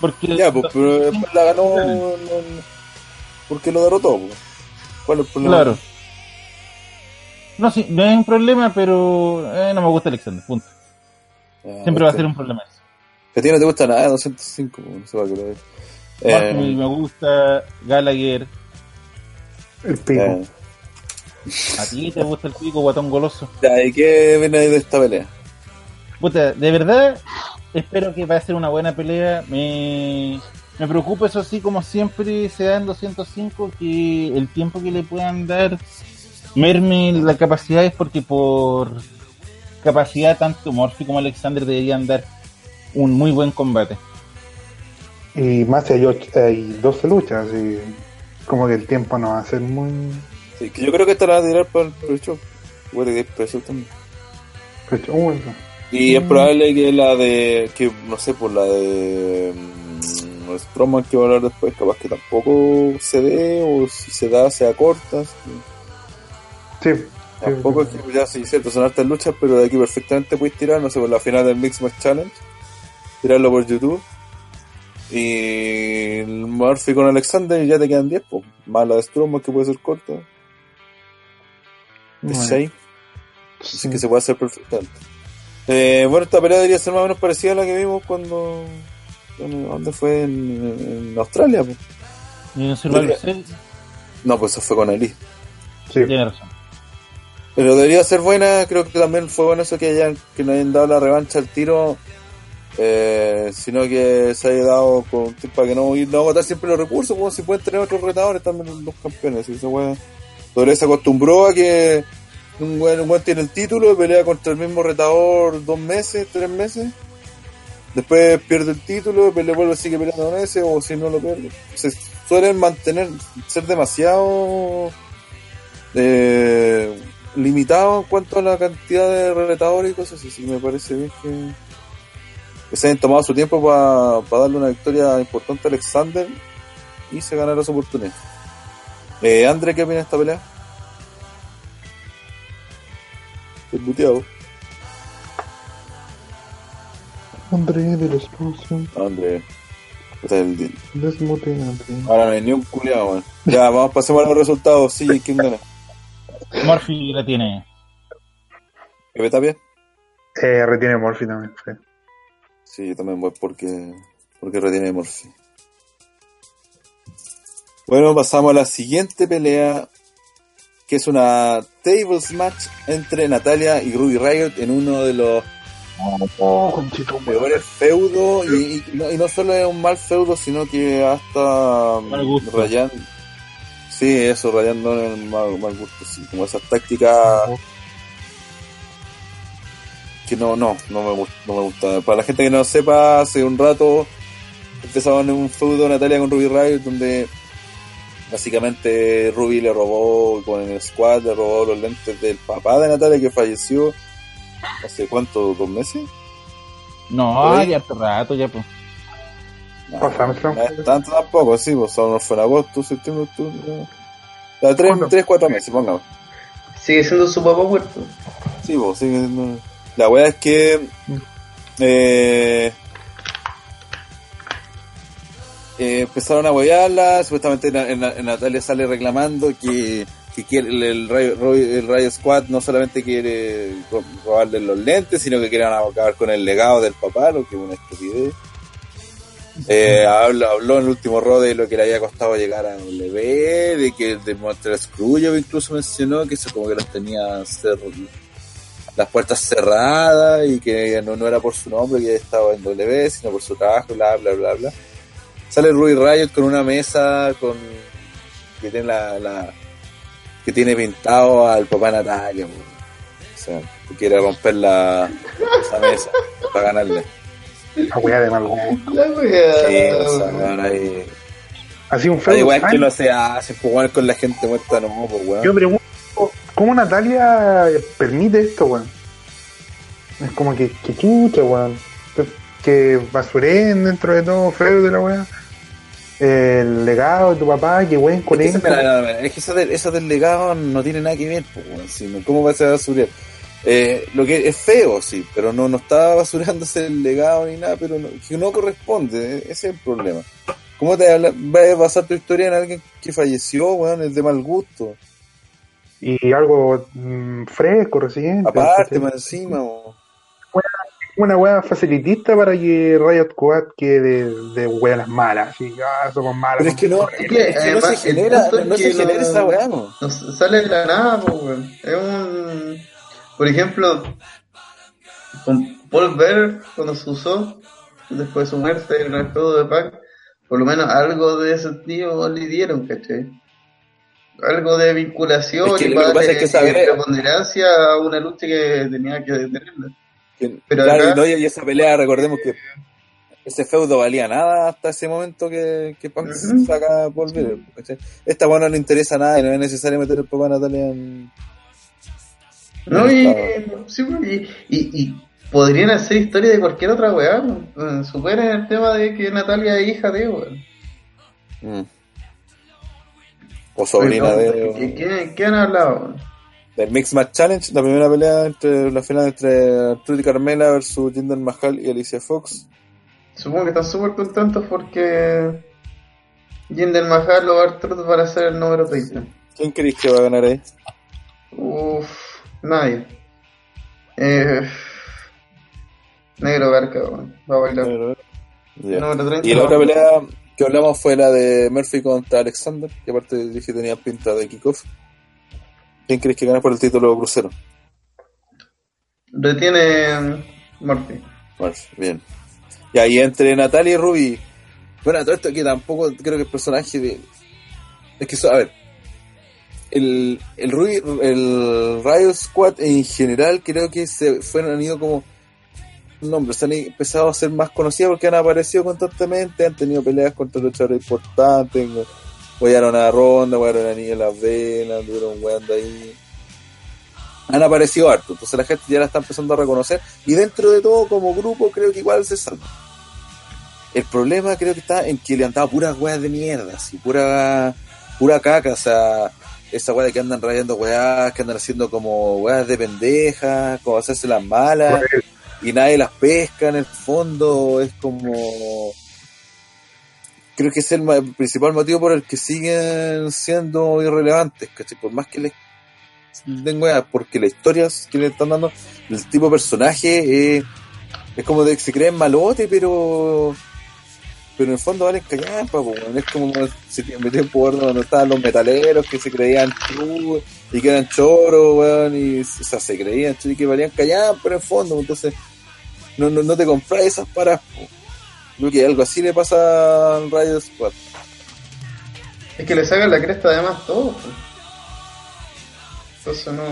Porque Ya, pues, pero después la ganó porque lo derrotó. pues. ¿Cuál es el problema? Claro. No, sí, no es un problema, pero eh, no me gusta Alexander, punto. Siempre va a ser un problema eso. Que a ti no te gusta nada, 205, pues, no lo ves. Martin Eh, me gusta, Gallagher, El pico. eh, a ti te gusta el pico, guatón goloso. ya, ¿y qué viene de esta pelea? Puta, de verdad, espero que va a ser una buena pelea. Me, me preocupa eso sí, como siempre se da en 205, que el tiempo que le puedan dar merme la capacidad es porque por capacidad tanto Morphy como Alexander deberían dar un muy buen combate. Y más si hay, ocho- hay 12 luchas, y como que el tiempo no va a ser muy. Sí, que yo creo que esta la van a tirar para el pre-show. Puede que es pre-show también. Y es probable que la de, que no sé, por la de mm, Strowman que va a hablar después, capaz que tampoco se dé, o si se da, sea corta. sí. Sí. Tampoco es que, ya sí, cierto, son hartas luchas, pero de aquí perfectamente puedes tirar, no sé, por la final del Mix Match Challenge, tirarlo por YouTube. Y el Murphy con Alexander y ya te quedan 10, pues. Más la de Strowman que puede ser corta. De Bueno. 6. Sí. Así que se puede hacer perfectamente. Eh, bueno, esta pelea debería ser más o menos parecida a la que vimos cuando. bueno, ¿Dónde fue? En, en Australia. pues. Y en Survivor Series, No, pues eso fue con Elite. Sí. tiene razón. Pero debería ser buena, creo que también fue bueno eso que hayan, que no hayan dado la revancha al tiro, eh, sino que se haya dado con, para que no, no agotar siempre los recursos, como si pueden tener otros retadores también los campeones. Y esa Doble se acostumbró a que un buen, un buen tiene el título pelea contra el mismo retador dos meses, tres meses. Después pierde el título, le vuelve sigue peleando con ese, o si no lo pierde. Se suelen mantener, ser demasiado eh, limitado en cuanto a la cantidad de retadores y cosas así. Me parece bien que, que se hayan tomado su tiempo para darle una victoria importante a Alexander y se ganara su oportunidad. Eh, André, ¿qué opina de esta pelea? Estoy muteado. André de la explosión. André. Este es el- Desmute, André. Ahora no hay ni un culiado, weón. Ya, vamos, pasemos a los resultados. Sí, ¿quién gana? Murphy la tiene. ¿Pepe Tapia? Eh, retiene Morphy también. Sí. Sí, yo también voy porque, porque retiene Morphy. Bueno, pasamos a la siguiente pelea, que es una tables match entre Natalia y Ruby Riot en uno de los Oh, peores feudos, y, y no, y no solo es un mal feudo, sino que hasta um, rayando. Sí, eso, rayando en el mal, mal gusto, sí, como esas tácticas que no, no, no me, gusta, no me gusta. Para la gente que no sepa, hace un rato empezaban en un feudo Natalia con Ruby Riot donde básicamente Ruby le robó con el squad, le robó los lentes del papá de Natalia que falleció hace cuánto, dos meses. No, ya harto rato, ya pues. No, Pasamos, no es tanto tampoco, sí, pues solo fue en agosto, septiembre, octubre. no. Tres, cuatro meses, pongamos. Sigue siendo su papá muerto. Sí, pues, sí, no. La wea es que. Eh, eh, empezaron a huevearla. Supuestamente Na- Natalia sale reclamando que, que quiere el, el, Rayo, Roy- el Rayo Squad no solamente quiere ro- robarle los lentes, sino que quieren acabar con el legado del papá, lo que es una estupidez. Eh, habló, habló en el último rode de lo que le había costado llegar a un bebé, de que de Monster Screwjob incluso mencionó que eso como que los tenía cer- las puertas cerradas y que no, no era por su nombre que estaba en W, sino por su trabajo, bla, bla, bla, bla. Sale Ruby Riot con una mesa con que tiene la, la que tiene pintado al papá Natalia, o sea, que quiere romper la esa mesa para ganarle. La wea de mal gusto. La wea. Sí, o sea, weón, ahí- Así un Hay feo. weas que no se hace, pues weón, con la gente muerta no, pues weón. Yo pregunto, ¿cómo Natalia permite esto, weón? Es como que, que chucha, weón. Que- basuren dentro de todo feo de la weá. el legado de tu papá, que buen con Es él. es que eso, del, eso del legado no tiene nada que ver, pues, weón, ¿cómo va a ser basurear? Eh, lo que es feo, sí, pero no, no está basurándose el legado ni nada, pero no, que no corresponde, eh, ese es el problema. ¿Cómo te vas a basar tu historia en alguien que falleció, weón, es de mal gusto? Y algo mm, fresco, reciente. Aparte, más encima. Una weá facilitista para que Riot Squad quede de weas malas. Así, ah, somos malos. Pero es que no, Es que, es que no se genera, no se genera no- esa weá, no. Sale de la nada, po, weón. Es un. Por ejemplo, con Paul Bear, cuando se usó, después de su muerte en el juego de Pac, por lo menos algo de ese tío le dieron, ¿cachai? Algo de vinculación Es que y lo que pasa es que de preponderancia a una lucha que tenía que detenerla. Que- Pero claro, acá- y, no, y esa pelea, recordemos que ese feudo valía nada hasta ese momento que, que Punk saca por Vader, ¿cachai? Esta weá no le interesa nada y no es necesario meter el papá a Natalia en. No, y, sí, pues, y, y, y podrían hacer historia de cualquier otra weá. pues. Superen el tema de que Natalia es hija de, weón. Mm. O sobrina Oye, no, de. ¿qué, qué, qué han hablado? Del Mix Match Challenge, la primera pelea entre la final entre Trudy Carmela versus Jinder Mahal y Alicia Fox. Supongo que están súper contentos porque Jinder Mahal o Arthur van a ser el número 30. ¿Quién creéis que va a ganar ahí? Uff, nadie. Eh, negro weón. va a bailar. Número 30. Y la otra pelea que hablamos fue la de Murphy contra Alexander, que aparte dije que tenía pinta de kickoff. ¿Quién crees que gana por el título crucero? Retiene Murphy. Murphy, bien. Y ahí entre Natalia y Ruby. Bueno, todo esto que tampoco creo que el personaje de. Es que, a ver. El, el Ruby, el Riot Squad en general creo que se fueron, han ido como nombres, han empezado a ser más conocidos porque han aparecido constantemente, han tenido peleas contra luchadores importantes, huearon a Ronda, huearon a Niña Las Venas, anduvieron hueando ahí. Han aparecido harto, entonces la gente ya la está empezando a reconocer y dentro de todo como grupo creo que igual se salva. El problema creo que está en que le han dado puras weas de mierda, así, pura, pura caca, o sea, esa wea de que andan rayando weas, que andan haciendo como weas de pendejas, como hacerse las malas, y nadie las pesca en el fondo, es como... Creo que es el principal motivo por el que siguen siendo irrelevantes, ¿cachai? Por más que les weas, porque las historias que le están dando, el tipo de personaje eh, es como de que se creen malote, pero pero en el fondo valen callampa, weón. es como si me tiempo cuando estaban los metaleros que se creían true y que eran choros, weón, y o sea, se creían y que valían callampa, pero en el fondo, entonces no, no, no te compras esas paras. Creo que algo así le pasa al Riot Squad. Es que le sacan la cresta además todo. Entonces no.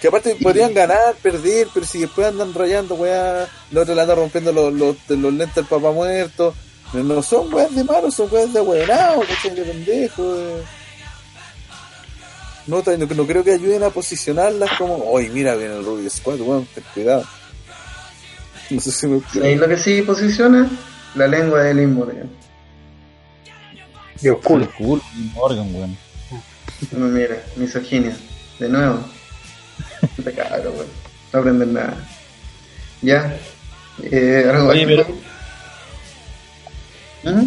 Que aparte podrían ganar, perder, pero si después andan rayando, weá, los otros le andan rompiendo los, los, los lentes del papá muerto. No, no son weas de malos, son weas de weonado, ¿cachai? De pendejo. de- No, no, no creo que ayuden a posicionarlas como, oye, mira bien el Ruby Squad, weón, ten cuidado. No sé si me Ahí lo que sí posiciona, la lengua de Liv Morgan. Y oscuro. Cool, Morgan, weón. No, mira, misoginia. De nuevo. Puta caro, weón. No aprenden nada. Ya. Eh, algo Oye, más?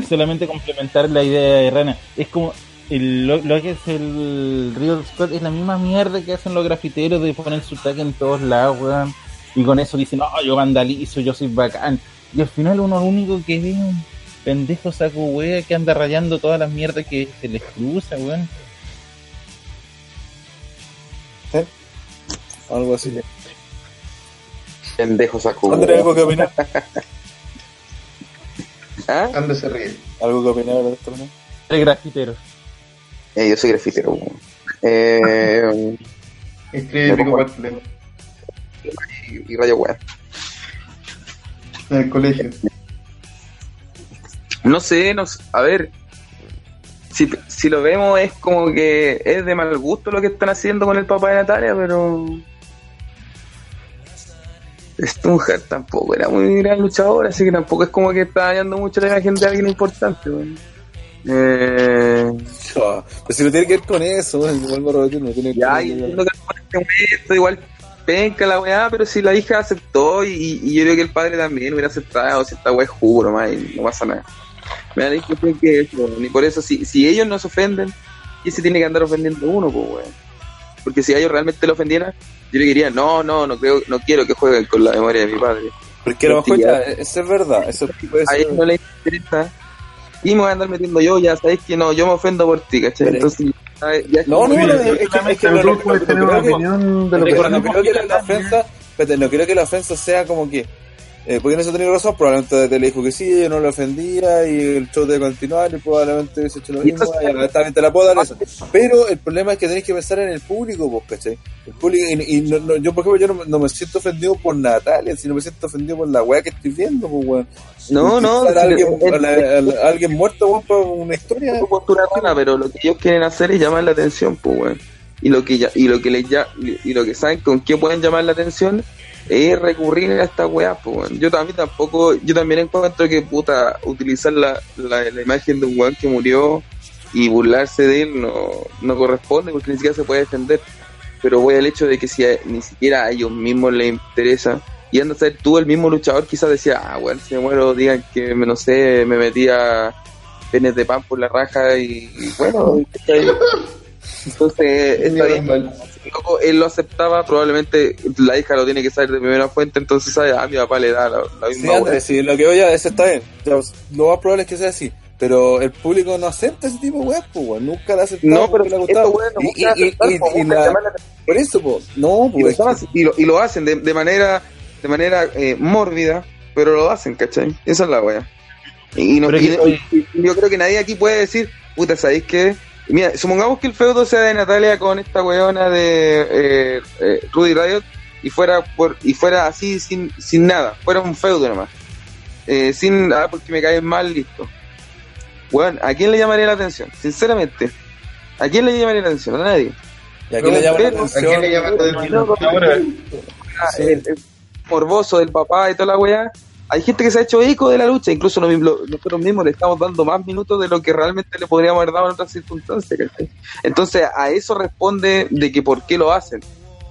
Solamente complementar la idea de Rana. Es como el, lo, lo que es el Riot Squad es la misma mierda que hacen los grafiteros de poner su tag en todos lados, weón. Y con eso dicen, no, yo vandalizo, yo soy bacán. Y al final uno lo único que ve es un pendejo saco wea que anda rayando todas las mierdas que se les cruza, weón. Algo así. Pendejo saco. André, ¿algo que opinar? ¿Ah? Ando se ríe. ¿Algo que opinar de esto, no? El grafitero. Eh, yo soy grafitero. Eh, Escribe Pico Bartlett y, y rayo weón. en el colegio. No sé, no sé, a ver. Si, si lo vemos es como que es de mal gusto lo que están haciendo con el papá de Natalia, pero... Stunhart tampoco era muy gran luchador, así que tampoco es como que está dañando mucho la imagen de alguien importante. weón. Eh, Pero si no tiene que ver con eso, igual repetir, no tiene que ver y con se muerto, igual penca la weá, pero si la hija aceptó y, y yo creo que el padre también hubiera aceptado, si esta weá es jugo nomás y no pasa nada. Me da la impresión que eso, ni por eso, si, si ellos no se ofenden, ¿quién se tiene que andar ofendiendo uno, pues weón? Porque si a ellos realmente lo ofendieran, yo le diría, no, no, no creo, no quiero que jueguen con la memoria de mi padre. Porque a lo mejor Ya. eso es verdad, eso puede A ser. ellos no les interesa. Y me voy a andar metiendo yo, ya sabes que no, yo me ofendo por ti, ¿cachai? Pero- Entonces, ya- ya es No, no, no, es que, es que, es que Pero no, creo que- la ofensa, espérate, no creo que la ofensa sea como que, eh, porque en eso tenía razón, probablemente te le dijo que sí, yo no lo ofendía y el show debe continuar y probablemente hubiese hecho lo mismo, y también te la puedo dar eso. Pero el problema es que tenés que pensar en el público, vos, ¿cachai? El público, y, y no, no, yo, por ejemplo, yo no, me- no me siento ofendido por Natalia, sino me siento ofendido por la weá que estoy viendo, pues, weón. No, no, a alguien, a la- a- a alguien muerto, weón, para una historia. postura rara, pero lo que ellos quieren hacer es llamar la atención, pues, weón. Y lo que ya, y lo que les ya, y lo que saben con qué pueden llamar la atención es recurrir a esta weá, pues, weón. Yo también tampoco, yo también encuentro que puta, utilizar la, la, la imagen de un weón que murió y burlarse de él no, no corresponde porque ni siquiera se puede defender. Pero voy al hecho de que si a- ni siquiera a ellos mismos les interesa, y anda a ser tú el mismo luchador, quizás decía, ah, bueno, si me muero, digan que, me, no sé, me metía penes de pan por la raja y, y bueno, entonces está bien. Loco, él lo aceptaba, probablemente la hija lo tiene que saber de primera fuente, entonces sabe, a mi papá le da la, la Sí, misma Andrés, sí, lo que oye, eso está bien. Lo más probable es que sea así. Pero el público no acepta ese tipo de weas, pues, weón. Nunca la ha aceptado. No, pero le ha estos gustado. Y- atención. Por eso, pues, no, y lo, pues. hacen- y lo, y lo hacen de, de manera de manera eh, mórbida, pero lo hacen, ¿cachai? Esa es la wea. Y, no- y- y yo creo que nadie aquí puede decir, puta, ¿sabéis qué? Mira, supongamos que el feudo sea de Natalia con esta weona de eh, eh, Rudy Riot y fuera por y fuera así sin, sin nada, fuera un feudo nomás. Eh, sin, ah, porque me caen mal, listo. Weón, ¿a quién le llamaría la atención? Sinceramente, ¿a quién le llamaría la atención? A nadie. Y le llama la Pero- ¿A quién le atención. llaman la atención? Ahora, Ah, el morboso del papá y toda la weá. Hay gente que se ha hecho eco de la lucha, incluso nosotros mismos le estamos dando más minutos de lo que realmente le podríamos haber dado en otras circunstancias. ¿cachai? Entonces, a eso responde de que por qué lo hacen.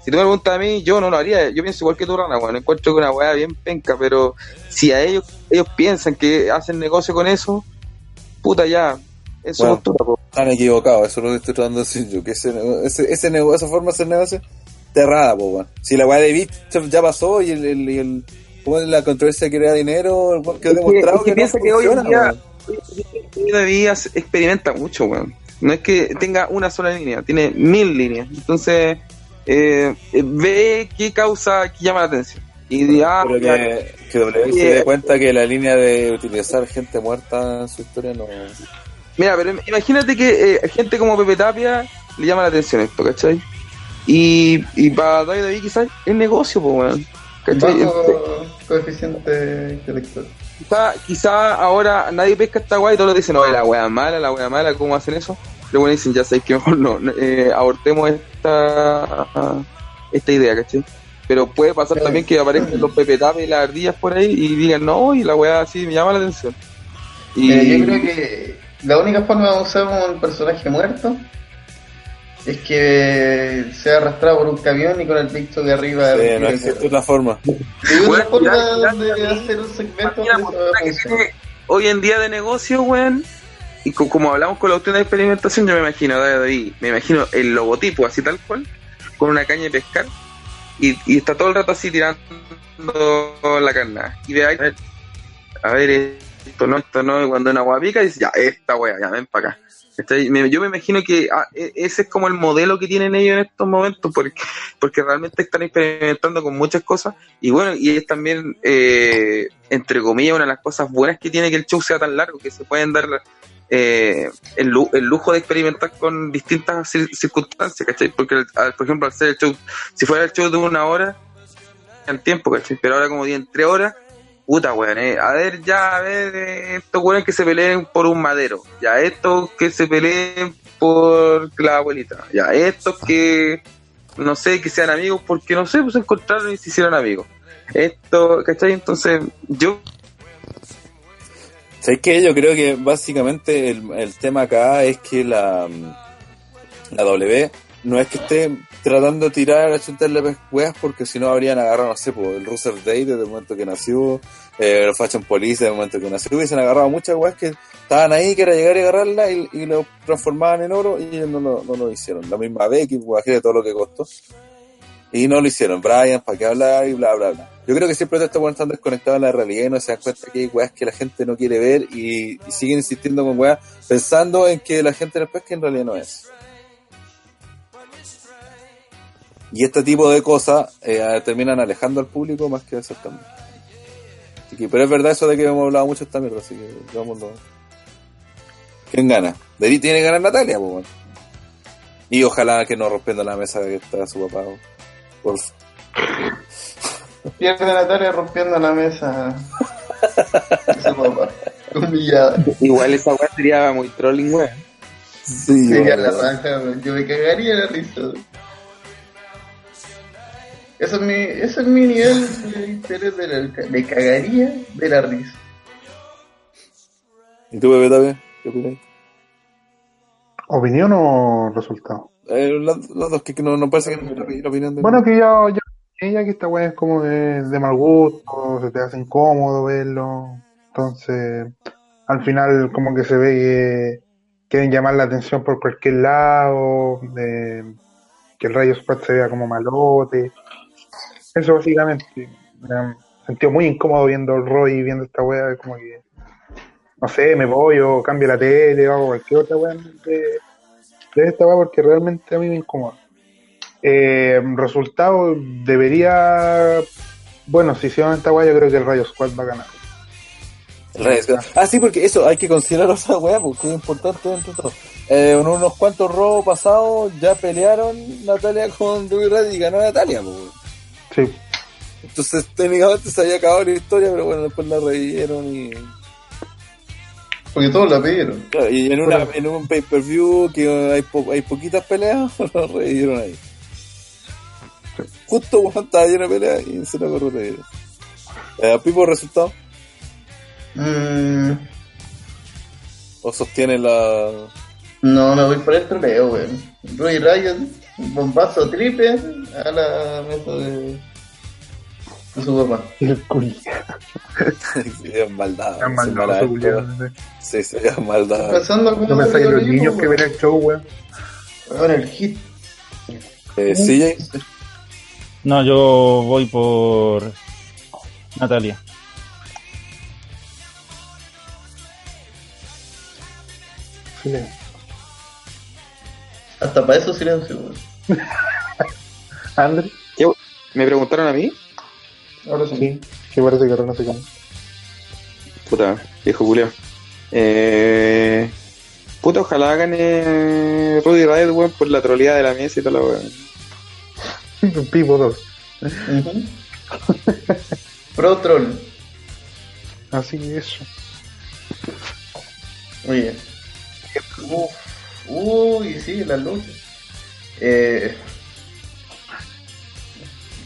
Si tú me preguntas a mí, yo no lo haría. Yo pienso igual que tú, Rana, bueno, encuentro que una weá bien penca, pero si a ellos ellos piensan que hacen negocio con eso, puta ya, es su Bueno. postura, po. Están equivocados, eso es lo que estoy tratando de decir yo. Que ese, ese, ese nego- esa forma de hacer negocio, terrada, po, weón. Si la weá de Bitch ya pasó y el, el, y el ¿cómo es la controversia que crea dinero, el weón quedó Es que- demostrado es que que, piensa no que hoy en día- hace- experimenta mucho, weón. No es que tenga una sola línea, tiene mil líneas. Entonces, eh, eh, ve qué causa, qué llama la atención. Y di, ah, Pero que, que W se dé cuenta que la línea de utilizar gente muerta en su historia no. mira, pero imagínate que eh, gente como Pepe Tapia le llama la atención esto, ¿cachai? Y, y para David David quizás es negocio, pues, weón. Bajo coeficiente intelectual. Quizá, quizá ahora nadie pesca esta weá y todos dicen, no, la weá mala, la weá mala, ¿cómo hacen eso? Pero bueno, dicen, ya sabéis que mejor no, eh, abortemos esta, esta idea, ¿cachai? Pero puede pasar Claro. también que aparezcan los pepetapes y las ardillas por ahí y digan, no, y la weá así me llama la atención. Y Eh, yo creo que la única forma de usar un personaje muerto es que sea arrastrado por un camión y con el picto de arriba. Sí, no existe otra forma. Una forma de hacer un segmento que tiene hoy en día de negocio, weón, y co- como hablamos con la opción de experimentación, yo me imagino, David, me imagino el logotipo así tal cual, con una caña de pescar, y, y está todo el rato así tirando la carnada. Y ahí, a ver, a ver, esto no, esto no, y cuando una agua pica, dice, ya, esta wea, ya, ven para acá. Me- Yo me imagino que ah, e- ese es como el modelo que tienen ellos en estos momentos, porque, porque realmente están experimentando con muchas cosas. Y bueno, y es también, eh, entre comillas, una de las cosas buenas que tiene que el show sea tan largo, que se pueden dar eh, el, el lujo de experimentar con distintas cir- circunstancias, ¿cachai? Porque, al- por ejemplo, al ser el show, si fuera el show de una hora, el tiempo, ¿cachai? Pero ahora como tienen tres horas, puta, weón, eh. A ver, ya, a ver, eh, estos weones que se peleen por un madero. Ya, estos que se peleen por la abuelita. Ya, estos que, no sé, que sean amigos porque, no sé, pues encontraron y se hicieron amigos. Esto, ¿cachai? Entonces, yo ¿Sabes qué? Yo creo que básicamente el, el tema acá es que la, la W no es que esté tratando de tirar a chutarle weas porque si no habrían agarrado, no sé, pues, el Russell Day desde el momento que nació, eh, el Fashion Police desde el momento que nació, hubiesen agarrado muchas weas que estaban ahí, que era llegar y agarrarla y, y lo transformaban en oro y no, lo- no lo hicieron. La misma Becky, pues, imagínate todo lo que costó. Y no lo hicieron. Brian, ¿para qué hablar? Y bla, bla, bla. Yo creo que siempre estos weones están desconectados de la realidad y no se dan cuenta que hay weas que la gente no quiere ver y, y siguen insistiendo con weas pensando en que la gente no es que en realidad no es. Y este tipo de cosas eh, terminan alejando al público más que acercando. Así que, pero es verdad eso de que hemos hablado mucho de esta mierda, así que vámonos. ¿Quién gana? Debería tiene que ganar Natalia, pues bueno. Y ojalá que no rompiendo la mesa que está su papá. Por Pierde Natalia rompiendo la mesa. Su papá. Humillada. Igual esa weá sería muy trolling, weón. Sí, Sería bueno. la raja. Yo me cagaría de la risa. Eso es mi, ese es mi nivel de interés de la, me cagaría de la risa. ¿Y tú, bebé, también? ¿Qué opinas? ¿Opinión o resultado? Eh, los, los dos que no, no parece que la opinión de Bueno, que ya, ya, que ya que esta weá es como de, de mal gusto, se te hace incómodo verlo. Entonces, al final como que se ve que quieren llamar la atención por cualquier lado, de, que el Rayo se vea como malote. Eso básicamente. Me sentido muy incómodo viendo el Roy, viendo esta weá, como que, no sé, me voy o cambio la tele o hago cualquier otra weá de, de esta weá porque realmente a mí me incomoda. Eh, resultado debería. Bueno, si hicieron esta weá, yo creo que el Rayo Squad va a ganar. El. Ah, sí, porque eso hay que considerar otra weá, porque es importante dentro de. Eh, unos cuantos robos pasados ya pelearon Natalia con Ruby Red y ganó Natalia, pues. Sí. Entonces técnicamente se había acabado la historia, pero bueno, después la revivieron y, Porque todos la pidieron. claro, y en, una, en un pay-per-view que hay, po- hay poquitas peleas, la revivieron ahí. Justo cuando estaba llena de peleas y se la revivieron. Eh, Pipo, resultado, Mm, o sostiene la... no, me voy por el troleo, weón. Roy Riot, un bombazo triple a la mesa de, de su papá. El culi. es maldad. Maldoso, maldad. Sí, sí, es maldad. Pasando No pensáis en los niños que ven el show, weón. Ahora el hit. Eh, CJ, No, yo voy por Natalia. Silencio. Hasta para eso silencio, weón. André, ¿Qué? ¿Me preguntaron a mí? Ahora sí. sí, que parece que no sé cómo. Puta, viejo culeo. Eh... Puta, ojalá gane Rudy Riot, weón, por la troleada de la mesa y toda la weón. Pipo 2. Ujú. Pro Troll. Así que eso. Muy bien. Uf. Uy, sí, las luchas. Eh,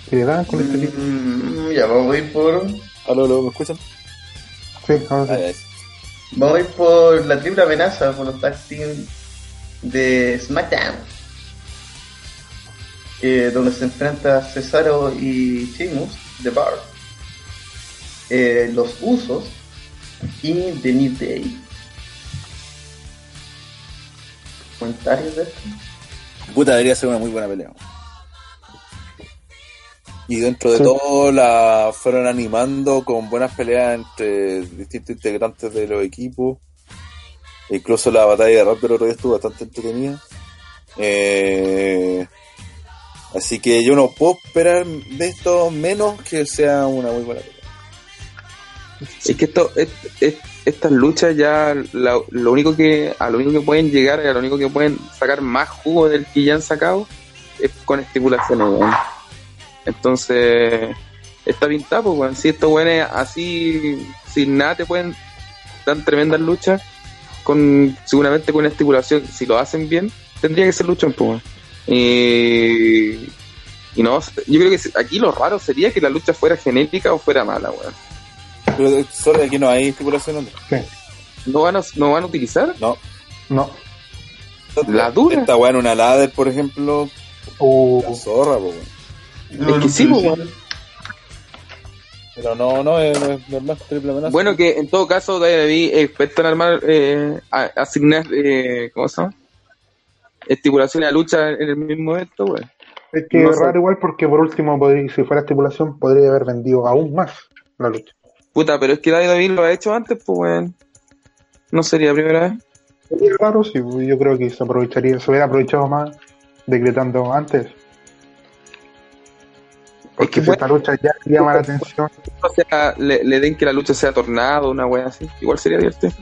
¿Qué le dan con este tipo? mm, ya, vamos a ir por. ¿Aló, aló, ¿me escuchan? Sí. Ah, ya, sí. Vamos a ir por la triple amenaza, por los tag team de SmackDown. Eh, donde se enfrenta Cesaro y Sheamus de Bar. Eh, los Usos y The New Day. ¿Comentarios de esto? Puta, debería ser una muy buena pelea. Y dentro de Sí. todo la fueron animando con buenas peleas entre distintos integrantes de los equipos. Incluso la batalla de rap del otro día estuvo bastante entretenida. Eh, así que yo no puedo esperar de esto menos que sea una muy buena pelea. Es que esto, es- es- estas luchas ya la- lo único que a lo único que pueden llegar, a lo único que pueden sacar más jugo del que ya han sacado es con estipulaciones, weón. Entonces, está pintado, pues, weón. Si estos weones así, sin nada, te pueden dar tremendas luchas, con seguramente con una estipulación, si lo hacen bien, tendría que ser luchón, pues, weón. Y, no, yo creo que aquí lo raro sería que la lucha fuera genérica o fuera mala, weón. Pero solo aquí no hay estipulación. Sí. ¿No van a, no van a utilizar? No. No. La dura. Esta weá en una ladder, por ejemplo, Uh, la zorra, po, weón. Es que sí, weón. Pero no, no, es, no es normal, triple amenaza. Bueno, que en todo caso, David experto en armar, eh, a- asignar, eh, ¿cómo se llama? Estipulaciones a lucha en el mismo evento, weón. es que no es sé. raro igual porque por último, podría- si fuera estipulación, podría haber vendido aún más la lucha. Puta, pero es que David David lo ha hecho antes, pues, weón. No sería la primera vez. Sería raro, sí, yo creo que se aprovecharía, se hubiera aprovechado más decretando antes. Porque que si puede- esta lucha ya llama la atención, O sea, le, le den que la lucha sea tornado, una wea así. Igual sería divertido.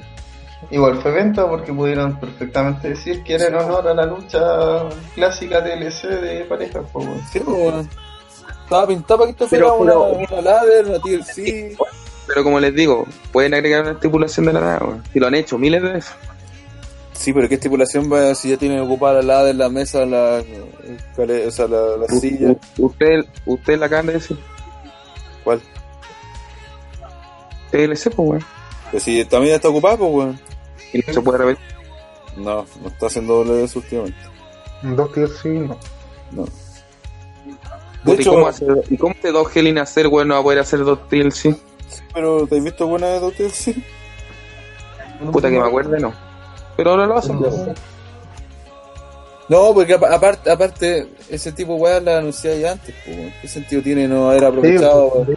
Igual fue venta porque pudieron perfectamente decir que era en honor a la lucha clásica TLC de parejas, pues, weón. Sí, po, weón. Estaba pintado para que esto fuera Pero- una, pero- una ladder, una TLC. Pero como les digo, pueden agregar una estipulación de la nada, weón. Y lo han hecho miles de veces. Sí, pero ¿qué estipulación va si ya tienen ocupada la ladder, la mesa, la, o sea, la, la silla? Usted, usted la acaban de decir. ¿Cuál? TLC, pues, weón. Si también está ocupada, pues, weón. Y no se puede repetir. No, no está haciendo doble de eso últimamente. dos sí, no. No. De ¿y, hecho, cómo hacer, ¿Y cómo este dos Hell in a Cell, weón, no va a poder hacer dos TLC? Pero ¿te has visto buena de dos TLC? Puta que me acuerde, no. Pero ahora lo hacen. No, porque apa- aparte, aparte ese tipo de weas la anunciaba ya antes, pues. ¿Qué sentido tiene no haber aprovechado? Sí,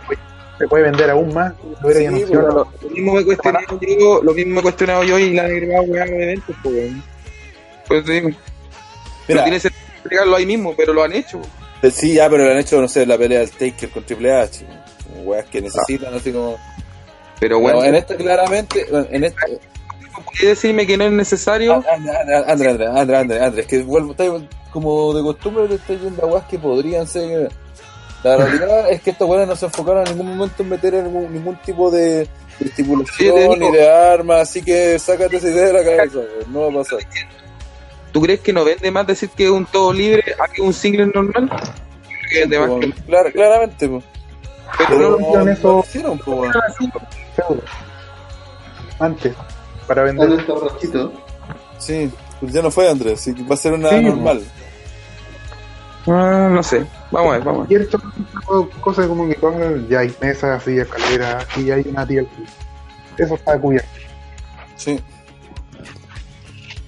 se puede vender aún más, lo Sí, lo mismo me he cuestionado yo, lo mismo me he cuestionado yo y la he agregado weón a los eventos, pues, weón. Pues digo, no Mira, tiene sentido agregarlo ahí mismo, pero lo han hecho. eh, sí, ya, pero le han hecho, no sé, la pelea del Taker con Triple H, weas que necesitan, así como... Pero Bueno, en esta claramente, en esta... ¿puede decirme que no es necesario? André, André, André, André, André, André, es que vuelvo, como de costumbre te estoy yendo a weas que podrían ser... La realidad es que estos weones no se enfocaron en ningún momento en meter ningún, ningún tipo de, de Sí, estipulación ni de arma, así que sácate esa idea de la cabeza, no va a pasar. ¿Tú crees que no vende más decir que es un todo libre a que un single normal? Creo que vende más que- Clar- claramente, pues. Pero no, eso lo hicieron, po, feudo. Antes, para ¿Dónde vender. está borrachito? Sí, pues ya no fue Andrés, así que va a ser una Sí, normal. Ah, no sé. Vamos a ver, vamos a ver. Y cosas como que ya hay mesas, así, escaleras, y hay una tía. Eso está cubierto. Sí.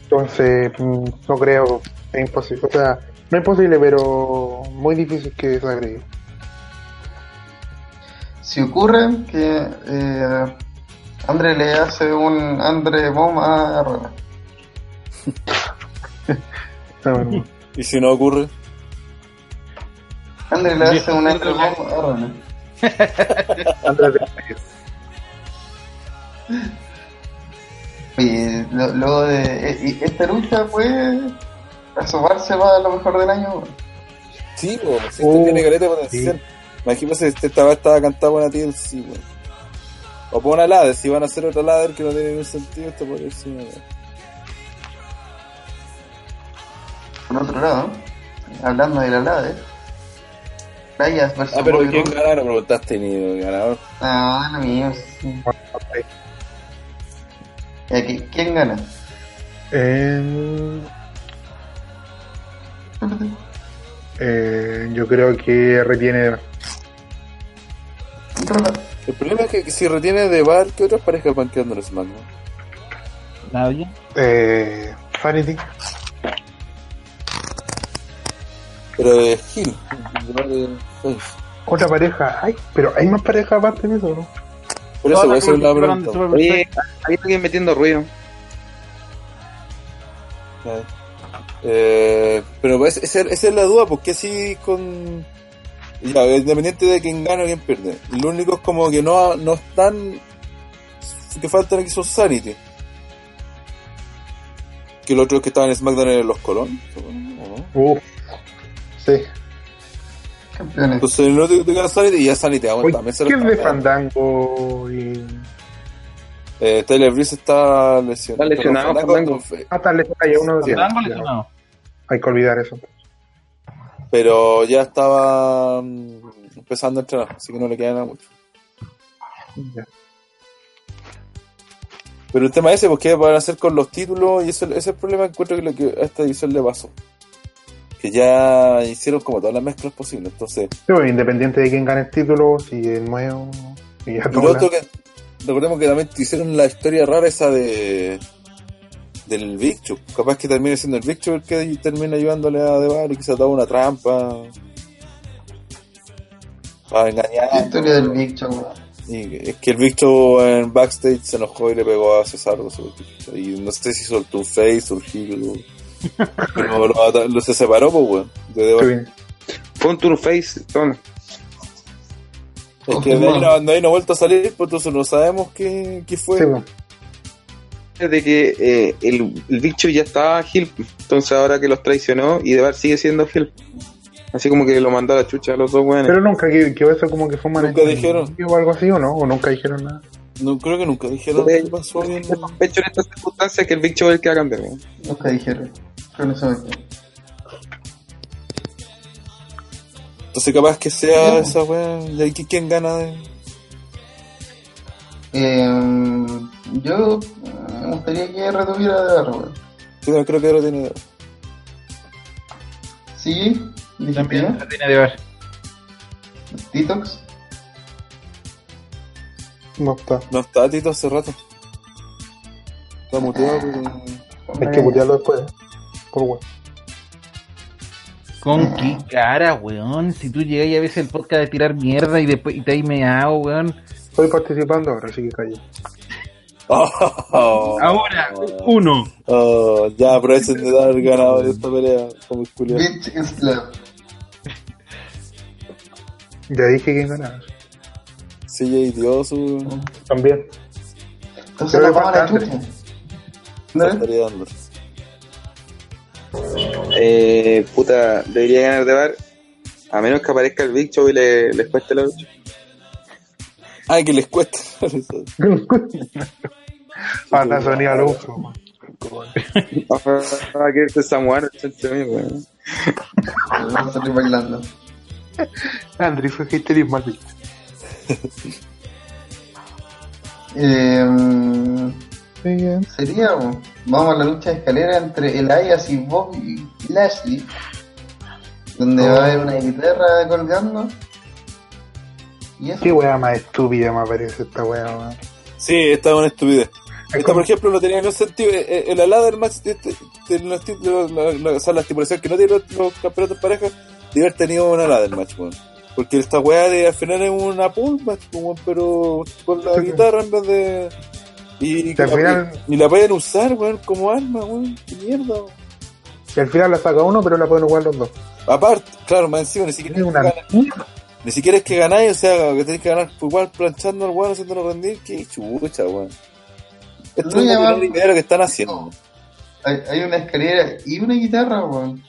Entonces, mm, no creo, es imposible. O sea, no es imposible, pero muy difícil que se agregue. Si ocurre que eh, André le hace un André Bomb a Rana. Está bueno. Y si no ocurre, André le hace un André Bomb a Rana. Reyes. Oye, lo- luego de. eh, y esta lucha puede asomarse para lo mejor del año. sí, po, si Oh, tiene caleta potencial. Imagínate si este estaba, estaba cantado buena tía, sí, weón. O pon una ladder, si van a hacer otra ladder que no tiene ningún sentido, esto podría ser una ladder. Por otro lado, hablando de la LADE, Playas versus Ah, pero Bobby ¿quién Roode. gana? No preguntaste ni el ganador. Ah, lo mío. sí. ¿Y aquí, ¿Quién gana? Eh, eh, yo creo que retiene. El problema es que si retiene de bar, ¿qué otras parejas van quedando en SmackDown? Nadie. eh, Vanity. Pero es Gil. en lugar de face. Otra pareja. Ay, pero hay más parejas aparte de eso, ¿no? Por eso voy a hacer una pregunta. Oye, hay alguien metiendo ruido. Eh, pero esa, esa es la duda, porque si con... Ya, independiente de quién gana o quién pierde. Lo único es como que no, no están... Que faltan aquí son Sanity. Que los otros que estaban en SmackDown eran los Colón. ¿o no? Uf. Sí. Campeones. Entonces no te, te queda Sanity y ya Sanity Oye, aguanta. lo ¿Qué es de. Fandango? Y... Eh, Tyler Breeze está lesionado. Está lesionado, Fandango. Ah, Fandango lesionado. Hay que olvidar eso. Pero ya estaba mm, empezando a entrenar, así que no le queda nada mucho. Pero el tema ese, ¿qué van a hacer con los títulos? Y eso, ese es el problema encuentro que lo que a esta edición le pasó. Que ya hicieron como todas las mezclas posibles. Entonces, Sí, pues, independiente de quién gane el título, si es nuevo. Y ya y lo otro que recordemos que también hicieron la historia rara esa de del Victor. Capaz que termine siendo el Victor el que termina ayudándole a Devar y que se ha dado una trampa. Para engañar. La historia del Big Show. Y es que el Victor en backstage se enojó y le pegó a Cesaro. Y no sé si soltó un face o un heel. Pero lo, se separó, pues, weón. De. Fue un tour face, toma. Es que de ahí, no, de ahí no ha vuelto a salir, pues entonces no sabemos qué, qué fue. Sí. De que eh, el, el Big Show ya estaba Hill, entonces ahora que los traicionó y Devar sigue siendo Hill. Así como que lo mandó a la chucha a los dos weones. Pero nunca que, que eso como que fue un Nunca dijeron. o algo así, ¿o no? O nunca dijeron nada. No, creo que nunca dijeron qué pasó. Yo sospecho en estas circunstancias que el Big Show es el que va a cambiar. weón. Nunca dijeron. Pero no me Entonces capaz que sea No. esa weá. ¿Y aquí quién gana de.? Eh, yo eh, me gustaría que retuviera de barro, weón. Sí, no, creo que ahora tiene. Sí, dijiste También ya. la tiene de ver. Detox. No está. No está Tito hace rato. Está muteado porque. Hay que putearlo después. Por weón. ¿Con qué cara, weón? Si tú llegas y a veces el podcast de tirar mierda y después y te hay meado, weón. Estoy participando ahora, así que calle. Ahora, uno. Oh, ya aprovechen de dar ganador de esta pelea como el culiao. Bitch Slap. Ya dije quién ganaba. CJ Dios, weón. También. Entonces Creo que la chucha. Se ¿No? estaría dando. Eh, puta, debería ganar Devar. A menos que aparezca el Big Show y le, les cueste la lucha. Ay, que les cuesta. Anda, Sonia Alonso. weón. Va a quererse Samuano, chante mío, weón. Vamos a salir bailando. Andrés fue hater y mal visto. Eh, bien. sería, vamos a la lucha de escalera entre Elias y Bobby Lashley. Donde va a haber una guitarra colgando. Y eso. Qué wea más estúpida me parece esta weón. Sí, esta es una estupidez. Es Esta, como- por ejemplo, no tenía ningún sentido. Eh, eh, El alada del match, de, de, de los títulos, la, la, o sea, la estipulación que no tiene los, los campeonatos parejas, de haber tenido una alada del match, weón. Porque esta weá de al final es una pool match, weón, pero con la guitarra en vez de. Y, Que al final- y, y la pueden usar, weón, como arma, weón. Qué mierda, weón. Y al final la saca uno, pero la pueden jugar los dos. Aparte, claro, más encima, ni siquiera, Es una ni siquiera es que ganáis, o sea, que tenéis que ganar igual planchando al weón, haciéndolo rendir. Qué chucha, weón. Esto es lo que están haciendo. Hay, hay una escalera y una guitarra, weón.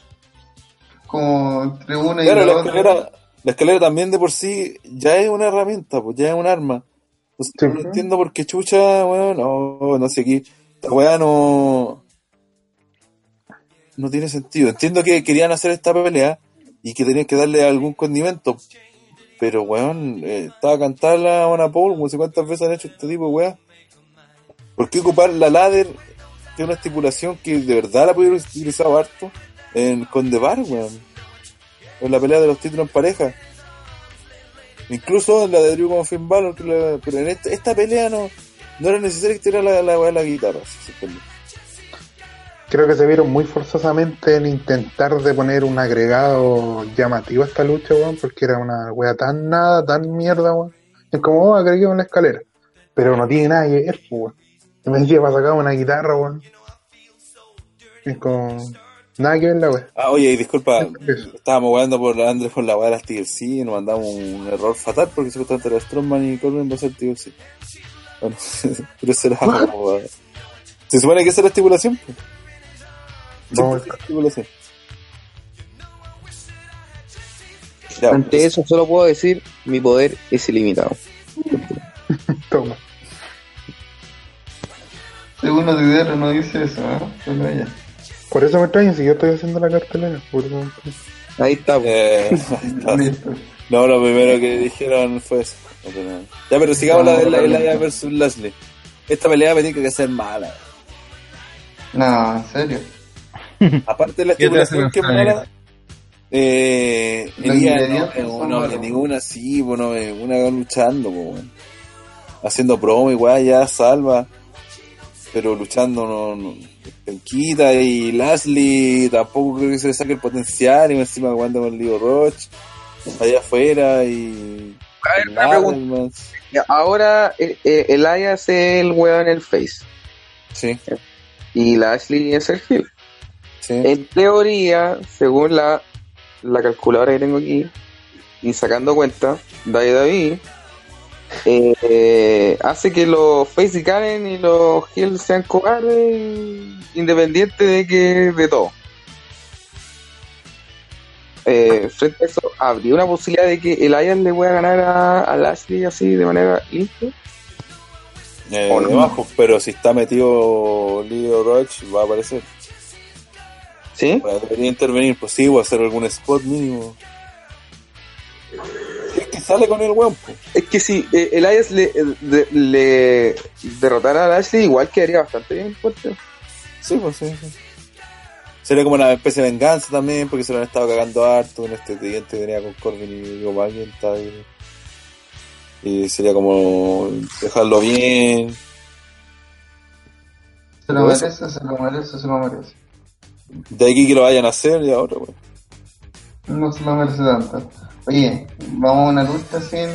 Como entre una y Claro, la la otra. escalera, la escalera también de por sí ya es una herramienta, pues ya es un arma. Entonces, Sí. no entiendo por qué chucha, weón, no, no sé aquí. Esta weá no. No tiene sentido. Entiendo que querían hacer esta pelea y que tenían que darle algún condimento. Pero, weón, eh, estaba cantada la Ona Paul, no sé cuántas veces han hecho este tipo de weá. ¿Por qué ocupar la ladder de una estipulación que de verdad la pudieron utilizar harto en, con The Bar, weón? En la pelea de los títulos en pareja. Incluso en la de Drew con Finn Balor, la- pero en esta, esta pelea no, no era necesario que tirara la, la, la guitarra. si se. Creo que se vieron muy forzosamente en intentar de poner un agregado llamativo a esta lucha, weón, porque era una wea tan nada, tan mierda, weón. Es como, oh, agregué una escalera. Pero no tiene nada que ver, pues, weón. Me decía para sacar una guitarra, weón. Es como, nada que ver la wea. Ah, oye, y disculpa, estábamos jugando por Andrés por la weá de las TLC y nos mandamos un error fatal porque supuestamente era Strongman y Corbin va a ser TLC. Bueno, pero será como, ah, Se supone que esa es la estipulación. pues. Vamos. La estipulación. Ya, Ante pues, eso solo puedo decir, mi poder es ilimitado. Toma. Según los videos no dice eso, ¿eh? Por eso me extraña si yo estoy haciendo la cartelera. Por eso- Ahí está, po. eh, ahí está. No, lo primero que dijeron fue eso. No, pero- Ya, pero sigamos la de la Elia versus Leslie. esta pelea me tiene que ser mala. No, en serio. Aparte de la ¿Qué te hace estipulación que mala, eh, Elías no, ingredientes no, no, ninguna así, bueno, una luchando, po, weón. haciendo promo igual, ya salva, pero luchando no, no penquita y Lashley tampoco creo que se le saque el potencial y encima jugando con Leo Roche allá afuera y A ver, una pregunta. Ahora eh, eh, Elias es el weón en el face. Sí, y Lashley es el heel. Sí. En teoría, según la, la calculadora que tengo aquí, y sacando cuenta, David David eh, eh, hace que los face ganen y los heels sean cobardes, independiente de que de todo. Eh, frente a eso, ¿habría una posibilidad de que Elias le pueda ganar a, a Lashley así de manera limpia? Eh, o no. debajo, pero si está metido Leo Roche va a aparecer. ¿Sí? Debería intervenir, pues sí, o hacer algún spot mínimo. Es que sale con el weón, pues. Es que si eh, Elias le, de- le derrotara a Lashley, igual quedaría bastante bien fuerte. Sí, pues sí, sí. Sería como una especie de venganza también, porque se lo han estado cagando harto con este siguiente que venía con Corbin y Joe McIntyre. Y sería como dejarlo bien. Se lo merece, se lo merece, se lo merece. De aquí que lo vayan a hacer y ahora, weón. No se lo merece tanto. Oye, vamos a una lucha sin,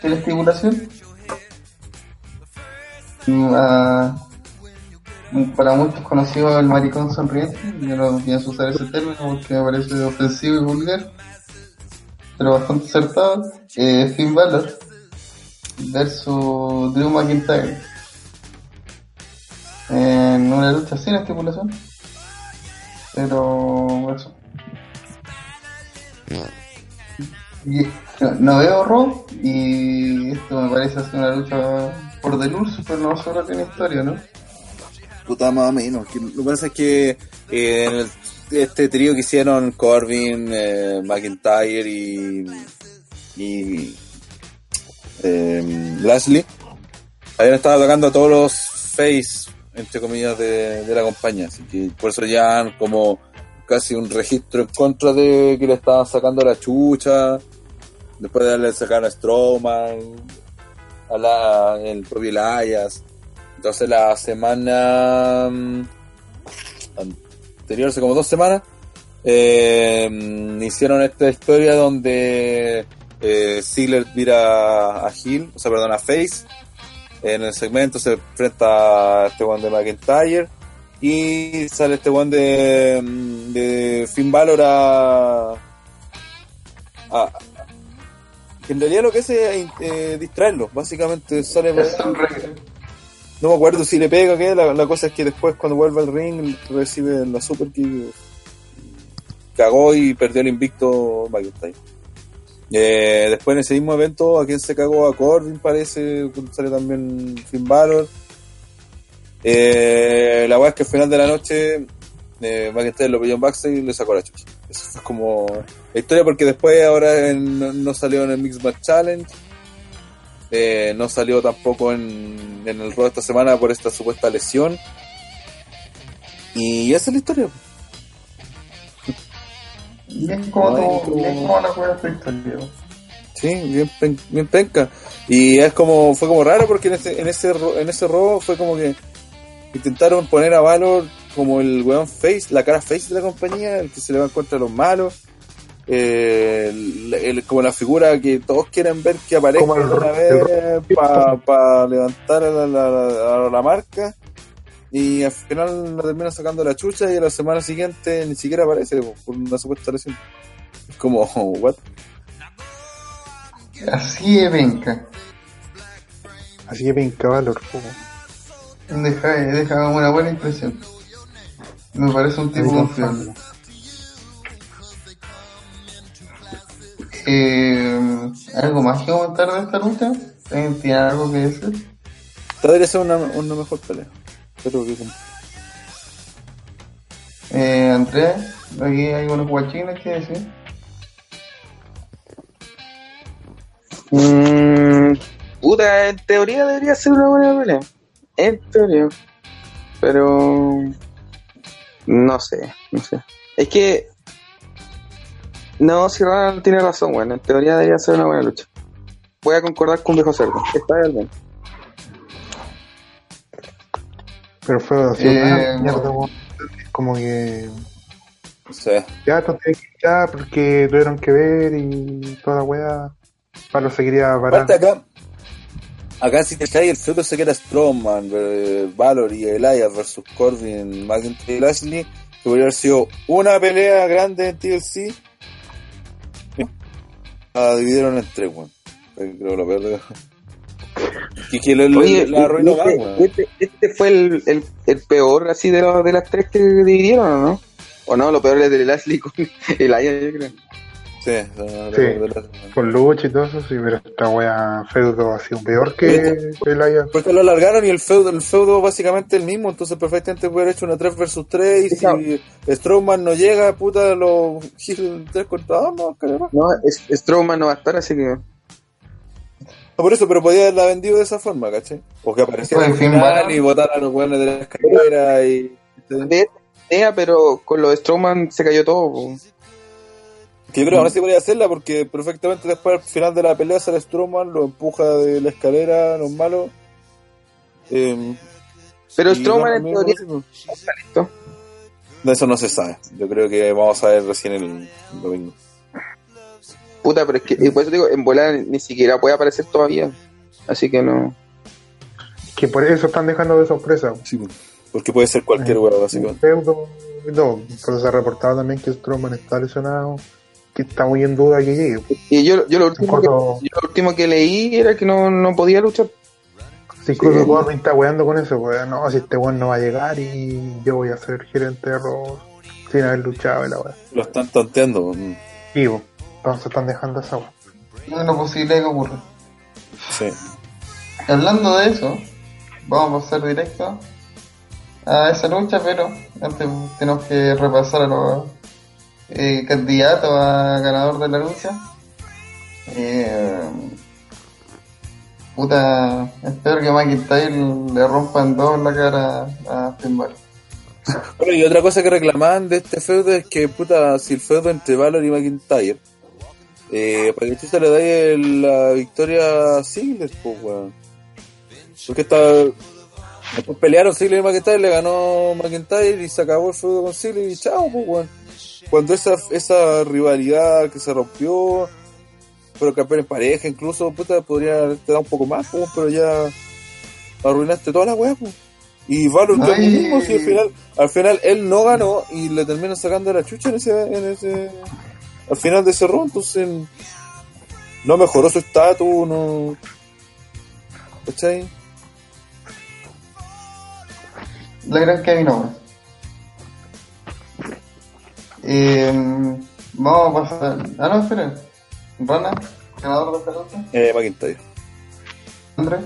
sin estipulación. Mm, ah, para muchos conocido el maricón sonriente, yo no pienso usar ese término porque me parece ofensivo y vulgar, pero bastante acertado. Eh, Finn Balor versus Drew McIntyre en una lucha sin estipulación, pero eso. Y- no, no veo Raw y esto me parece hacer una lucha por Deluxe, pero no solo tiene historia, ¿no? Puta más o menos. Lo que pasa es que eh, en el- este trío que hicieron Corbin, eh, McIntyre y, y eh, Lashley, habían estado atacando a todos los face, entre comillas, de, de la compañía. Así que por eso ya como casi un registro en contra de que le estaban sacando la chucha. Después de darle sacar a Strowman, a la, el propio Elias. Entonces la semana mm, anterior, hace como dos semanas, eh, mm, hicieron esta historia donde eh, vira a Hill, o sea, perdón, a Face. En el segmento se enfrenta a este one de McIntyre y sale este one de, mm, de Finn Balor a, a- que en realidad lo que hace es eh, distraerlo, básicamente sale no me acuerdo si le pega o qué, la, la cosa es que después cuando vuelve al ring recibe la super kick. Cagó y perdió el invicto McIntyre. Eh, después en ese mismo evento, a quien se cagó a Corbin parece, sale también Finn Balor. Eh, la weá es que al final de la noche eh, McIntyre lo pilló en backstage y le sacó la chucha. Eso fue como la historia porque después ahora no salió en el Mixed Match Challenge. Eh, no salió tampoco en, en el Raw esta semana por esta supuesta lesión. Y esa es la historia. Bien como, tu- bien como la juega esta historia. Sí, bien, pen- bien penca. Y es como, fue como raro porque en ese, en ese, ro- en ese Raw fue como que intentaron poner a Valor como el weón face, la cara face de la compañía, el que se le va en contra de los malos. Eh, el- el- como la figura que todos quieren ver que aparezca una vez para levantar a la, la- la- a la marca y al final la termina sacando la chucha y a la semana siguiente ni siquiera aparece po, por una supuesta lesión. Es como, what? Así es venca. Así que pinca valor. po. Deja, deja una buena impresión. Me parece un tipo confiable. Eh, ¿Algo más que comentar de esta lucha? ¿Tienen tienen algo que decir? Debería ser una, una mejor pelea. Pero que Eh, Andrea, aquí hay unos guachines que decir. Mm, Puta, en teoría debería ser una buena pelea. En teoría. Pero. No sé, no sé. Es que. No, si Ronald tiene razón, bueno. En teoría debería ser una buena lucha. Voy a concordar con viejo cerdo. Está bien. Pero fue así, Eh, una mierda, weón. como que sea, ya que echar porque tuvieron que ver y toda la weá. Pablo se quería parar. aparte acá, acá si te cae el feudo se queda Strowman, eh, Valor y Elias versus Corbin, McIntyre y Lashley, que podría haber sido una pelea grande en TLC. La dividieron en tres, weón. Creo lo peor. Que, que le- Oye, la arruinó este, este, este fue el, el, el peor así de, los de las tres que dividieron, ¿o no? O no, lo peor es del Ashley con el Aya, yo creo. Sí, la- la- Sí. la- Con y todo eso, sí, pero esta weá feudo ha sido peor que que el Aya. Porque lo alargaron y el feudo, el feudo básicamente el mismo, entonces perfectamente puede haber hecho una 3 versus 3 y Claro. si Strowman no llega, puta, los 3 contra 2, no, caramba. No, es, Strowman no va a estar, así que. No, por eso, pero podía haberla vendido de esa forma, ¿cachai? O que apareciera Fue al Finn final Balor. y botar a los buenos de la escalera y... De pero con lo de Strowman se cayó todo. po. Que yo creo que aún así podría hacerla porque perfectamente después al final de la pelea sale Strowman, lo empuja de la escalera, los malos. Eh, Pero y Strowman en teoría está listo. De eso no se sabe. Yo creo que vamos a ver recién el domingo. Puta, pero es que, y por eso digo, en bola ni siquiera puede aparecer todavía. Así que no. Que por eso están dejando de sorpresa. Sí, porque puede ser cualquier huevo, Un básicamente. no, pero se ha reportado también que Strowman está lesionado, que está muy en duda que llegue. Y yo, yo, lo, último que, yo lo último que leí era que no, no podía luchar. si incluso Corbin está weando con eso, pues no, si este weón no va a llegar y yo voy a ser gerente de Raw sin haber luchado y la weá. Lo están tonteando. Vivo. Entonces están dejando esa weá. No es lo posible que ocurra. Sí. Hablando de eso, vamos a pasar directo a esa lucha, pero antes tenemos que repasar a los eh, candidatos a ganador de la lucha. Eh, puta, espero que McIntyre le rompa en dos la cara a Finn Balor. Bueno, y otra cosa que reclamaban de este feudo es que, puta, si el feudo entre Valor y McIntyre, eh, para que se le el- la victoria a Ziggler, pues, weón. Porque está. Después pelearon Ziggler y McIntyre, le ganó McIntyre y se acabó el feudo con Ziggler y chao, pues, weón. Cuando esa, esa rivalidad que se rompió, pero campeón en pareja, incluso, puta, podría te dar un poco más, pues, pero ya arruinaste toda la weá, pues. Y Valor mismo, si al final, al final él no ganó y le terminan sacando la chucha en ese, en ese, al final de ese round, entonces no mejoró su estatus, no, ¿cachai? La gran Kevin Owens. Eh, vamos a pasar. Ah, no, espera. Rana, ganador de esta lucha. Eh, McIntyre. André.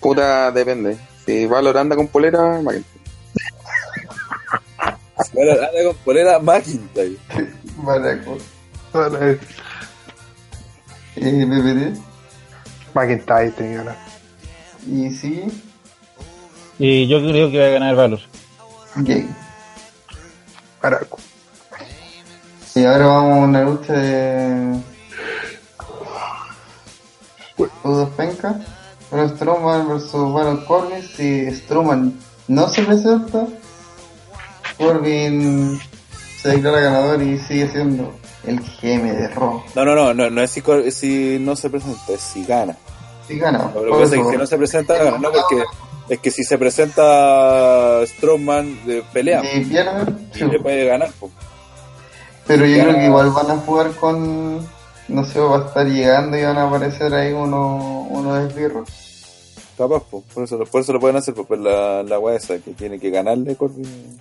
Puta, depende. Si Valor anda con polera, McIntyre. Bueno, anda con polera McIntyre. Baraco. Eh, Eh, BBD. McIntyre tenía que ganar. Y sí, Y yo creo que va a ganar Valor. Gay. Caraco. Y ahora vamos a una lucha de. Udos Penca. Pero Strowman versus Baron Corbin. Si Strowman no se presenta, Corbin se declara ganador y sigue siendo el GM de Raw. No, no, no, no, no es si, si no se presenta, es si gana. Y gana. Lo que pasa es que si no se presenta, gana, no, porque es que si se presenta Strowman, de pelea, Y pierde, y sí. le puede ganar. Pero yo creo que igual van a jugar con. No sé, va a estar llegando y van a aparecer ahí unos uno esbirros. Capaz, pues, por eso, por eso lo pueden hacer, pues, pues la, la esa que tiene que ganarle Corbin.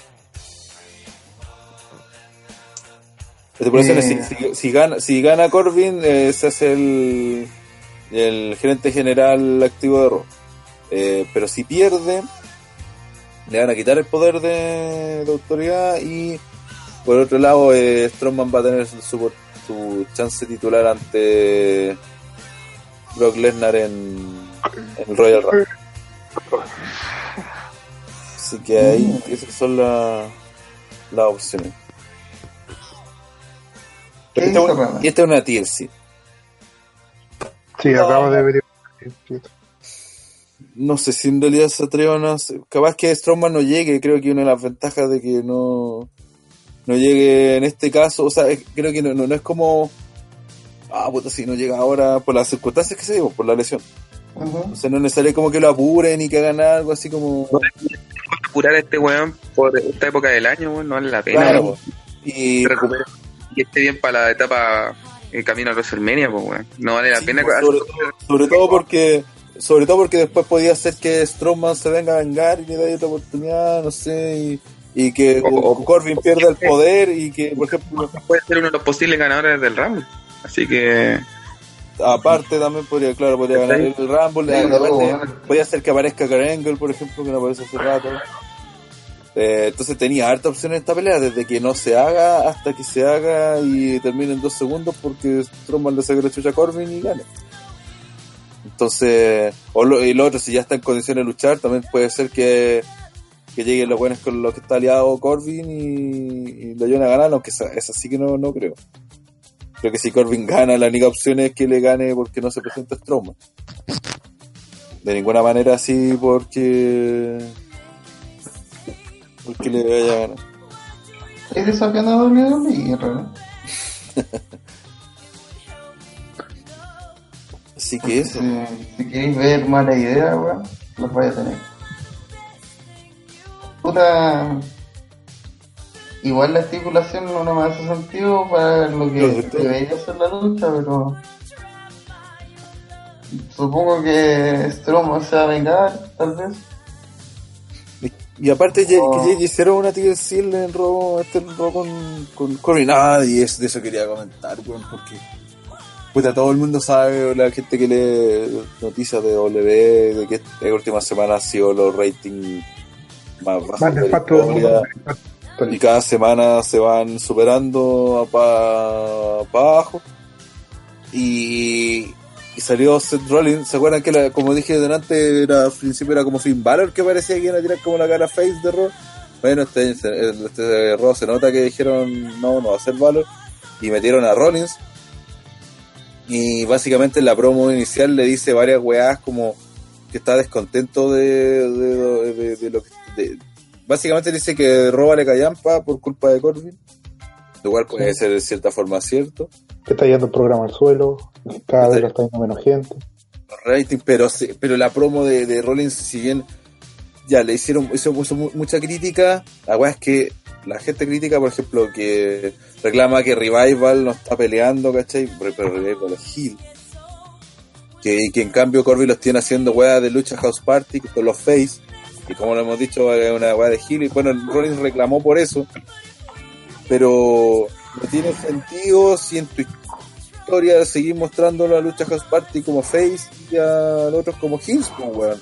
Eh. si, si, si gana, si gana Corbin, eh, se hace el, el gerente general activo de Raw. Eh, pero si pierde, le van a quitar el poder de, de autoridad y por otro lado, eh, Strowman va a tener su, su chance titular ante Brock Lesnar en, en el Royal Rumble. Así que ahí esas son la- las opciones. ¿Qué Esta, Rana? es una TLC. Sí, acabo de ver. No sé si en realidad se atrevan a hacer- Capaz que Strowman no llegue, creo que una de las ventajas de que no, no llegue en este caso, o sea, es- creo que no, no, no es como. Ah, puta, si no llega ahora por las circunstancias que se dio, por la lesión. O sea, no es necesario como que lo apuren y que hagan algo así como. Curar a este weón por esta época del año, weón, no vale la pena. Claro, y Que recupere y esté bien para la etapa el camino a WrestleMania, pues weón. No vale la Sí, pena. pues, sobre, sobre todo porque sobre todo porque después podía ser que Strowman se venga a vengar y le dé otra oportunidad, no sé, y, y que O- o- Corbin pierda el poder y que, por ejemplo, puede ser uno de los posibles ganadores del Rumble. Así que aparte también podría, claro, podría ganar el Rumble, Sí, aparte, no, bueno. podía ser que aparezca Karen Angle, por ejemplo, que no aparece hace rato. Eh, entonces tenía harta opción en esta pelea, desde que no se haga hasta que se haga y termine en dos segundos porque Strowman le saca la chucha a Corbin y gana. Entonces, o lo, y lo otro, si ya está en condiciones de luchar, también puede ser que, que lleguen los buenos con los que está aliado Corbin y, y lo ayuden a ganar, aunque esa, esa sí que no, no creo. Creo que si Corbin gana, la única opción es que le gane porque no se presenta Strowman. De ninguna manera así porque porque le vaya a ganar. ¿Estás desafiando a WWE, Rana? Así que eso. Si, si queréis ver mala idea, weón, los vais a tener. Puta. Igual la estipulación no, no me hace sentido para lo que debería ser la lucha, pero. Supongo que Strowman se va a vengar, tal vez. Y aparte Oh. que hicieron una TLC en robo, este robo con, con Corbin. Ah, y es, de eso quería comentar, weón, porque puta, todo el mundo sabe, la gente que lee noticias de W, de que esta última semana ha sido los ratings más bajos de historia. y cada semana se van superando para abajo y, y salió Seth Rollins. ¿se acuerdan que la- como dije delante era, al principio era como Finn Balor que parecía que iba a tirar como la cara face de Raw bueno este, este, este Raw se nota que dijeron no, no va a ser Balor y metieron a Rollins. Y básicamente en la promo inicial le dice varias weás como que está descontento de, de, de- de lo que básicamente dice que roba le callampa por culpa de Corbin lo cual puede ser de cierta forma cierto está yendo el programa al suelo, cada vez lo está yendo menos gente. rating, pero pero la promo de, de Rollins, si bien ya le hicieron hizo, hizo mu- mucha crítica, la weá es que la gente critica, por ejemplo, que reclama que Revival no está peleando, ¿cachai? Pero Revival es heel. Que, que en cambio Corbin los tiene haciendo weá de lucha House Party con los Face, y como lo hemos dicho, es una weá de heel, y bueno, Rollins reclamó por eso, pero no tiene sentido si en tu historia seguir mostrando la lucha House Party como face y a los otros como heels, pues, weón.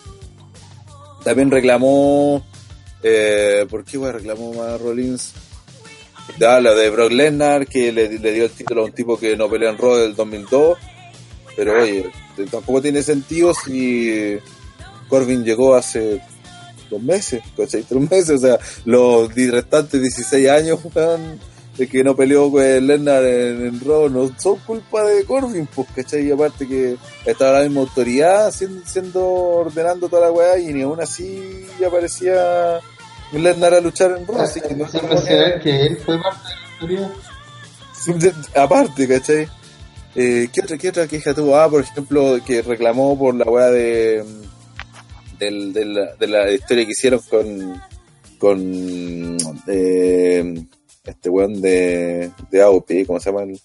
También reclamó, eh, ¿por qué weón reclamó más Rollins? Ah, lo de Brock Lesnar, que le, le dio el título a un tipo que no peleó en Raw del 2002. Pero oye, t- tampoco tiene sentido si Corbin llegó hace dos meses, ¿cachai? Tres meses, o sea, los restantes 16 años, weón, de que no peleó con Lesnar en, en Raw no son culpa de Corbin, pues, ¿cachai? Y aparte que estaba la misma autoridad siendo, siendo ordenando toda la weá y ni aún así aparecía Lesnar a luchar en Raw, así que no Sin mencionar que él fue parte de la aparte, ¿cachai? Eh, ¿qué, otra, ¿Qué otra queja tuvo? Ah, por ejemplo, que reclamó por la weá de, del- de, la, de la historia que hicieron con con eh, este weón de, de AOP, ¿cómo se llama? El,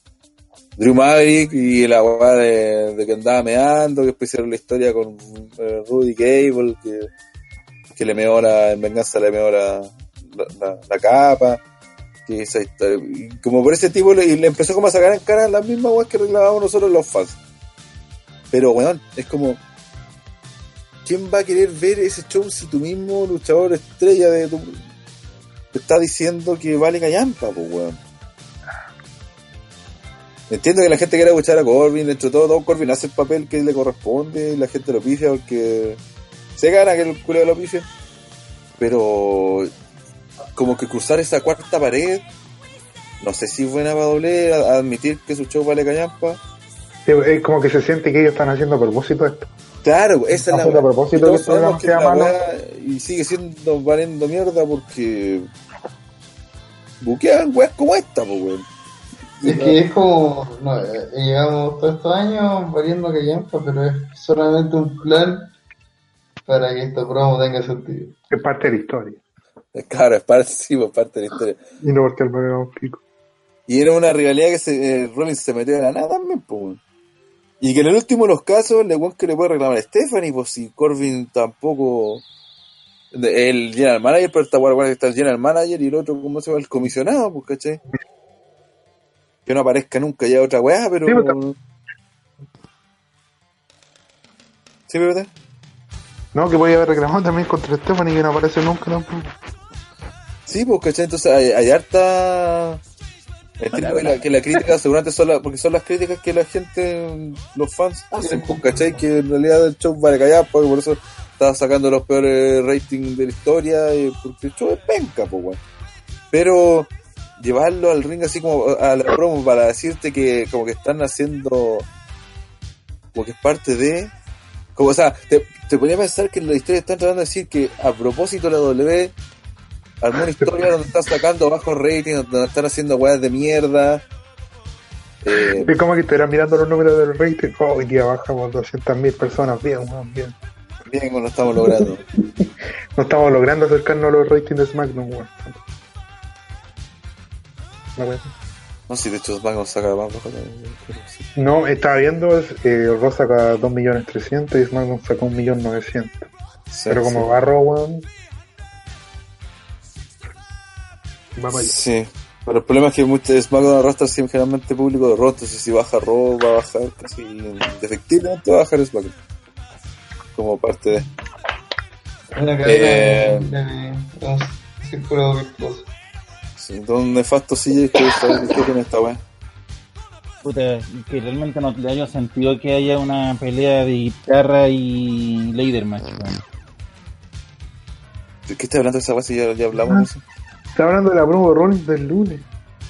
Drew Maverick y la weá de, de que andaba meando, que después hicieron la historia con eh, Rudy Gable, que, que le meó la, en venganza le meó la, la, capa que esa historia. Y como por ese tipo le, y le empezó como a sacar en cara las mismas weas que reclamábamos nosotros los fans. Pero weón, es como ¿quién va a querer ver ese show si tu mismo luchador estrella de tu te está diciendo que vale callampa, pues weón? Entiendo que la gente quiera escuchar a Corbin, dentro de todo, todo Corbin hace el papel que le corresponde y la gente lo pifia porque se gana que el culo lo pifia. Pero como que cruzar esa cuarta pared, no sé si es buena para doble admitir que su show vale callampa. Es como que se siente que ellos están haciendo a propósito esto. Claro, esa es la a propósito que que sea malo. weá- y sigue siendo valiendo mierda porque buquean weas como esta, pues weón. Es que es como, no, eh, llevamos todos estos años valiendo callampa, pero es solamente un plan para que esta promo tenga sentido. Es parte de la historia. Claro, es parte, sí, pues, parte de la historia. Y no porque el programa es un pico. Y era una rivalidad que se, eh, Rollins se metió de la nada también, pues. weón. Y que en el último de los casos, le weón que le puede reclamar a Stephanie, pues si Corbin tampoco. De- El general manager, pero está bueno que está el general manager y el otro, ¿cómo se llama? El comisionado, pues, ¿cachai? Que no aparezca nunca ya otra weá, pero. Sí, pues, ¿Sí, verdad? No, que voy a haber reclamado también contra Stephanie que no aparece nunca tampoco. Sí, pues, ¿cachai? Entonces hay, hay harta. Entiendo que la, que la crítica seguramente son las, porque son las críticas que la gente, los fans hacen, pues, ¿cachai? Que en realidad el show vale callar, porque por eso está sacando los peores ratings de la historia, y porque el show es penca, pues, weón. Pero llevarlo al ring así como a la promo para decirte que como que están haciendo, como que es parte de, como, o sea, te, te ponía a pensar que en la historia están tratando de decir que a propósito la W armó una historia donde están sacando bajos ratings, donde están haciendo weas de mierda. Eh, como que estuvieran mirando los números del rating. Oh, hoy día bajamos 200.000 personas. Bien, bien. Bien, como lo estamos logrando. No estamos logrando acercarnos a los ratings de SmackDown, weón. No si de hecho SmackDown saca más bajo. No, estaba viendo, eh, Raw saca 2.300.000 y SmackDown saca 1.900.000. Sí, Pero como sí. weón. Va para allá. Sí, pero el problema es que SmackDown arrastra siempre generalmente público de Raw, entonces si baja Raw va a bajar casi efectivamente va a bajar SmackDown. Como parte de... Cadena Eh. de, de- de un círculo virtuoso. Sí, don nefasto sí que tiene esta wea. Puta, que realmente no le haya sentido que haya una pelea de guitarra y Leider match, weón. ¿De qué está hablando esa wea si ya, ya hablamos de eso? Está hablando de la promo de Rollins del lunes.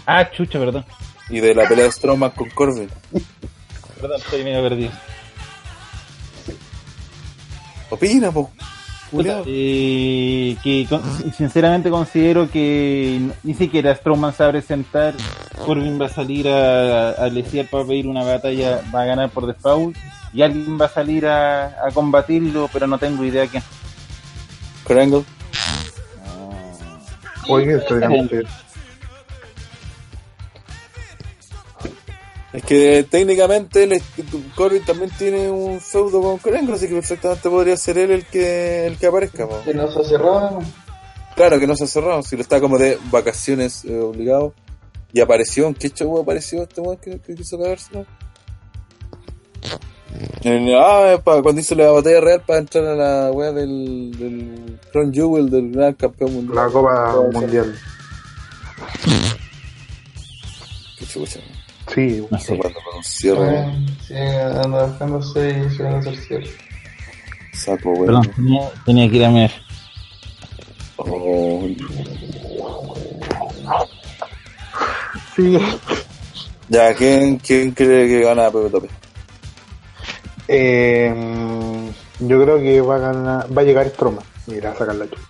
Ah, chucha, perdón. Y de la pelea de Strowman con Corbin. Perdón, estoy medio perdido. Opina, po. Culeado. Eh, que con- sinceramente considero que ni siquiera Strowman se va a presentar. Corbin va a salir a, a para pedir una batalla, va a ganar por default. Y alguien va a salir a, a combatirlo, pero no tengo idea quién. Kurt Angle. Oye, esto Es que técnicamente el, Corbin también tiene un feudo con Kurt Angle, así que perfectamente podría ser él el que el que aparezca. po. Que no se cerró, Claro que no se ha cerrado, si lo está como de vacaciones eh, obligado. Y apareció, ¿en qué show apareció este weón que, que quiso cagárselo? En- ah, pa- cuando hizo la batalla real para entrar a la wea del, del Crown Jewel, del gran campeón mundial. la Copa Mundial. Qué chucha, Sí, No sé. Cuando con un cierre, eh, sí, anda bajándose y se van a hacer cierre. saco, weón. Perdón, tenía, tenía que ir a mirar. Oh, sí. ya, ¿quién, ¿quién cree que gana Pepe Tope? Eh, yo creo que va a ganar, va a llegar Strowman. Mira, a sacar la chucha.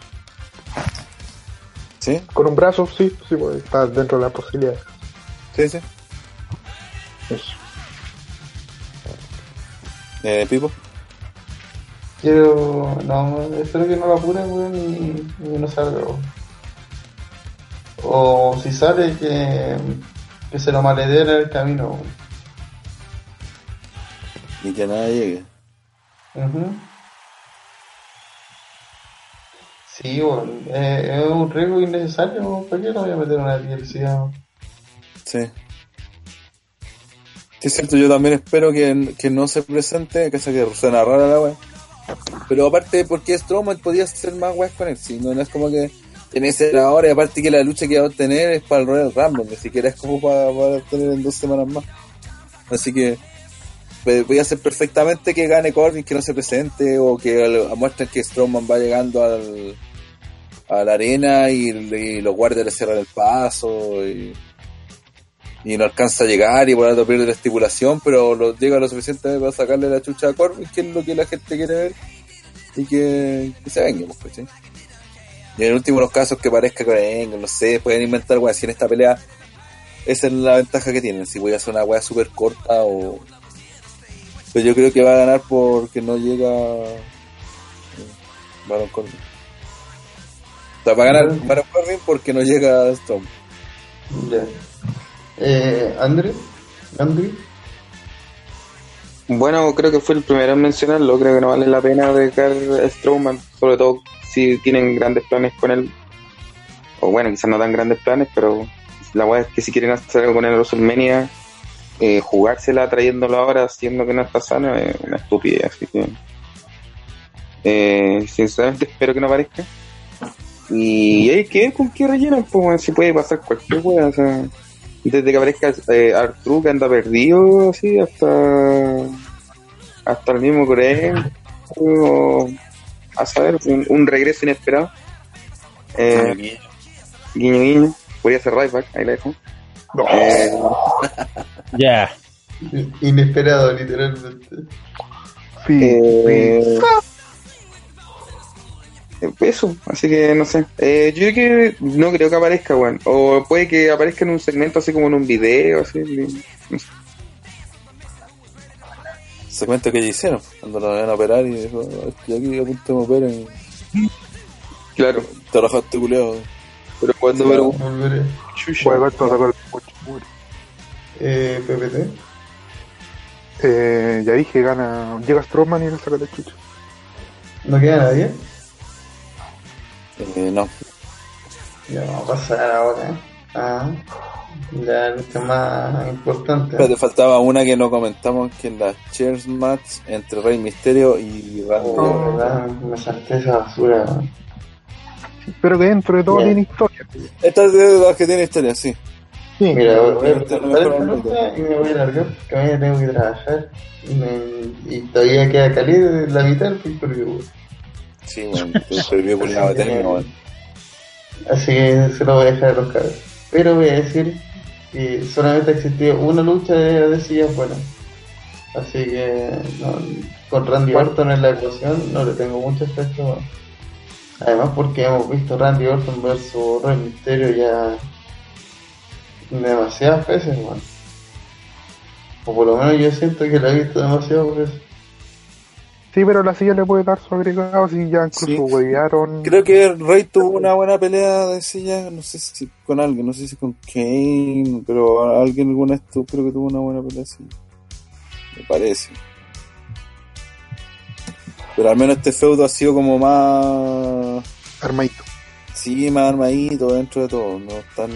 ¿Sí? Con un brazo, sí, sí, pues, está dentro de las posibilidades. ¿Sí, sí? Eso. Eh, Pipo. Quiero, no, espero que no lo apuren, weón, y, y no salga. O si sale, que, que se lo malederen en el camino, weón. Y que nada llegue. Ujú. Sí, weón, eh, es un riesgo innecesario. ¿para qué lo voy a meter en una weón? Sí. Sí, es cierto, yo también espero que, que no se presente, que se que suena rara la wea. Pero aparte, porque Strowman podía hacer más weas con él, si no, no es como que que ser ahora, y aparte que la lucha que va a tener es para el Royal Rumble, ni siquiera es como para, para tener en dos semanas más. Así que voy a hacer perfectamente que gane Corbin, que no se presente, o que muestren que Strowman va llegando al, a la arena y, y los guardias le cierran el paso y, y no alcanza a llegar y por algo pierde la estipulación, pero lo, llega lo suficiente para sacarle la chucha a Corbin, que es lo que la gente quiere ver y que, que se venga, pues, ¿cachai? Y en el último los casos que parezca que venga, no sé, pueden inventar, weón, si en esta pelea esa es la ventaja que tienen, si voy a hacer una weá súper corta o... Pero yo creo que va a ganar porque no llega eh, Baron Corbin. O sea, va a ganar Baron Corbin porque no llega Storm. Ya. Eh, Andre, Andre, Bueno, creo que fue el primero en mencionarlo. Creo que no vale la pena dejar a Strowman, sobre todo si tienen grandes planes con él. O bueno, quizás no tan grandes planes, pero la weá es que si quieren hacer algo con en WrestleMania, eh, jugársela trayéndolo ahora, siendo que no está sano, es una estupidez. Así que, eh, sinceramente, espero que no aparezca. Y hay que ver con qué rellenan, pues, si puede pasar cualquier weá. O sea, desde que aparezca eh, Artru que anda perdido así hasta hasta el mismo Corea o a saber un, un regreso inesperado eh, guiño guiño podría ser Ryback ahí la dejo Eh, Ya. inesperado, literalmente. Sí, eh, eso así que no sé eh, yo creo que no creo que aparezca weón o puede que aparezca en un segmento así como en un video así no sé. Se cuenta que ya hicieron, cuando lo van a operar y dijo, estoy aquí a punto me claro Te rajaste culeado. pero cuando el coche. Eh, PPT. Eh, ya dije, gana. Llega Strowman y le saca la chucha. ¿No queda nadie? Eh, no. Ya vamos a pasar ahora. Ah, la lucha más importante. Pero te faltaba una que no comentamos, que es la Chairs Match entre Rey Misterio y Randy Oh, verdad, me salté esa basura. Pero que dentro de todo Bien. tiene historia. Esta es de las que tiene historia, sí. Sí, Mira, voy a y me voy a largar porque mañana tengo que trabajar y, me- y todavía queda caliente la mitad del view. Sí, bueno, te perdió por la término. Así que se lo voy a dejar a los cabros. Pero voy a decir que solamente ha existido una lucha de, de sillas buenas. Así que no, con Randy Orton en la ecuación no le tengo mucho efecto. bueno. Además porque hemos visto Randy Orton versus Rey Mysterio ya demasiadas veces, bueno. O por lo menos yo siento que la he visto demasiadas veces. Sí, pero la silla le puede dar su agregado si ya incluso Sí. huevearon. Creo que Rey tuvo una buena pelea de silla, no sé si con alguien, no sé si con Kane, pero alguien alguna creo que tuvo una buena pelea así. Me parece. Pero al menos este feudo ha sido como más. Armadito. Sí, más armadito dentro de todo. No tan.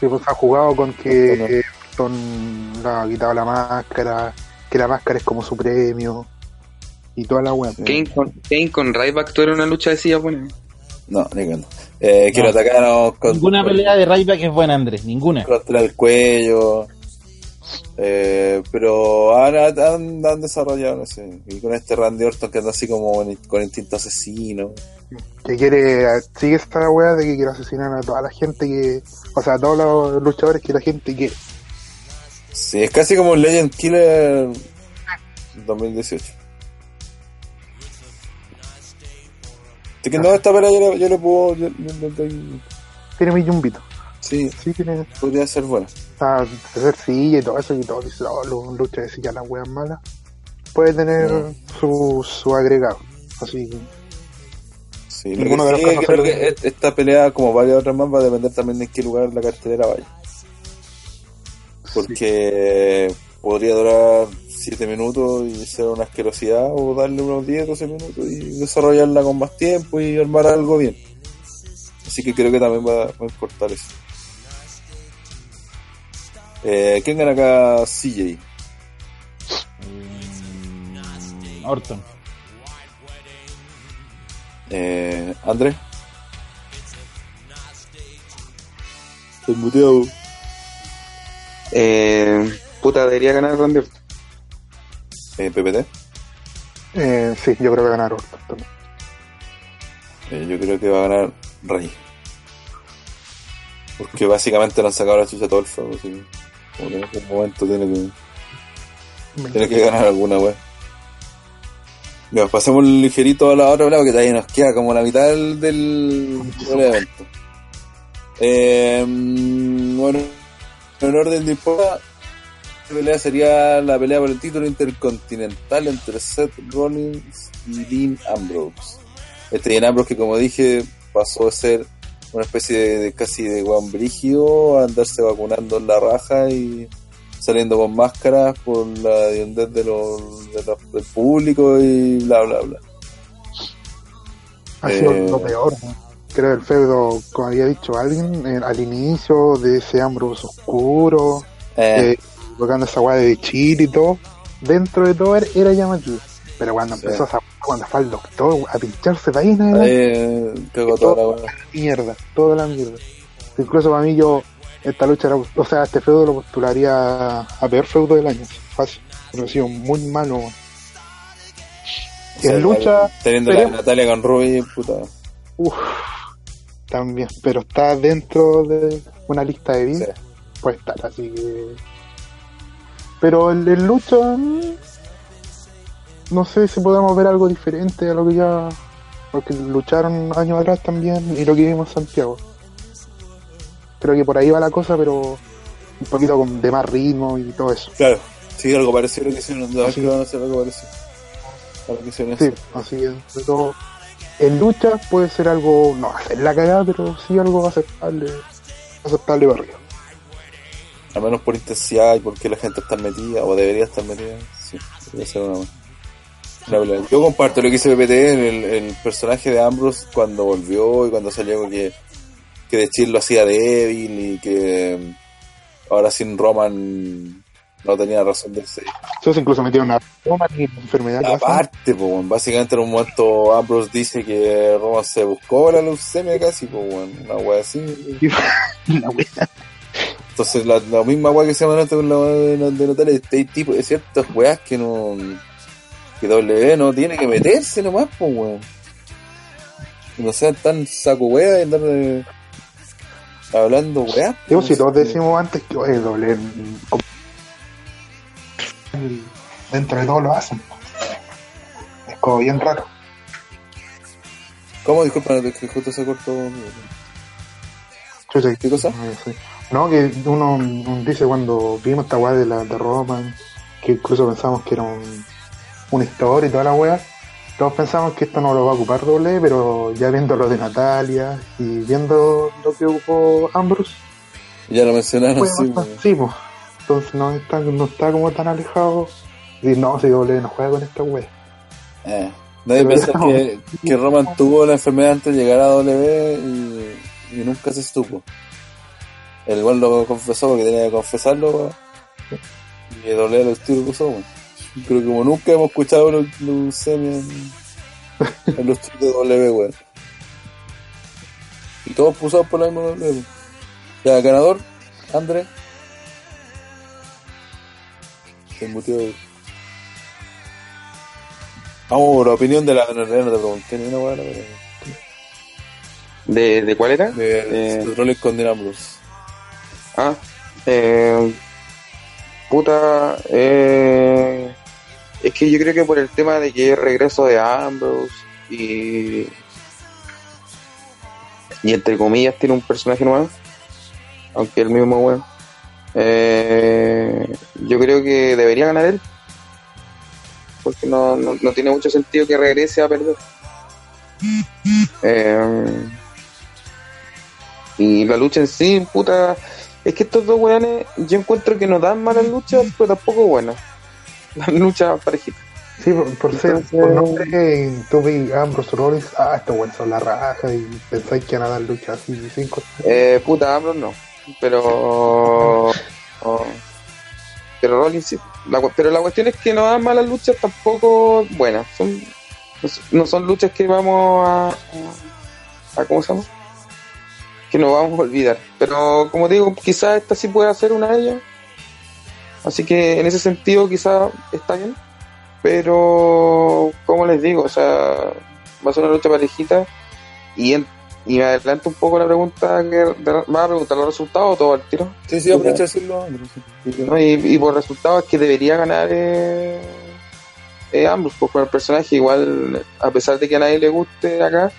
Sí, pues ha jugado con que Orton le ha quitado la máscara, que la máscara es como su premio y toda la web. Kane con, Kane con Ryback tú eres una lucha de silla buena No, ni cuando. Eh, No. atacaron con, Ninguna pelea de Ryback es buena, Andrés. Ninguna. contra el cuello. Eh, pero han, han, han desarrollado, no sé. Y con este Randy Orton que anda así como con, con instinto asesino. Que quiere, sigue esta wea de que quiere asesinar a toda la gente que, o sea, a todos los luchadores que la gente quiere. Sí, es casi como un Legend Killer 2018. Así que no, esta pelea yo, le- yo le puedo. Yo, yo le doy- Tiene mi yumbito. sí, Sí, tiene, podría ser buena. a hacer silla y todo eso, y todo, dice, oh, lu- lucha de silla, las weas malas. Puede tener No. su, su agregado. Así que, Sí, lo que sí, creo que et- esta pelea, como varias otras más, va a depender también de en qué lugar la cartelera vaya. Porque podría durar 7 minutos y ser una asquerosidad, o darle unos 10, 12 minutos y desarrollarla con más tiempo y armar algo bien. Así que creo que también va, va a importar eso. Eh, ¿Quién gana acá? CJ. Mm, Orton. Eh, Andrés. Estoy muteado. Eh, puta, debería ganar Randy Orton. Eh, PPT. Eh, sí, yo creo que ganaron. también. Eh, yo creo que va a ganar Rey. Porque básicamente le han sacado la chucha a todo el fuego. Así que, en algún momento tiene que, tiene que ganar alguna wea. Ya, pasemos ligerito a la otra porque todavía nos queda como la mitad del, evento. Eh, bueno, en orden de importa, pelea sería la pelea por el título intercontinental entre Seth Rollins y Dean Ambrose. Este Dean Ambrose que como dije pasó a ser una especie de, de casi de guan brígido a andarse vacunando en la raja y saliendo con máscaras por la hediondez de los, de los- del público y bla bla bla. Ha sido Eh, lo peor. Creo el feudo, como había dicho alguien, eh, al inicio de ese Ambrose oscuro, eh, tocando esa weá de Chile y todo, dentro de todo era, llamativo. Pero cuando Sí. empezó esa cuando fue al doctor a pincharse de ahí adelante, eh, cagó toda la mierda, toda la mierda. Incluso para mí yo, esta lucha, era- o sea, este feudo lo postularía a peor feudo del año, fácil. Pero ha sido muy malo. O sea, en lucha, Teniendo la. Natalia con Ruby, puta. Uff, también, pero está dentro de una lista de vida, Sí. puede estar, así que. Pero en, en lucha, mm, no sé si podemos ver algo diferente a lo que ya. Porque lucharon años atrás también y lo que vimos en Santiago. Creo que por ahí va la cosa, pero un poquito con, de más ritmo y todo eso. Claro, sí, algo parecido a lo que hicieron. Es que van a hacer algo parecido. A lo que hicieron Sí, así que sobre todo en lucha puede ser algo, no hacer la cagada, pero sí algo aceptable, aceptable para arriba. Al menos por intensidad y porque la gente está metida, o debería estar metida. Sí, debería ser una, una. Yo comparto lo que hizo PPT, el, el personaje de Ambrose cuando volvió y cuando salió que, que de Chill lo hacía débil y que mm, ahora sin Roman no tenía razón de ser. Entonces incluso metieron una Roman y enfermedad. Aparte, pues, weón, básicamente en un momento Ambrose dice que Roman se buscó la leucemia casi, pues, una wea así. La wea. Entonces, la, la misma weá que se llama antes con la de, Natalia, este tipo de ciertas weas que no. que W no tiene que meterse nomás, pues weón. No sean tan saco weá y andar eh, hablando weá. Digo, si todos decimos antes que oye, doble en- dentro de todo lo hacen. Es como bien raro. ¿Cómo? Disculpa, que justo se cortó. ¿Qué cosa? Sí. No, que uno, dice cuando vimos esta weá de la de Roman, que incluso pensamos que era un, una historia y toda la weá, todos pensamos que esto no lo va a ocupar doble, pero ya viendo lo de Natalia y viendo lo que ocupó Ambrose, Ya lo mencionaron, pues, sí, sí, pues. Entonces no está, no está como tan alejado. Y no, si doble no juega con esta weá. Eh, Nadie piensa no. que, que Roman tuvo la enfermedad antes de llegar a W y, y nunca se supo. El igual lo confesó porque tenía que confesarlo weón. y W los tiros que usó. weón. Creo que como nunca hemos escuchado los leucemia en, en los tiros de W, weón. Y todos pusados por la misma W. Ya, ganador, André. Se mutió. Vamos, la opinión de la no, no te pregunté ni una weá. ¿De, de cuál era? De Eh. Rollins con Dean Ambrose. Ah, eh, puta, eh, es que yo creo que por el tema de que es regreso de Ambrose y, y entre comillas tiene un personaje nuevo, aunque el mismo bueno, eh, yo creo que debería ganar él, porque no, no, no tiene mucho sentido que regrese a perder. Eh, y la lucha en sí, puta, es que estos dos weones, yo encuentro que no dan malas luchas, pero tampoco buenas. Dan luchas parejitas. Sí, por, por ser, Entonces- por nombre que tú ves Ambrose Rollins, ah, estos weones son la raja y pensáis que van a dar lucha así cinco. Eh, puta, Ambrose no. Pero. oh, pero Rollins sí. La pero la cuestión es que no dan malas luchas tampoco buenas. Son, no son- luchas que vamos a. a- ¿Cómo se llama? Que no vamos a olvidar. Pero como digo, quizás esta sí pueda ser una de ellas. Así que en ese sentido quizá está bien. Pero, como les digo, o sea, va a ser una lucha parejita. Y, en- y me adelanto un poco la pregunta que ¿vas a preguntar los resultados o todo al tiro? Sí, sí, aprovecha de decirlo. Y, y por resultados es que debería ganar eh, eh, Ambrose, pues con el personaje, igual, a pesar de que a nadie le guste acá,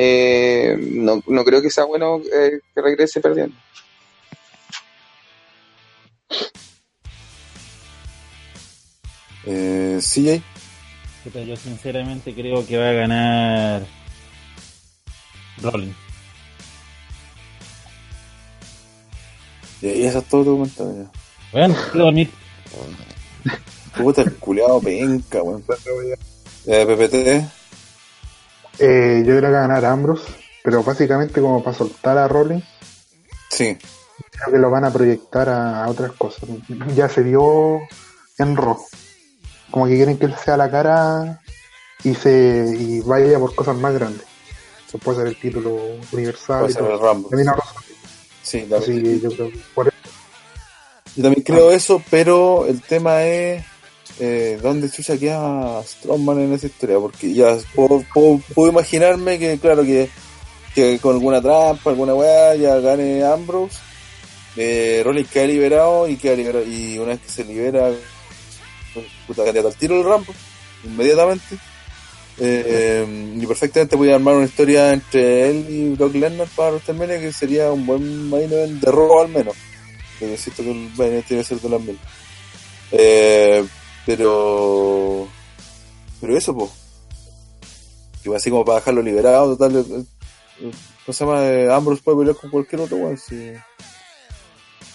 eh, no, no creo que sea bueno eh, que regrese perdiendo. Eh, Yo sinceramente creo que va a ganar Rollins. y eso es todo tu comentario. ya. Bueno, quiero dormir. Puta, el culeado penca, weón. Eh, PPT, Eh, yo creo que va a ganar Ambrose, pero básicamente como para soltar a Rollins, sí. creo que lo van a proyectar a, a otras cosas. Ya se vio en Raw. Como que quieren que él sea la cara y se y vaya por cosas más grandes. Se puede ser el título universal. Puede y ser todo. el Rambo. Sí, yo creo que por eso. Yo también creo eso, pero el tema es eh, dónde chucha queda Strowman en esa historia, porque ya puedo, imaginarme que, claro, que, que con alguna trampa, alguna weá, ya gane Ambrose, eh, Rollins queda liberado y queda liberado, y una vez que se libera, puta candidato al tiro del Rambo, inmediatamente. Eh, y perfectamente voy a armar una historia entre él y Brock Lesnar para WrestleMania que sería un buen main event de Raw al menos. Porque siento que el main event tiene que ser de las mil. Eh, pero pero eso pues así como para dejarlo liberado total eh, eh, ¿cómo se llama? Eh, Ambrose puede pelear con cualquier otro weón sí.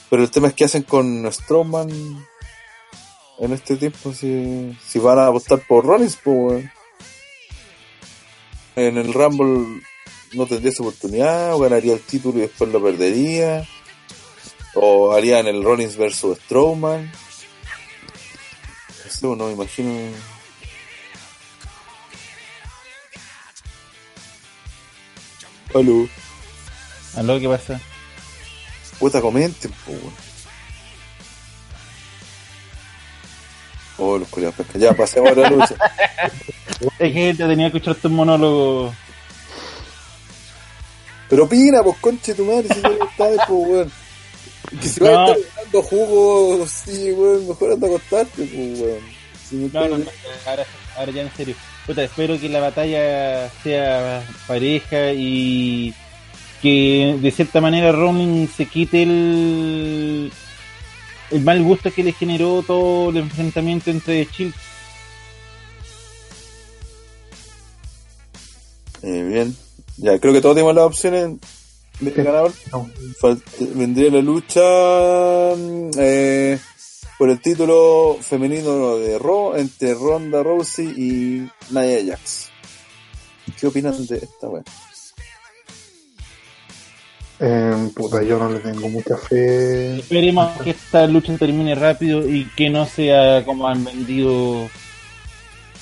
pero el tema es que hacen con Strowman en este tiempo si, si van a apostar por Rollins pues weón. en el Rumble no tendría esa oportunidad o ganaría el título y después lo perdería o harían el Rollins versus Strowman no sé, no me imagino Aló. ¿Aló qué pasa? Puta, comenten, po, weón. Oh, los culiados pesca. Ya, pasemos a la lucha. Es que te tenía que escuchar tu monólogo. Pero opina, pues, conche tu madre, si no lo sabes, pues, weón. Que si vas No. a estar dando jugo, sí, weón, mejor anda a acostarte, pues, weón. No, No, no, ahora, ahora ya en serio. Puta, espero que la batalla sea pareja y que de cierta manera Rollins se quite el, el mal gusto que le generó todo el enfrentamiento entre Shield. Eh, bien. Ya, creo que todos tenemos las opciones de ganador. No. Vendría la lucha mm, eh, por el título femenino de Raw entre Ronda Rousey y Nia Jax. ¿Qué opinan de esta weá? Eh, puta, yo no le tengo mucha fe. Esperemos que esta lucha termine rápido y que no sea como han vendido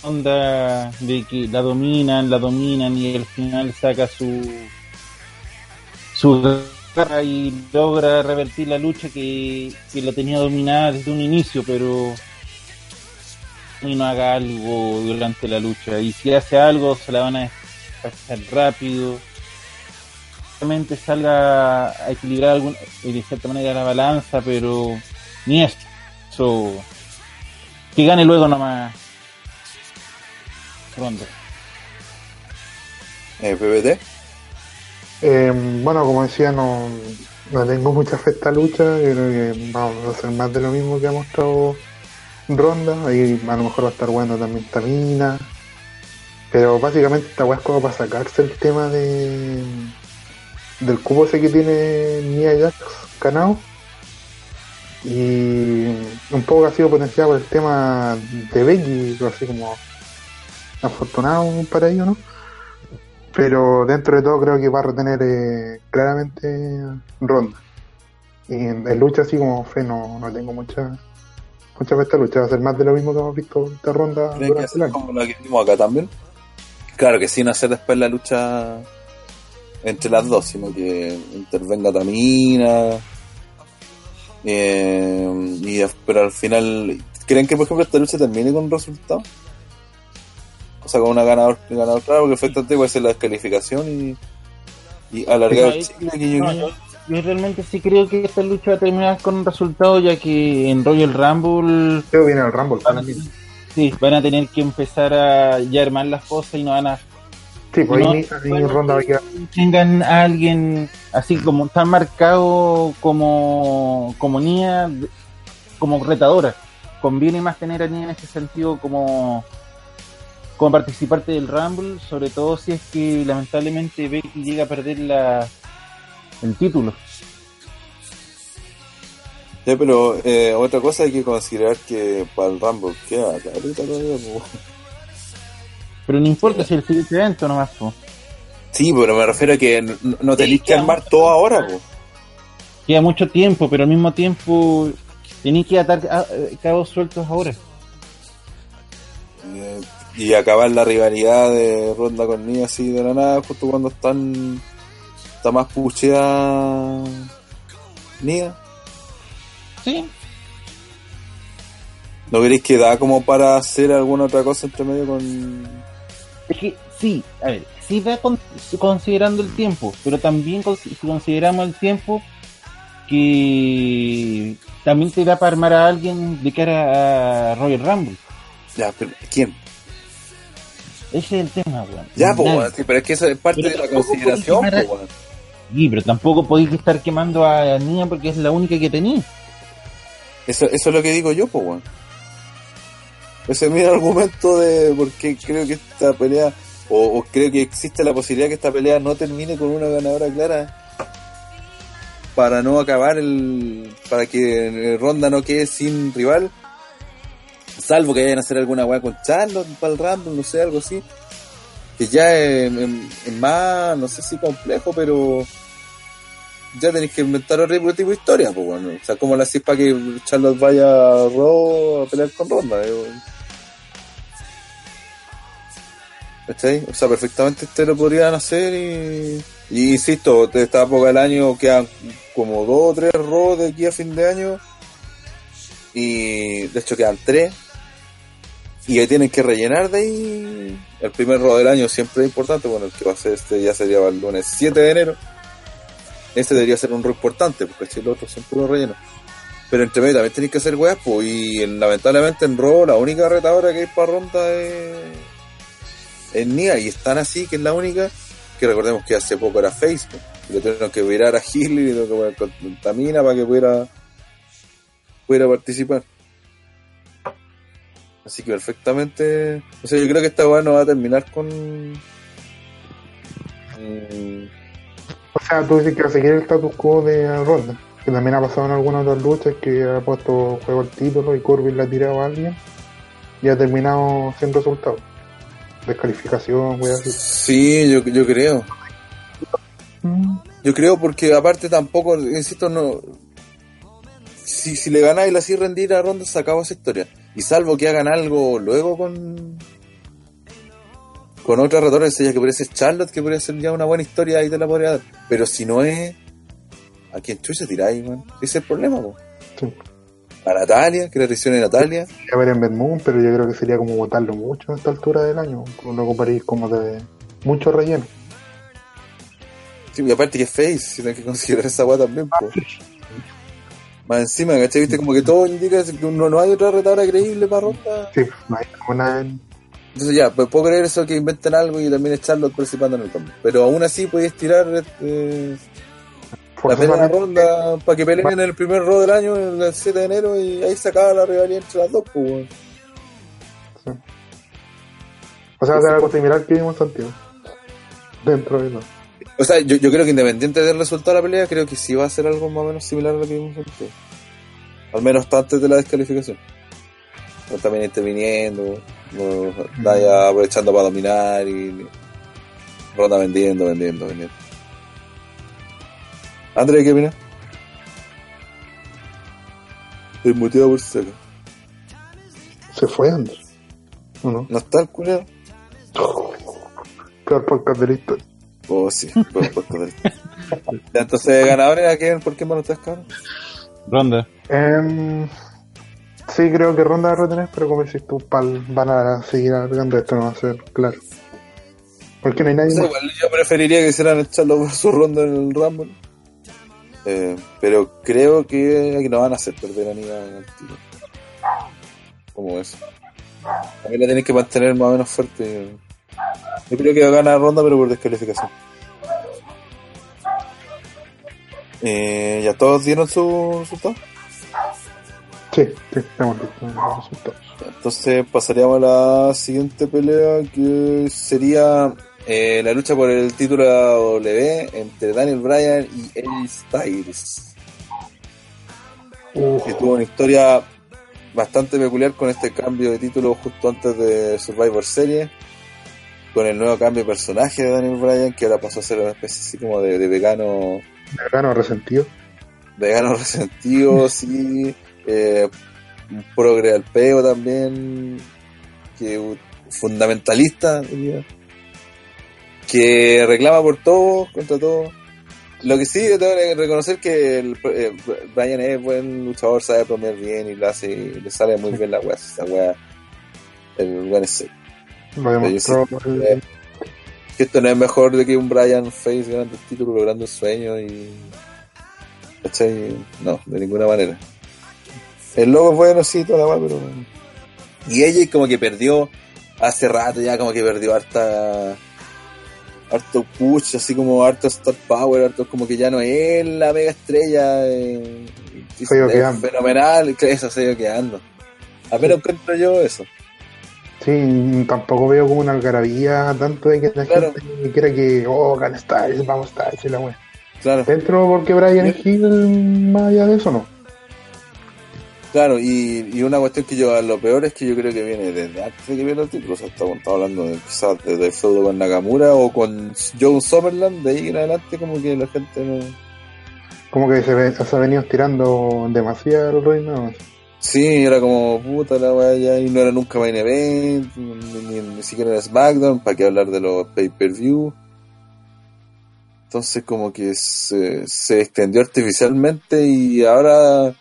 onda de que la dominan, la dominan y al final saca su su y logra revertir la lucha que, que la tenía dominada desde un inicio, pero y no haga algo durante la lucha y si hace algo se la van a pasar rápido realmente salga a equilibrar algún, de cierta manera la balanza, pero ni eso. So, que gane luego nomás. Ronda. Eh. Eh, bueno, como decía, no, no tengo mucha fe esta lucha. Creo que vamos a hacer más de lo mismo que ha mostrado Ronda. Ahí a lo mejor va a estar bueno también Tamina. Pero básicamente esta weá es como para sacarse el tema de del cubo ese que tiene Nia Jax ganado. Y un poco ha sido potenciado por el tema de Becky, así como afortunado para ello, ¿no? Pero dentro de todo creo que va a retener eh, claramente ronda y en, en lucha así como fe no, no tengo mucha mucha esta lucha va a ser más de lo mismo que hemos visto esta ronda ¿Creen que durante el hacer año como la que vimos acá también? Claro que sin hacer después la lucha entre las dos, sino que intervenga Tamina Eh, y, pero al final, ¿creen que por ejemplo esta lucha termine con un resultado? Con una ganador, ganador claro, porque efectivamente puede ser la descalificación y, y alargar el chicle, No, guiño. yo, yo realmente sí creo que esta lucha va a terminar con un resultado, ya que en Royal Rumble Creo que viene el Rumble. van a, sí, van a tener que empezar a ya armar las cosas y no van a Sí, pues No, ahí ni, ni ronda va a tengan a alguien así como tan marcado como como Nia como retadora conviene más tener a Nia en ese sentido como como participante del Rumble sobre todo si es que lamentablemente Becky llega a perder la el título Ya, pero eh, otra cosa hay que considerar que para el Rumble queda carita todavía. po. pero no importa si el siguiente evento nomás po. Sí, pero me refiero a que n- no tenéis que armar todo ahora. po. queda mucho tiempo pero al mismo tiempo tenéis que atar a- eh, cabos sueltos ahora Eh, y acabar la rivalidad de Ronda con Nia así de la nada, justo cuando están está más pucheada Nia. sí ¿No queréis que da como para hacer alguna otra cosa entre medio con... Es que sí, a ver, sí va con- considerando el tiempo, pero también con- si consideramos el tiempo que también te da para armar a alguien de cara a Royal Rumble. Ya, pero ¿quién? Ese es el tema, weón. Ya, Nadie. weón, sí, pero es que eso es parte Pero de la consideración, quemar po, weón. Sí, pero tampoco podéis estar quemando a Nia porque es la única que tenía. Eso, eso es lo que digo yo, pues, weón. Ese es mi argumento de por qué creo que esta pelea, o, o creo que existe la posibilidad que esta pelea no termine con una ganadora clara para no acabar el. para que Ronda no quede sin rival. Salvo que vayan a hacer alguna weá con Charlotte para el Rumble, no sé, algo así. Que ya es, más, no sé si complejo, pero ya tenéis que inventar otro tipo de historia, pues bueno. O sea, como la hacéis para que Charlotte vaya a Raw a pelear con Ronda, eh. ¿Cachai? O sea, perfectamente este lo podrían hacer y, y insisto, de esta época del año quedan como dos o tres Raw de aquí a fin de año y de hecho quedan tres. Y ahí tienen que rellenar de ahí. El primer Raw del año siempre es importante, bueno, el que va a ser este ya sería el lunes 7 de enero. Ese debería ser un rol importante, porque si el otro siempre lo relleno. Pero entre medio también tenéis que hacer weas, y en- lamentablemente en Raw la única retadora que hay para ronda es, es Nia, y es tan así que es la única, que recordemos que hace poco era Facebook, y le tuvieron que virar a Hill y tuvieron que contamina para que pudiera, pudiera participar. Así que perfectamente, o sea, yo creo que esta wea no va a terminar con... mm, O sea, tú dices que va a seguir el status quo de Ronda, que también ha pasado en algunas otras luchas que ha puesto juego al título y Corbin le ha tirado a alguien y ha terminado sin resultado. Descalificación, así. Sí, yo, yo creo. Yo creo porque aparte tampoco, insisto, no... Si, si le ganáis la así rendir a Ronda se acaba esa historia. Y salvo que hagan algo luego con... Con otra retadora que podría ser Charlotte, que podría ser ya una buena historia, ahí te la podría dar. Pero si no es... ¿A quién chucha tiráis, man? Ese es el problema, po. Sí. A Natalia, que la de Natalia. a ver en Moon, pero yo creo que sería como votarlo mucho a esta altura del año. Lo ocuparéis como de mucho relleno. Sí, y aparte que es face, si tienes que considerar esa weá también, po. Más encima, ¿cachai? Viste, como que todo indica que no, no hay otra retadora creíble para Ronda. Sí, no hay como nada. Entonces ya, pues puedo creer eso que inventen algo y también es Charlotte participando en el cambio. Pero aún así podéis tirar eh, la primera forzosamente. ronda para que peleen en el primer row del año, el 7 de enero, y ahí se acaba la rivalidad entre las dos, pues, weón. O sea, va a ser algo similar que vimos en Santiago. Dentro de. O sea, yo, yo creo que independiente del resultado de la pelea, creo que sí va a ser algo más o menos similar a lo que vimos antes. Al menos hasta antes de la descalificación. O también interviniendo, o Naya aprovechando para dominar y Ronda vendiendo, vendiendo, vendiendo. André, ¿qué opinas? Desmuteado por si acaso. Se fue Andrés. ¿O no? ¿No está el culero? Peor podcast de la historia. Oh, sí, por, entonces, ganadores, ¿a quién? ¿Por qué más no estás cabrón? Ronda. Em, sí, creo que Ronda va a retener, pero como decís tú, pal, van a seguir alargando esto, no va a ser claro. Porque no hay nadie O sea, más. igual yo preferiría que hicieran echarlo por su ronda en el Rumble. Eh, pero creo que, que no van a hacer perder a tiro. Como eso. También la tenés que mantener más o menos fuerte. Yo creo que va a ganar ronda, pero por descalificación. Eh, ¿Ya todos dieron su resultado? Sí, sí, estamos listos los resultados. Entonces pasaríamos a la siguiente pelea que sería eh, la lucha por el título W entre Daniel Bryan y Eddie Styles. Uf, Que tuvo una historia bastante peculiar con este cambio de título justo antes de Survivor Series. Con el nuevo cambio de personaje de Daniel Bryan, que ahora pasó a ser una especie así como de, de vegano vegano resentido. vegano resentido, sí, eh, un progre al peo también, que fundamentalista, diría, que reclama por todo, contra todo. Lo que sí, tengo que reconocer que el, eh, Brian es buen luchador, sabe bromear bien y lo hace, le sale muy bien la weá, esa weá, el buen es. Lo demostró. Eh, que esto no es mejor de que un Brian Face ganando el título, logrando el sueño y. ¿Cachai? No, de ninguna manera. El logo es bueno, sí, toda la weá, pero. Y ella como que perdió hace rato ya, como que perdió harta. Harto push, así como harto star power, harto como que ya no es la mega estrella. Eh, es fenomenal, eso se ha ido quedando. Apenas encuentro yo eso. Sí, tampoco veo como una algarabía tanto de que la Claro. gente quiera que, oh, gana Styles, vamos Styles y la wea. Claro. Dentro porque Brian es Hill, más allá de eso, no. Claro, y, y una cuestión que yo, lo peor es que yo creo que viene desde antes de que viene el título. O sea, estamos, estamos hablando de, quizás desde el feudo con Nakamura o con Joe Summerland, de ahí en adelante, como que la gente no. Como que se, ve- se ha venido estirando demasiado el reino. Sí, era como puta la weá ya, y no era nunca main event, ni, ni- ni siquiera era SmackDown, para qué hablar de los pay-per-view. Entonces, como que se, se extendió artificialmente y ahora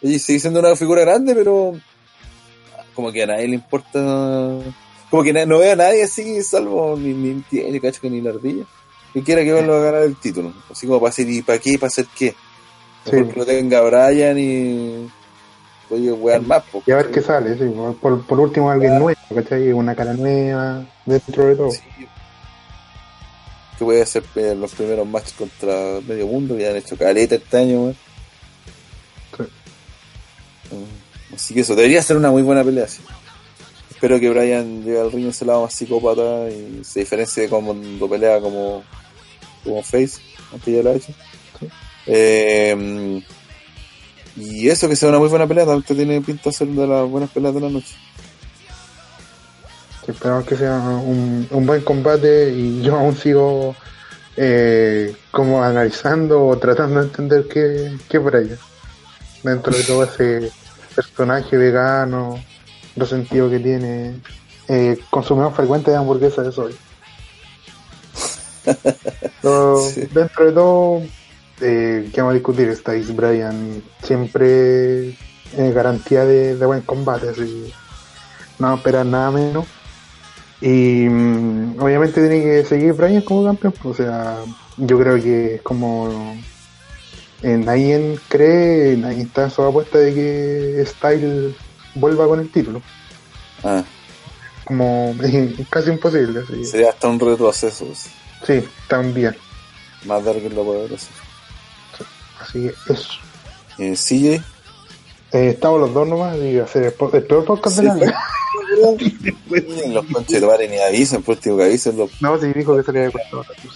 ella sigue siendo una figura grande, pero como que a nadie le importa. Como que no veo a nadie así, salvo ni, ni tiene, cacho que ni la ardilla, que quiera que vuelva a ganar el título. Así como para hacer, ¿y para qué? ¿Para hacer qué? Sí. Mejor que lo tenga Brian y. Oye, weón más, Y a ver qué sale, sí. Por, por último, alguien nuevo, ¿cachai? Una cara nueva, dentro de todo. Sí. Que voy a hacer eh, los primeros matches contra medio mundo, que han hecho caleta este año, weón. Sí. Mm, Así que eso, debería ser una muy buena pelea, sí. Espero que Brian llegue al ring ese lado más psicópata y se diferencie de cuando pelea como, como Face, aunque ya lo ha hecho. Eh, y eso, que sea una muy buena pelea, tanto tiene pinta de ser de las buenas peleas de la noche. Esperamos que sea un, un buen combate y yo aún sigo eh, como analizando o tratando de entender qué, qué por allá. Dentro de todo ese personaje vegano, resentido que tiene, eh, consumidor frecuente de hamburguesas de. Pero Sí. Dentro de todo, eh, ¿qué vamos a discutir? Estáis Brian siempre eh, garantía de, de buen combate, así no esperar nada menos. Y mm, obviamente tiene que seguir Brian como campeón, o sea, yo creo que es como eh, nadie cree, nadie está en su apuesta de que Style vuelva con el título, Ah, como es casi imposible, así. sería hasta un retroceso, sí. también, más de alguien lo hacer. Así que eso. Eh, CJ, Eh, estamos los dos nomás y hacer el, el peor podcast Sí, de la vida. los conches de madre ni avisen, pues tío que avisen los No, sí dijo que salía de cuarto hora, pues.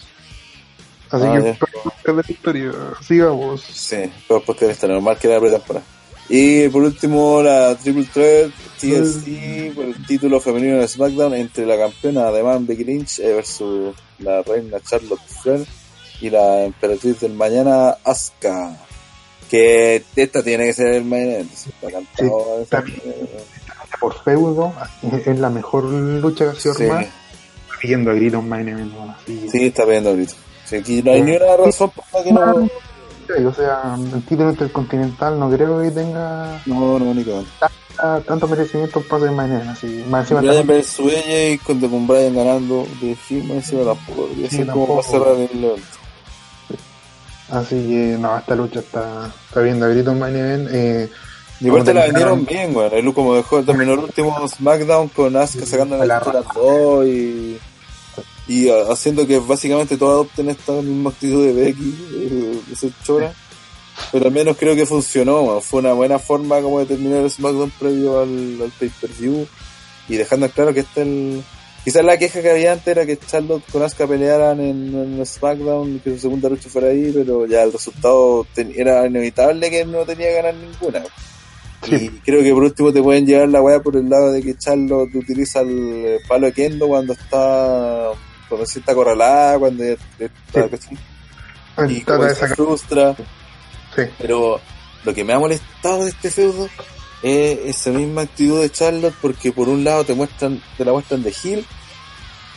Así Ah, que el peor podcast de la historia, sigamos. Sí, pero porque está normal que la pretemporada. Y por último, la Triple Threat TLC por el título femenino de SmackDown entre la campeona de Man Becky Lynch versus la reina Charlotte Flair y la emperatriz del mañana Asuka. Que esta tiene que ser el event. Está cantado. está bien. Por feudo, es la mejor lucha que ha sido Sí, armada. Pidiendo a gritos main event, así. sí, está pidiendo ahorita. Sí, aquí no hay ni una razón por la que no. y, o sea, el título intercontinental no creo que tenga No, no, ah, tanto merecimiento para de mañana. Así, más encima Brian también- versus AJ con, con Brian ganando de más encima tampoco. debería Sí, ser como tampoco. para cerrar el evento. Así que no, esta lucha está, está viendo a grito en main event. Eh, Y aparte la vendieron bien, weón. El como dejó, terminó el último SmackDown con Asuka sacando la las dos y, y ah, haciendo que básicamente todos adopten esta misma actitud de Becky, eh, de ser chora. Pero al menos creo que funcionó. Fue una buena forma como de terminar el SmackDown previo al, al pay-per-view y dejando claro que este el... Quizás la queja que había antes era que Charlotte con Asuka pelearan en, en SmackDown y que su segunda lucha fuera ahí, pero ya el resultado ten- era inevitable que no tenía que ganar ninguna. Y creo que por último te pueden llevar la weá por el lado de que Charlotte utiliza el palo de Kendo cuando está cuando sí está acorralada, cuando está, y como se frustra. Sí. Pero lo que me ha molestado de este feudo es esa misma actitud de Charlotte porque por un lado te muestran, te la muestran de heel,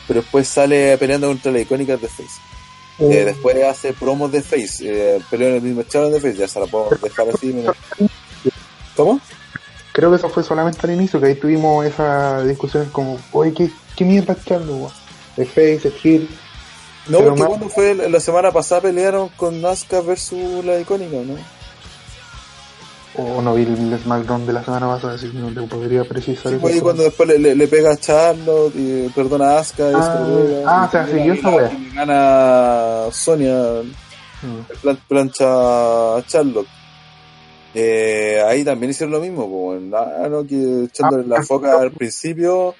pero después sale peleando contra la icónica de Face. Eh, después hace promos de Face, eh, peleó en el mismo Charlotte de Face, ya se la puedo dejar así. mira. ¿Cómo? Creo que eso fue solamente al inicio, que ahí tuvimos esa discusión como, oye, ¿qué, qué mierda es Charlo, weón? Es Face, es Hill. No, Pero porque más- cuando fue la semana pasada pelearon con Nazca versus la icónica, ¿no? O no vi el SmackDown de la semana pasada, así que no te podría precisar. Sí, pues, y cuando después le, le, le pega a Charlotte y perdona a Asuka y Ah, pega, ah, y o sea, siguió esa wea. y gana Sonia Mm. plan- plancha a Charlotte. Eh, ahí también hicieron lo mismo, como en ah, no, que echándole Ah, la foca al principio,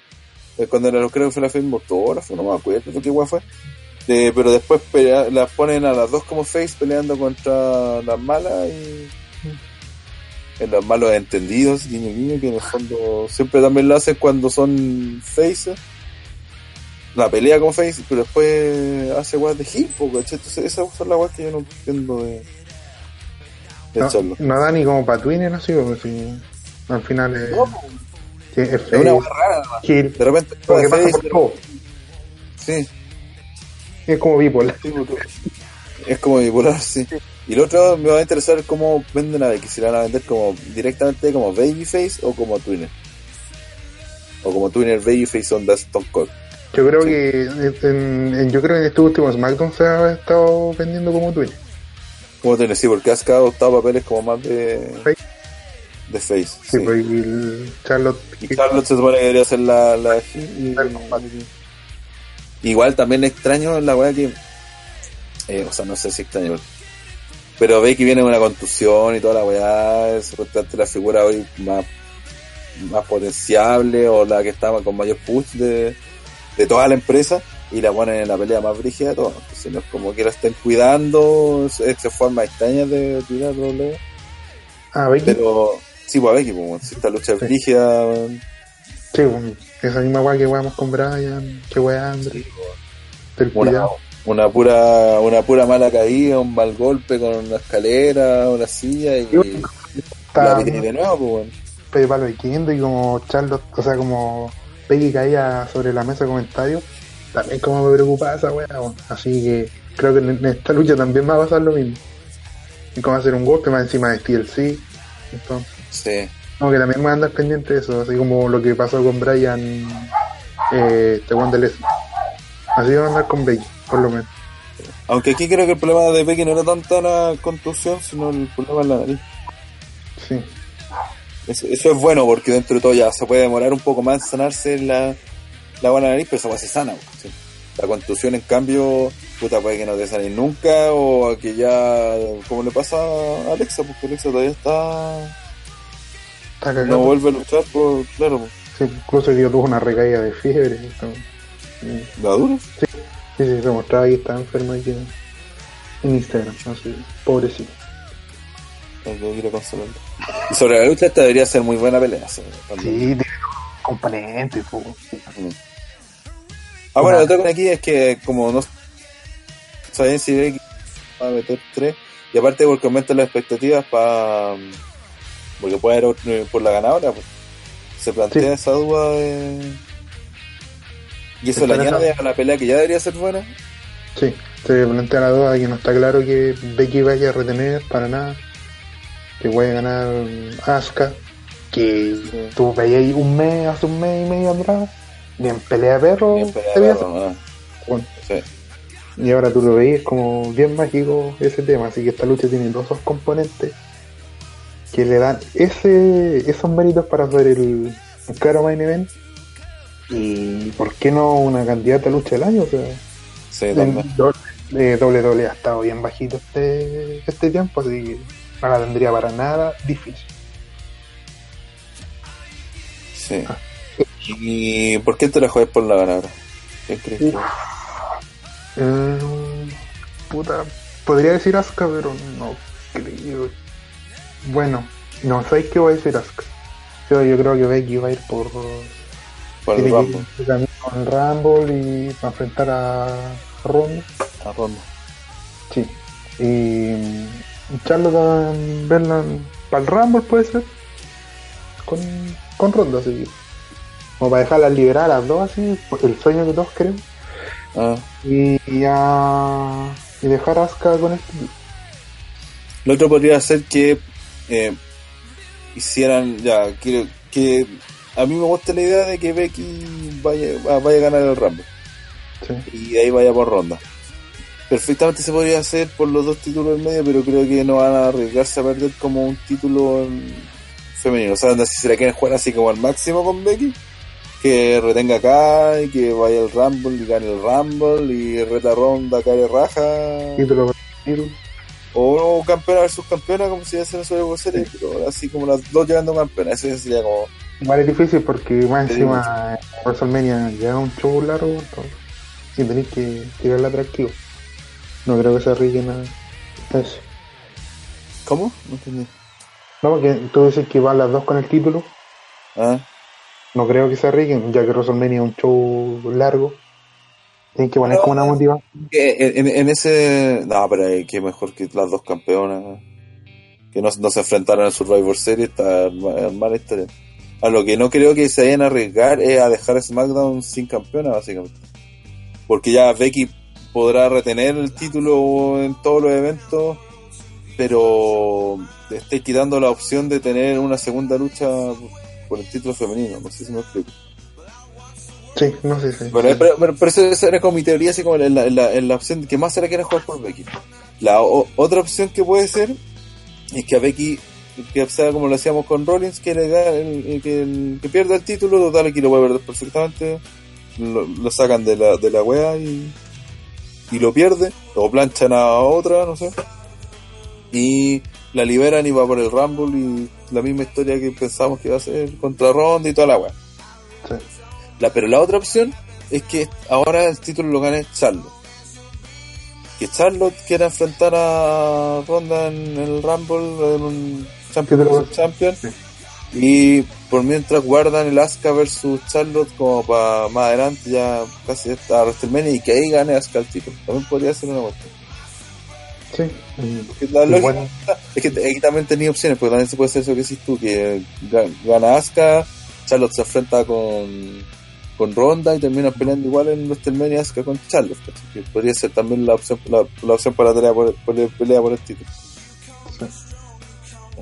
eh, cuando era, creo que fue la firma autógrafo, no me acuerdo qué guay fue. Eh, pero después pelea- las ponen a las dos como face peleando contra las malas y en los malos entendidos, guiño guiño, que en el fondo siempre también lo hacen cuando son faces. La pelea con face, pero después hace guas de hip. Entonces esas son las guas que yo no entiendo de, de No, no da ni como para Twinner, así, porque si al final es, No, sí, es es Face, una guas rara. Hill, De repente como que pasa face, por pero- todo. sí, Es como bipolar. sí, porque es como bipolar, sí. Y lo otro me va a interesar cómo venden a Becky, si la van a vender como directamente como Babyface o como Twinner. O como Twinner Babyface onda Stone Cold. Yo creo Sí. que en, en- yo creo que en este último SmackDown se ha estado vendiendo como Twinner. Como Twinner, sí, porque has adoptado papeles como más de Face. de Face. Sí, sí. pues, y el Charlotte. Y Charlotte se supone que debería ser la, la El. Igual también extraño la weá que. eh, o sea, no sé si extraño. Pero que viene una contusión y toda la weá. Es la figura hoy más, más potenciable o la que estaba con mayor push de, de toda la empresa. Y la ponen en la pelea más brígida de todas. Entonces no es como que la estén cuidando. Es, es forma extraña de tirar. Ah, Becky. Pero sí, pues a Becky, pues, si esta lucha es Sí. brígida. Sí, pues, esa misma weá que weamos con Brian, que weá. Ten una, cuidado. Una pura una pura mala caída, un mal golpe con una escalera, una silla y, y la pide de nuevo, pues bueno. de palo Kendo y como Charlotte, o sea, como Becky caía sobre la mesa de comentarios, también como me preocupaba esa weá. Así que creo que en esta lucha también va a pasar lo mismo. Y como hacer un golpe más encima de TLC. Entonces, Sí. como que también me voy a andar pendiente de eso, así como lo que pasó con Brian, eh, este de Leslie. Así va a andar con Becky, por lo menos. Aunque aquí creo que el problema de Becky no era tanta la contusión, sino el problema en la nariz. Sí. Eso, eso es bueno porque dentro de todo ya se puede demorar un poco más en sanarse la, la buena nariz, pero esa va se sana. sí. La contusión, en cambio, puta, puede que no te sane nunca o que ya, como le pasa a Alexa, porque Alexa todavía está... Está. No vuelve a luchar, por, claro, pues, Sí, incluso yo tuve una recaída de fiebre. sí. la dura. Sí, sí, se mostraba que estaba enfermo aquí en, en Instagram. Así, pobrecito. Y sobre la lucha, esta debería ser muy buena pelea. sí. Sí, tiene componentes, po. Mm. Ah, bueno, lo otro que aquí es que como no saben si va a meter tres, y aparte porque aumentan las expectativas para porque puede haber otro- por la ganadora, pues, se plantea Sí. esa duda de y eso le añade a la pelea que ya debería ser buena. Sí. se plantea la duda que no está claro que Becky vaya a retener para nada. Que vaya a ganar Asuka. Que tú veías un mes, hace un mes y medio atrás. Bien pelea de perro. Bien pelea perro, bueno. Sí. Y ahora tú lo veis como bien mágico ese tema. Así que esta lucha tiene dos componentes que le dan ese esos méritos para hacer el, el claro main event. Y por qué no una candidata a lucha del año, o sea, Sí, también. eh, WWE ha estado bien bajito este, este tiempo, así que no la tendría para nada difícil. Sí. ¿Y por qué te la juegas por la ganadora? ¿Qué crees? que- Eh, puta, podría decir Asuka, pero no creo. Bueno, no sabéis qué voy a decir Asuka. Yo, yo creo que Becky va a ir por. Por el que Rumble. con Rumble y para enfrentar a Ronda. A Ronda. Sí. Y Charlotte a verla para el Rumble puede ser. Con, con Ronda, así. Como para dejarlas liberar a las dos, así. El sueño que todos queremos. Ah. Y, y, a- y dejar a Asuka con este. Lo otro podría ser que eh, hicieran, ya, quiero que a mí me gusta la idea de que Becky vaya, va- vaya a ganar el Rumble Sí. y de ahí vaya por ronda. Perfectamente se podría hacer por los dos títulos en medio, pero creo que no van a arriesgarse a perder como un título en- femenino. O sea, si se la quieren jugar así como al máximo con Becky, que retenga acá y que vaya al Rumble y gane el Rumble y reta ronda, care raja. Título título. O campeona versus campeona, como si fuese en Survivor Series, pero así como las dos llegando campeonas. Eso sería como. Igual es difícil porque más encima en WrestleMania llega un show largo, entonces, y tenéis que tirarle atractivo. No creo que se arriesguen a eso. ¿Cómo? No entendí. No, porque tú dices que van las dos con el título. Ah, No creo que se arriesguen, ya que WrestleMania es un show largo. Tienen que poner No. como una motivación. en, en ese. No, pero eh, que mejor que las dos campeonas. Que no, no se enfrentaron en Survivor Series, está ma- mala historia. A lo que no creo que se vayan a arriesgar es a dejar SmackDown sin campeona, básicamente. Porque ya Becky podrá retener el título en todos los eventos, pero le esté quitando la opción de tener una segunda lucha por el título femenino. No sé si me explico. Sí, no sé si. Pero, pero, pero- esa era como mi teoría, así como la, la- la opción que más se la quiere jugar por Becky. La o- otra opción que puede ser es que a Becky, que sea como lo hacíamos con Rollins, que, le da el- que, el- que pierda el título, total aquí lo puede perder perfectamente, lo, lo sacan de la, de la wea y, y lo pierde, o planchan a otra, no sé, y la liberan y va por el Rumble y la misma historia que pensamos que iba a ser contra Ronda y toda la wea. Sí. La, pero la otra opción es que ahora el título lo gane Charlotte. Que Charlotte quiera enfrentar a Ronda en el Rumble en un Champion Título. versus Champion. Sí. Y por mientras guardan el Asuka versus Charlotte como para más adelante ya casi hasta WrestleMania y que ahí gane Asuka el título. También podría ser una cuestión. Sí. Porque la lógica bueno, es que aquí también tenía opciones, porque también se puede hacer eso que decís tú, que ga- gana Asuka, Charlotte se enfrenta con, con Ronda y termina peleando igual en WrestleMania Asuka con Charlotte, que podría ser también la opción, la, la opción para la pelea por, por pelea por el título. Sí.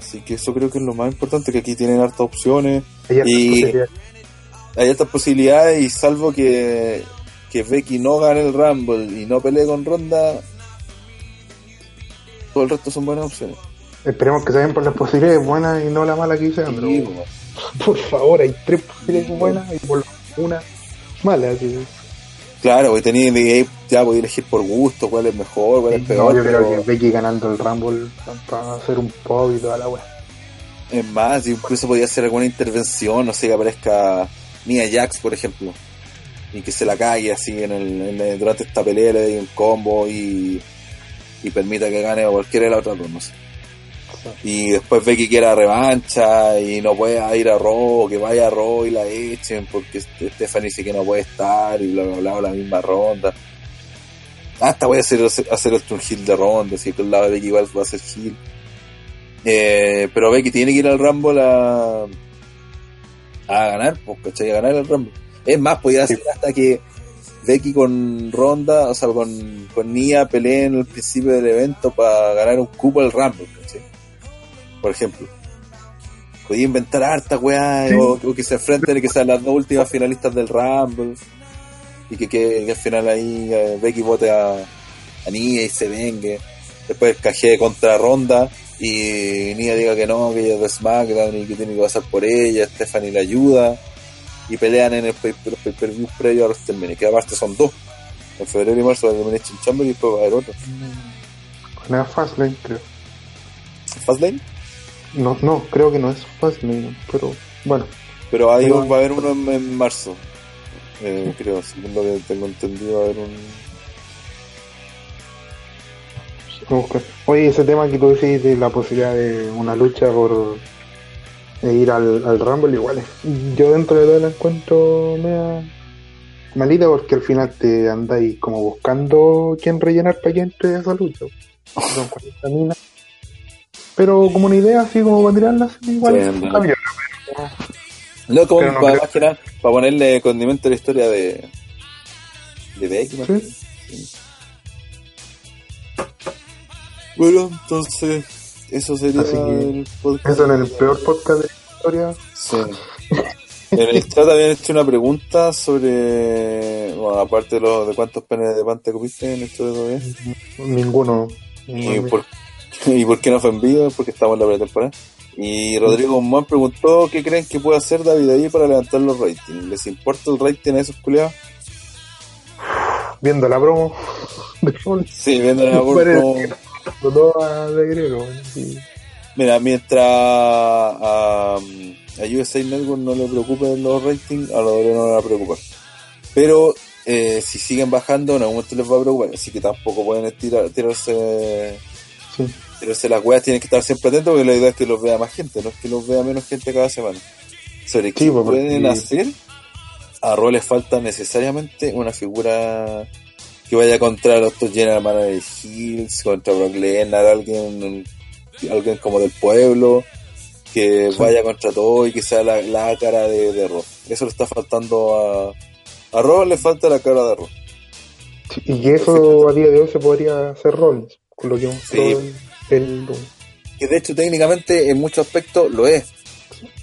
Así que eso creo que es lo más importante, que aquí tienen hartas opciones, hay hartas Y- posibilidades. hay hartas posibilidades y salvo que, que Becky no gane el Rumble y no pelee con Ronda, todo el resto son buenas opciones. Esperemos que se den por las posibilidades buenas y no la mala que hice Sí, pero bueno. por favor, hay tres posibilidades buenas y por una mala. Así. Claro, porque tenía de ya podía elegir por gusto cuál es mejor, cuál es No, peor, yo pero creo que Becky ganando el Rumble para hacer un pop y toda la wea. es más, incluso podía hacer alguna intervención, no sé, que aparezca Nia Jax, por ejemplo, y que se la cague así en el, en el- durante esta pelea, le dé un combo y, y permita que gane cualquiera de las otras dos, no sé. Y después Becky quiera revancha y no pueda ir a Raw, que vaya a Raw y la echen porque Stephanie dice que no puede estar y bla bla bla, la misma ronda. Hasta voy a hacer, hacer el Hill de ronda, así que el lado de Becky igual va a ser Hill. Eh, pero Becky tiene que ir al Rumble a, a ganar, pues, ¿cachai? A ganar el Rumble. Es más, podría ser hasta que Becky con Ronda, o sea, con, con Nia peleen al principio del evento para ganar un cupo al Rumble. Por ejemplo. Podía inventar harta weá, Sí. o, o que se enfrenten y que sean las dos últimas finalistas del Rumble. Y que, que, que al final ahí eh, Becky vote a, a Nia y se vengue. Después cajee contra Ronda y Nia diga que no, que ella es de SmackDown y que tiene que pasar por ella, Stephanie la ayuda y pelean en el pay- los pay-per-view previo a WrestleMania, que aparte son dos. En febrero y marzo va a Elimination Chamber y después va a haber otro. Una Fastlane, creo. Fastlane, No, no, creo que no es Fastlane, pero bueno. pero ahí Pero- va a haber uno en, en marzo. Eh, creo, según lo que tengo entendido, va a haber un. Oye, ese tema que tú decís de la posibilidad de una lucha por ir al, al Rumble, igual es- yo dentro de todo el encuentro me da malita porque al final te andáis como buscando quién rellenar para que entre esa lucha. Son 40 minas. Pero como una idea así como para tirarla, así, igual Sí. No, como Pero no para, que nada, para ponerle condimento a la historia de. de Becky, ¿no? Sí. Bueno, entonces, eso sería Así que el podcast. Eso en el peor podcast de la historia. Sí. En el chat habían hecho una pregunta sobre, bueno, aparte de, los, de cuántos penes de pan te comiste en esto de todavía. Ninguno. Y por, y por qué no fue en vivo, porque estamos en la pretemporada. Y Rodrigo Guzmán preguntó qué creen que puede hacer David ahí para levantar los ratings. ¿Les importa el rating a esos culiados? Viendo la promo. Sí, viendo la Parece como- sí. Mira, mientras a, a USA Network no le preocupen los ratings, a los no le va a preocupar. Pero eh, si siguen bajando, en algún momento les va a preocupar. Así que tampoco pueden tirar, tirarse, Sí. Tirarse las weas. Tienen que estar siempre atentos porque la idea es que los vea más gente, no es que los vea menos gente cada semana. Sobre qué pues, pueden hacer, a Raw les falta necesariamente una figura que vaya contra los dos General Manager Hills, contra Brock Lesnar, alguien, alguien como del pueblo, que vaya contra todo y que sea la, la cara de, de. Eso le está faltando a, a le falta la cara de. Sí, Y eso a día de hoy se podría hacer Rollins, con lo que mostró Sí. El, el lunes. Que de hecho técnicamente en muchos aspectos lo es.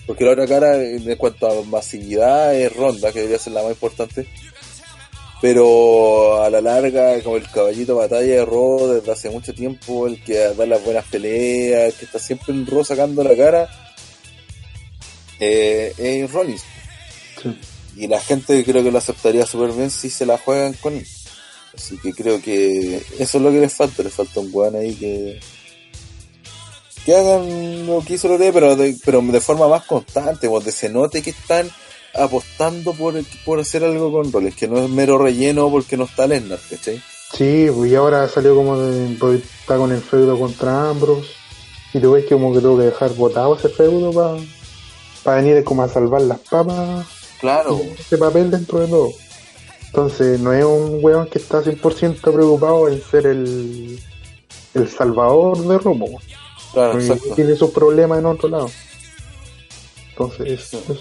Porque la otra cara en cuanto a masividad es Ronda, que debería ser la más importante. Pero a la larga, como el caballito de batalla de Raw desde hace mucho tiempo, el que da las buenas peleas, el que está siempre en Raw sacando la cara, eh, es Rollins. Sí. Y la gente creo que lo aceptaría súper bien si se la juegan con él. Así que creo que eso es lo que les falta. Les falta un weón ahí que. Que hagan lo que hizo Lore, pero de, pero de forma más constante, donde se note que están apostando por, por hacer algo con roles, que no es mero relleno porque no está Lesnar, ¿cachai? Sí, pues y ahora salió como de, pues, está con el feudo contra Ambrose. Y tú ves que como que tuvo que dejar botado ese feudo para venir como a salvar las papas Claro. ese papel dentro de todo. Entonces no es un weón que está 100% preocupado en ser el, el salvador de Romo. Claro, Porque exacto. tiene sus problemas en otro lado. Entonces, Sí. es-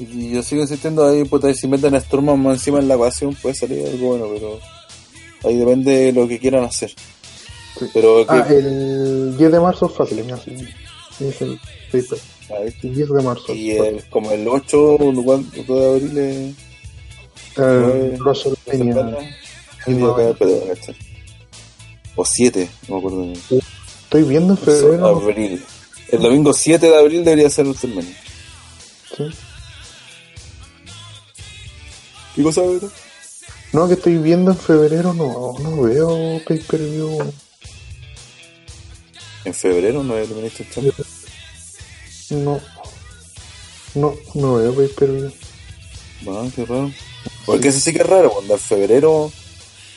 Y yo sigo insistiendo ahí, puta, si meten a Storman más encima en la ecuación puede salir algo bueno, pero ahí depende de lo que quieran hacer. Sí. Pero que, Ah, el 10 de marzo es fácil, mira, sí. Es el paper. El 10 de marzo. y el, como el 8 ¿cuánto de abril es Eh, WrestleMania. ¿Qué día cae el cachai? O 7, no me acuerdo. Estoy viendo en febrero. Abril. El domingo 7 de abril debería ser el WrestleMania. sí. ¿Qué cosa? No, que estoy viendo en febrero, no, no veo pay per view. En febrero no es Elimination Chamber. No. No, no veo pay per view. Ah, qué raro. Porque eso sí que es raro, cuando en febrero,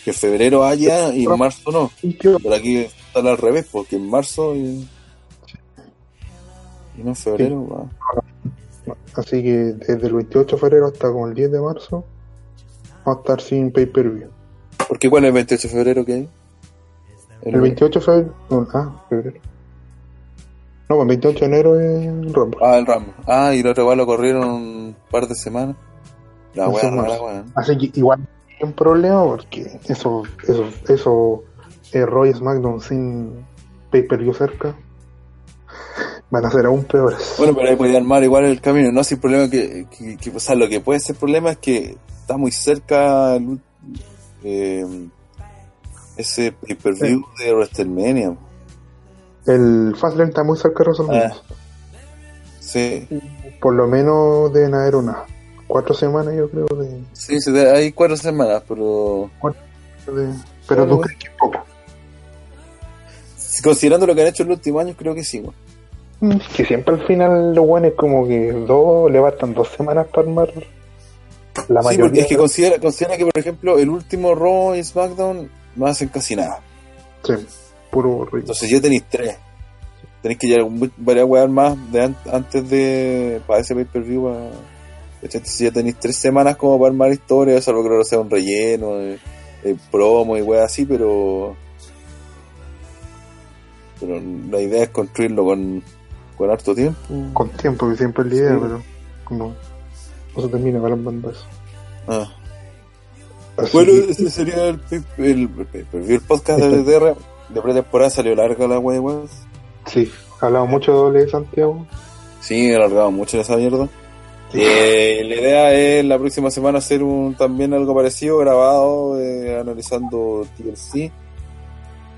que febrero haya y en marzo no. Pero aquí al revés, porque en marzo y, y no en febrero, va. Así que desde el 28 de febrero hasta como el 10 de marzo vamos a estar sin pay per view. Porque ¿cuál es el 28 de febrero que hay? El 28 de febrero. no, ah, febrero. No, pues el 28 de enero es Rumble. Ah, el Ram. Ah, y el otro igual lo corrieron un par de semanas. La es más. rara, weón. Así que igual hay un problema porque eso, eso, eso, eh, Roy SmackDown sin pay-per-view cerca van a ser aún peores. Bueno, pero ahí podía armar igual el camino, no sin problema que, que, que- o sea, lo que puede ser problema es que está muy cerca el eh, ese pay-per-view de WrestleMania. El Fastlane está muy cerca de WrestleMania. Ah. Sí, Por lo menos deben haber unas cuatro semanas, yo creo, de, sí, sí, hay cuatro semanas, pero de- pero tú crees que es poco. Considerando lo que han hecho en los últimos años, creo que sí. weón. Mm, Que siempre al final lo bueno es como que dos le bastan dos semanas para armar la Sí, porque mayoría. es que considera, considera que, por ejemplo, el último Raw y SmackDown no hacen casi nada. Sí, puro ritmo. Entonces ya tenéis tres. Tenéis que llevar mu- varias weas más de an- antes de para ese pay per view. Entonces ya tenéis tres semanas como para armar historias, salvo que no sea un relleno, de, de promo y weas así, pero. Pero la idea es construirlo con, con harto tiempo. Con tiempo, que siempre es la idea, Sí. pero como no se termina balando eso. Ah. Así Bueno, que- ese sería el, el, podcast de DDR. De pretemporada salió larga la wea, weas. sí, hablamos mucho de doble de Santiago. Sí, alargamos mucho en esa mierda. Eh, la idea es la próxima semana hacer un también algo parecido, grabado, eh, analizando TLC.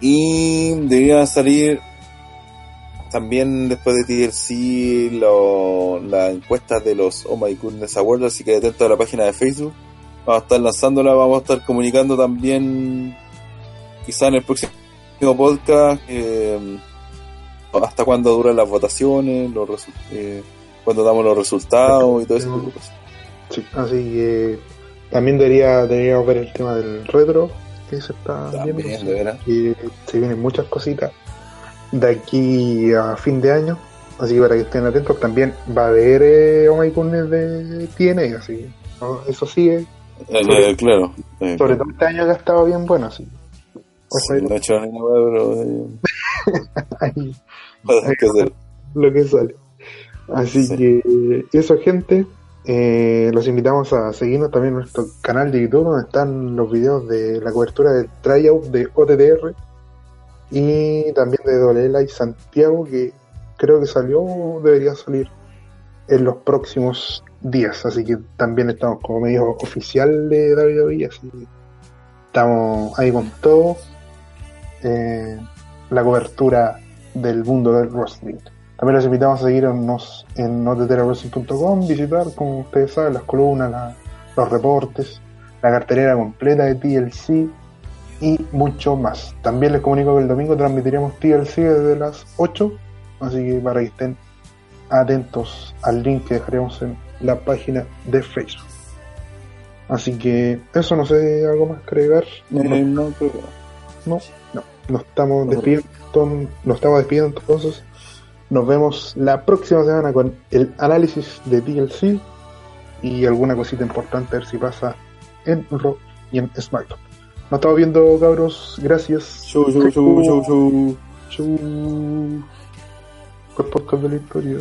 Y debería salir también después de TLC lo- las encuestas de los Oh My Goodness Awards, así que atento a la página de Facebook. Vamos a estar lanzándola, vamos a estar comunicando también quizá en el próximo podcast eh, hasta cuándo duran las votaciones, los eh, cuando damos los resultados y todo eso. Sí, así que también debería, deberíamos ver el tema del retro que se está También, viendo. veras. Y se vienen muchas cositas de aquí a fin de año. Así que para que estén atentos, también va a haber eh, Goodness de TNA, así que, ¿no? eso sigue. Eh, eh, claro. eh, Sobre todo este año que ha estado bien bueno, así. Sí, no he hecho wea, pero eh, ahí que lo que sale. Así Sí. que eso, gente. Eh, los invitamos a seguirnos también en nuestro canal de YouTube, donde están los videos de la cobertura del tryout de OTTR y también de Dolela y Santiago, que creo que salió o debería salir en los próximos días. Así que también estamos como medio oficial de WWE, así que estamos ahí con todo. Eh, la cobertura del mundo del wrestling. También los invitamos a seguirnos en noteterawrestling.com, visitar, como ustedes saben, las columnas, la- los reportes, la cartelera completa de TLC y mucho más. También les comunico que el domingo transmitiremos TLC desde las 8, así que para que estén atentos al link que dejaremos en la página de Facebook. Así que eso, no sé, algo más que agregar. Eh, no, que no. No, no, nos estamos despidiendo, nos estamos despidiendo entonces. Nos vemos la próxima semana con el análisis de DLC y alguna cosita importante a ver si pasa en Raw y en SmackDown. Nos estamos viendo, cabros. Gracias. Show, show, show, show, show. Chau. ¿Cuál podcast de la historia?